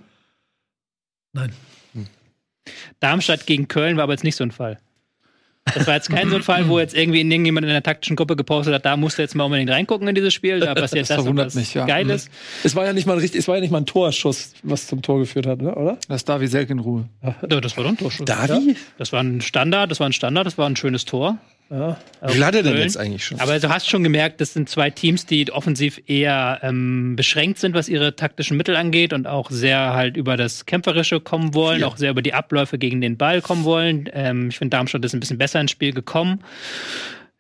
Nein. Darmstadt gegen Köln war aber jetzt nicht so ein Fall. Das war jetzt kein so ein Fall, wo jetzt irgendwie irgendjemand in der taktischen Gruppe gepostet hat, da musst du jetzt mal unbedingt reingucken in dieses Spiel, da passiert Das das, und verwundert das mich, ja. Geiles. Es war ja nicht mal richtig, es war ja nicht mal ein Torschuss, was zum Tor geführt hat, ne? oder? Lass Davi Selk in Ruhe. Ja, das war doch ein Torschuss. Davi? Das war ein Standard, das war ein Standard, das war ein schönes Tor. Ja. Wie viel hat er denn jetzt eigentlich schon? Aber du hast schon gemerkt, das sind zwei Teams, die offensiv eher ähm, beschränkt sind, was ihre taktischen Mittel angeht und auch sehr halt über das Kämpferische kommen wollen, Vier. auch sehr über die Abläufe gegen den Ball kommen wollen. Ähm, ich finde, Darmstadt ist ein bisschen besser ins Spiel gekommen.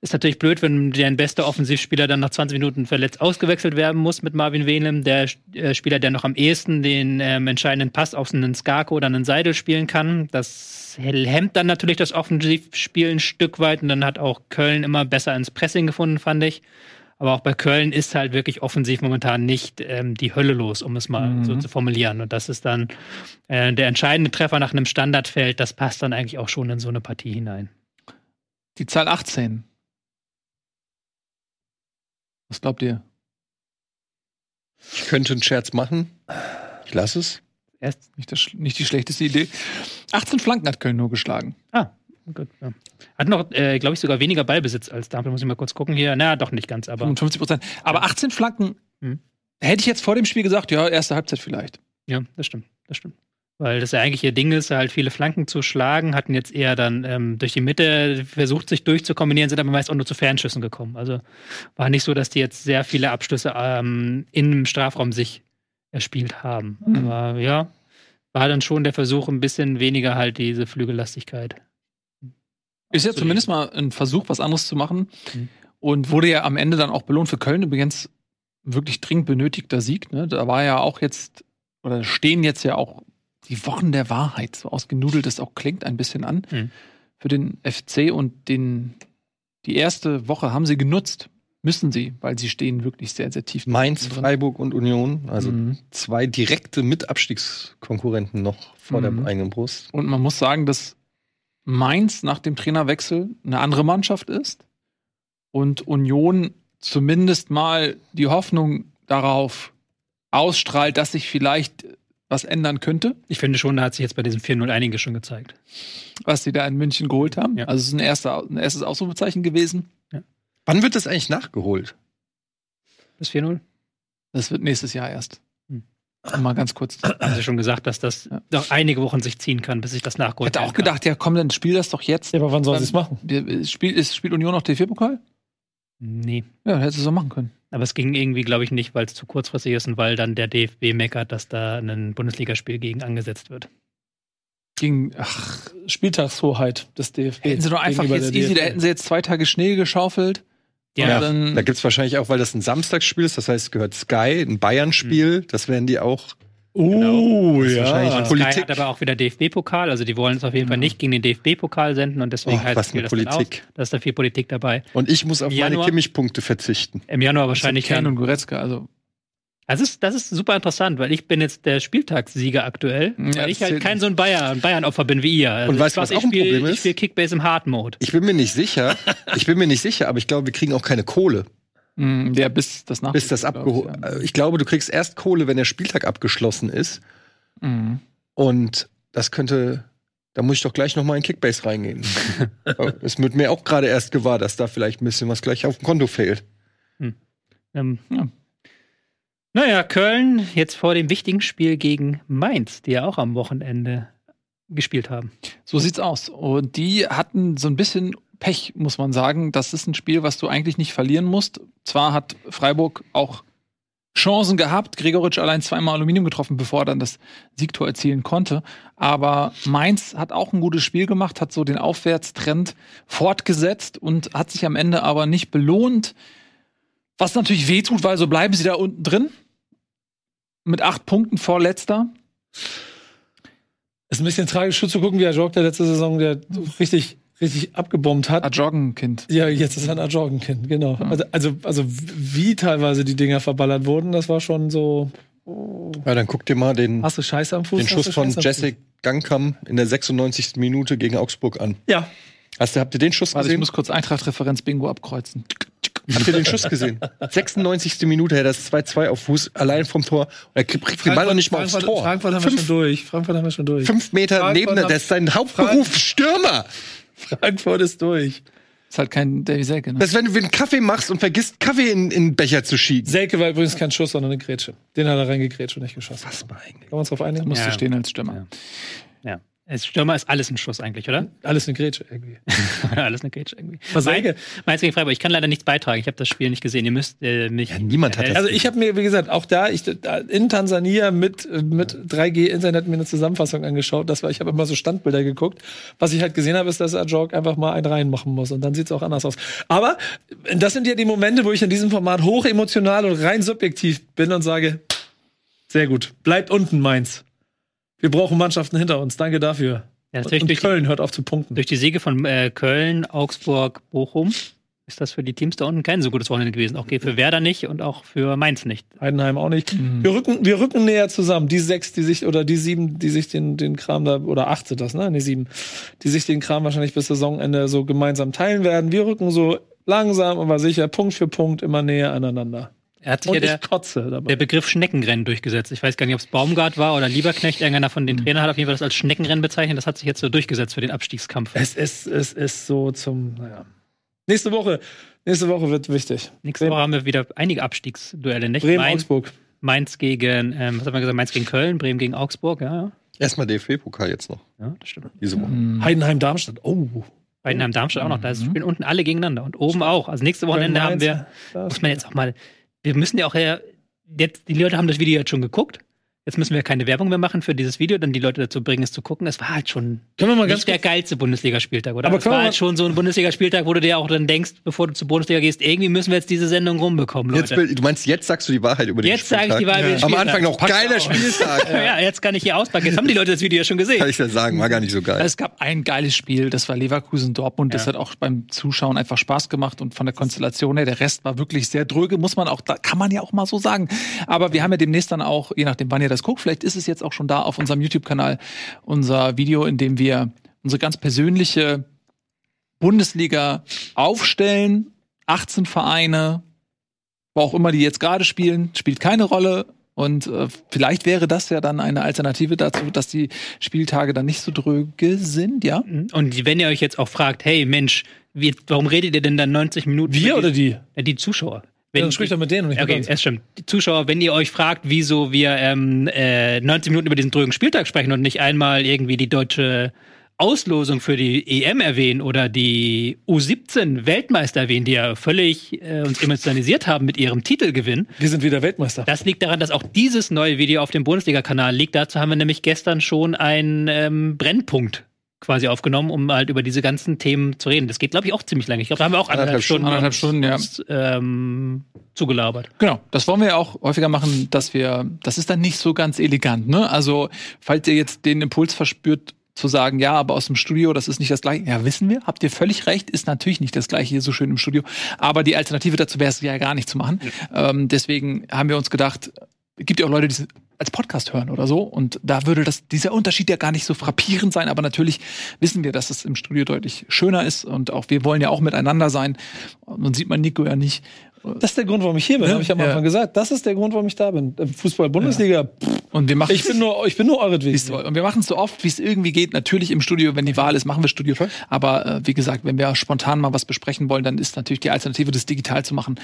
Ist natürlich blöd, wenn dein bester Offensivspieler dann nach 20 Minuten verletzt ausgewechselt werden muss mit Marvin Venem, der äh, Spieler, der noch am ehesten den ähm, entscheidenden Pass auf einen Skako oder einen Seidel spielen kann. Das hemmt dann natürlich das Offensivspiel ein Stück weit und dann hat auch Köln immer besser ins Pressing gefunden, fand ich. Aber auch bei Köln ist halt wirklich offensiv momentan nicht ähm, die Hölle los, um es mal Mhm. so zu formulieren. Und das ist dann äh, der entscheidende Treffer nach einem Standardfeld, das passt dann eigentlich auch schon in so eine Partie hinein. Die Zahl 18. Was glaubt ihr? Ich könnte einen Scherz machen. Ich lasse es. Erst, Nicht, das, nicht die schlechteste Idee. 18 Flanken hat Köln nur geschlagen. ah, gut. Ja. Hat noch, äh, glaube ich, sogar weniger Ballbesitz als Darmstadt. Muss ich mal kurz gucken hier. Na, doch nicht ganz, aber 55 Prozent. Aber 18 Flanken Mhm. hätte ich jetzt vor dem Spiel gesagt, ja, erste Halbzeit vielleicht. ja, das stimmt, das stimmt. Weil das ja eigentlich ihr Ding ist, halt viele Flanken zu schlagen, hatten jetzt eher dann ähm, durch die Mitte versucht, sich durchzukombinieren, sind aber meist auch nur zu Fernschüssen gekommen. Also war nicht so, dass die jetzt sehr viele Abschlüsse ähm, im Strafraum sich erspielt haben. Mhm. Aber ja, war dann schon der Versuch, ein bisschen weniger halt diese Flügellastigkeit. Ist ja zumindest mal ein Versuch, was anderes zu machen. Mhm. Und wurde ja am Ende dann auch belohnt für Köln. Übrigens wirklich dringend benötigter Sieg. Ne? Da war ja auch jetzt, oder stehen jetzt ja auch die Wochen der Wahrheit, so ausgenudelt es auch klingt, ein bisschen an. Mhm. Für den FC und den, die erste Woche haben sie genutzt. Müssen sie, weil sie stehen wirklich sehr, sehr tief. Mainz, drin. Freiburg und Union. Also Mhm. zwei direkte Mitabstiegskonkurrenten noch vor Mhm. der eigenen Brust. Und man muss sagen, dass Mainz nach dem Trainerwechsel eine andere Mannschaft ist und Union zumindest mal die Hoffnung darauf ausstrahlt, dass sich vielleicht was ändern könnte, Ich finde schon, da hat sich jetzt bei diesem 4-0 einige schon gezeigt. was sie da in München geholt haben. Ja. Also es ist ein, erster, ein erstes Ausrufezeichen gewesen. Wann wird das eigentlich nachgeholt? Das 4-0? Das wird nächstes Jahr erst. Hm. Mal ganz kurz. Haben sie schon gesagt, dass das Ja. noch einige Wochen sich ziehen kann, bis sich das Ich nachgeholt hätte auch werden kann. gedacht, ja komm, dann spiel das doch jetzt. Ja, aber wann sollen sie es machen? Spielt, ist, spielt Union noch DFB-Pokal? Nee. Ja, dann hättest du es auch machen können. Aber es ging irgendwie, glaube ich, nicht, weil es zu kurzfristig ist und weil dann der DFB meckert, dass da ein Bundesligaspiel gegen angesetzt wird. Ging, ach, Spieltagshoheit des DFB. hätten sie doch einfach jetzt easy, da hätten sie jetzt zwei Tage Schnee geschaufelt. Ja, dann, Da gibt es wahrscheinlich auch, weil das ein Samstagsspiel ist, das heißt, es gehört Sky, ein Bayern-Spiel, das werden die auch. Uh, Das ist wahrscheinlich ja. Sky Politik. hat aber auch wieder DFB-Pokal, also die wollen es auf jeden Fall nicht gegen den DFB-Pokal senden und deswegen Oh, heißt was das. Politik. Da ist da viel Politik dabei. Und ich muss auf Im meine Januar- Kimmich-Punkte verzichten. Im Januar wahrscheinlich Kern und Goretzka, also Das ist, das ist super interessant, weil ich bin jetzt der Spieltagssieger aktuell, Ja, weil ich halt kein so ein Bayern, Bayern-Opfer bin wie ihr. Also Und weißt du, was ich auch ein spiel- Problem ist? Ich spiele Kickbase im Hard-Mode. Ich bin mir nicht sicher, ich bin mir nicht sicher, aber ich glaube, wir kriegen auch keine Kohle, mh, der bis das nach bis das abgeholt. ich, Ich glaube, du kriegst erst Kohle, wenn der Spieltag abgeschlossen ist. ja. Mhm. Und das könnte, da muss ich doch gleich noch mal in Kickbase reingehen. Es wird mir auch gerade erst gewahr, dass da vielleicht ein bisschen was gleich auf dem Konto fehlt. Ähm, Ja. Naja, Köln jetzt vor dem wichtigen Spiel gegen Mainz, die ja auch am Wochenende gespielt haben. So sieht's aus. Und die hatten so ein bisschen Pech, muss man sagen. Das ist ein Spiel, was du eigentlich nicht verlieren musst. Zwar hat Freiburg auch Chancen gehabt, Gregoritsch allein zweimal Aluminium getroffen, bevor er dann das Siegtor erzielen konnte. Aber Mainz hat auch ein gutes Spiel gemacht, hat so den Aufwärtstrend fortgesetzt und hat sich am Ende aber nicht belohnt. Was natürlich wehtut, weil so bleiben sie da unten drin. Mit acht Punkten vor letzter. Ist ein bisschen tragisch zu gucken, wie Ajorg der letzte Saison, der richtig, richtig abgebombt hat. Ajoggenkind. Ja, jetzt ist er ein Ajorgenkind, genau. Also, also, also wie teilweise die Dinger verballert wurden, das war schon so. Ja, dann guck dir mal den, Hast du Scheiße am Fuß? den Hast Schuss du von Jessic Gangkam in der 96. Minute gegen Augsburg an. Ja. Hast du, habt ihr den Schuss Warte, ich gesehen? muss kurz Eintracht-Referenz Bingo abkreuzen. Habt ihr den Schuss gesehen? 96. Minute, er hat das 2-2 auf Fuß, allein vom Tor. Und er kriegt kriegt den Ball noch nicht mal aufs Frankfurt, Tor. Frankfurt haben wir Fünf, schon durch. Frankfurt haben wir schon durch. fünf Meter Frankfurt neben der, haben- das ist sein Hauptberuf, Stürmer. Frankfurt ist durch. Ist halt kein Davy Selke, ne? Das ist, wenn du einen Kaffee machst und vergisst, Kaffee in, in den Becher zu schieben. Selke war übrigens kein Schuss, sondern eine Grätsche. Den hat er reingegrätscht und nicht geschossen. Was war eigentlich? Können wir uns drauf einigen? Musste Ja. stehen als Stürmer. Ja. Als Stürmer ist alles ein Schuss eigentlich, oder? Alles eine Grätsche irgendwie. alles eine Cage irgendwie. Was Mein- sage? Mainz gegen Freiburg. Ich kann leider nichts beitragen. Ich habe das Spiel nicht gesehen. Ihr müsst äh, mich. Ja, niemand hat das Also ich habe mir, wie gesagt, auch da, ich da in Tansania mit, mit 3G Internet mir eine Zusammenfassung angeschaut. Das war, ich habe immer so Standbilder geguckt. Was ich halt gesehen habe, ist, dass Ajorg einfach mal einen reinmachen muss und dann sieht's auch anders aus. Aber das sind ja die Momente, wo ich in diesem Format hoch emotional und rein subjektiv bin und sage, sehr gut, bleibt unten Mainz. Wir brauchen Mannschaften hinter uns. Danke dafür. Ja, natürlich und durch die, Köln hört auf zu punkten. durch die Siege von äh, Köln, Augsburg, Bochum ist das für die Teams da unten kein so gutes Wochenende gewesen. Auch für Werder nicht und auch für Mainz nicht. Heidenheim auch nicht. Wir rücken, wir rücken näher zusammen. Die sechs, die sich, oder die sieben, die sich den, den Kram da, oder acht sind das, ne? Nee, sieben, die sich den Kram wahrscheinlich bis Saisonende so gemeinsam teilen werden. Wir rücken so langsam, aber sicher, Punkt für Punkt immer näher aneinander. Er hat sich Und ja der, ich kotze dabei. der Begriff Schneckenrennen durchgesetzt. Ich weiß gar nicht, ob es Baumgart war oder Lieberknecht. Irgendeiner von den Trainern hat auf jeden Fall das als Schneckenrennen bezeichnet. Das hat sich jetzt so durchgesetzt für den Abstiegskampf. es ist, es ist so zum, naja. Nächste Woche, nächste Woche wird wichtig. Nächste Woche haben wir wieder einige Abstiegsduelle, nicht? Bremen, Mainz, Augsburg. Mainz gegen, ähm, was haben wir gesagt, Mainz gegen Köln, Bremen gegen Augsburg, ja, ja. Erstmal DFB-Pokal jetzt noch, ja das stimmt. diese Woche. Mhm. Heidenheim, Darmstadt. Oh. Heidenheim, Darmstadt auch noch, da spielen unten alle gegeneinander und oben auch. Also nächste Wochenende haben wir, muss man jetzt auch mal, wir müssen ja auch, äh, jetzt, die Leute haben das Video jetzt schon geguckt. Jetzt müssen wir keine Werbung mehr machen für dieses Video, dann die Leute dazu bringen, es zu gucken. Es war halt schon Können wir mal ganz der geilste Bundesligaspieltag, oder? Aber es war halt schon so ein Bundesligaspieltag, wo du dir auch dann denkst, bevor du zur Bundesliga gehst, irgendwie müssen wir jetzt diese Sendung rumbekommen, Jetzt, Leute. du meinst, jetzt sagst du die Wahrheit über den Jetzt sage ich die Spieltag? Wahl über den Am Spieltag. Anfang noch geiler Spieltag. Ja, jetzt kann ich hier auspacken. Jetzt haben die Leute das Video ja schon gesehen. Kann ich ja sagen, war gar nicht so geil. Es gab ein geiles Spiel, das war Leverkusen-Dortmund. Das hat auch beim Zuschauen einfach Spaß gemacht und von der Konstellation her, der Rest war wirklich sehr dröge, muss man auch, da kann man ja auch mal so sagen. Aber wir haben ja demnächst dann auch, je nachdem, wann ihr das guckt, vielleicht ist es jetzt auch schon da auf unserem YouTube-Kanal, unser Video, in dem wir unsere ganz persönliche Bundesliga aufstellen. 18 Vereine, wo auch immer die jetzt gerade spielen, spielt keine Rolle. Und äh, vielleicht wäre das ja dann eine Alternative dazu, dass die Spieltage dann nicht so dröge sind, ja? Und wenn ihr euch jetzt auch fragt, hey Mensch, wie, warum redet ihr denn dann 90 Minuten? Wir oder die? Ja, die Zuschauer. Ja, dann sprich doch mit denen und nicht mit Okay, es stimmt. Die Zuschauer, wenn ihr euch fragt, wieso wir ähm, äh, 90 Minuten über diesen drögen Spieltag sprechen und nicht einmal irgendwie die deutsche Auslosung für die EM erwähnen oder die U17 Weltmeister erwähnen, die ja völlig äh, uns emotionalisiert haben mit ihrem Titelgewinn. Wir sind wieder Weltmeister. Das liegt daran, dass auch dieses neue Video auf dem Bundesliga-Kanal liegt. Dazu haben wir nämlich gestern schon einen ähm, Brennpunkt quasi aufgenommen, um halt über diese ganzen Themen zu reden. Das geht, glaube ich, auch ziemlich lange. Ich glaube, da haben wir auch anderthalb, Anderthalb Stunden, Anderthalb Stunden, ja. uns, ähm, zugelabert. Genau, das wollen wir ja auch häufiger machen, dass wir, das ist dann nicht so ganz elegant, ne? Also, falls ihr jetzt den Impuls verspürt, zu sagen, ja, aber aus dem Studio, das ist nicht das gleiche. Ja, wissen wir, habt ihr völlig recht, ist natürlich nicht das gleiche hier so schön im Studio. Aber die Alternative dazu wäre es ja gar nicht zu machen. Ähm, deswegen haben wir uns gedacht, gibt ja auch Leute, die als Podcast hören oder so. Und da würde das, dieser Unterschied ja gar nicht so frappierend sein. Aber natürlich wissen wir, dass es im Studio deutlich schöner ist. Und auch wir wollen ja auch miteinander sein. Und sieht man Nico ja nicht. Das ist der Grund, warum ich hier bin, Ja, habe ich am ja. Anfang gesagt. Das ist der Grund, warum ich da bin. Äh, Fußball-Bundesliga. pff, Und wir machen Ich bin nur, ich bin nur euretwegen. Du, Und wir machen es so oft, wie es irgendwie geht. Natürlich im Studio, wenn die Wahl ist, machen wir Studio. Aber äh, wie gesagt, wenn wir spontan mal was besprechen wollen, dann ist natürlich die Alternative, das digital zu machen,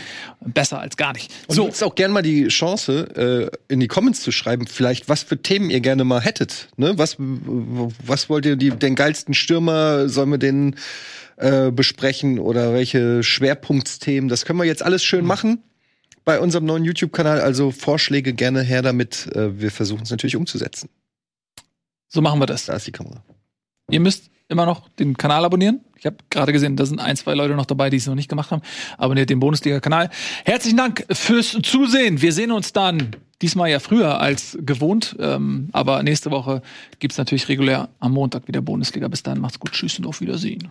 besser als gar nicht. Und so, nutzt auch gerne mal die Chance, äh, in die Comments zu schreiben, vielleicht was für Themen ihr gerne mal hättet. Ne? Was, was wollt ihr, die, den geilsten Stürmer, sollen wir den äh, besprechen oder welche Schwerpunktsthemen? Das können wir jetzt alles schön machen bei unserem neuen YouTube-Kanal. Also Vorschläge gerne her damit. Äh, wir versuchen es natürlich umzusetzen. so machen wir das. Da ist die Kamera. Ihr müsst immer noch den Kanal abonnieren. Ich habe gerade gesehen, da sind ein, zwei Leute noch dabei, die es noch nicht gemacht haben. Abonniert den Bundesliga-Kanal. Herzlichen Dank fürs Zusehen. Wir sehen uns dann diesmal ja früher als gewohnt. Ähm, aber nächste Woche gibt's natürlich regulär am Montag wieder Bundesliga. Bis dahin macht's gut. Tschüss und auf Wiedersehen.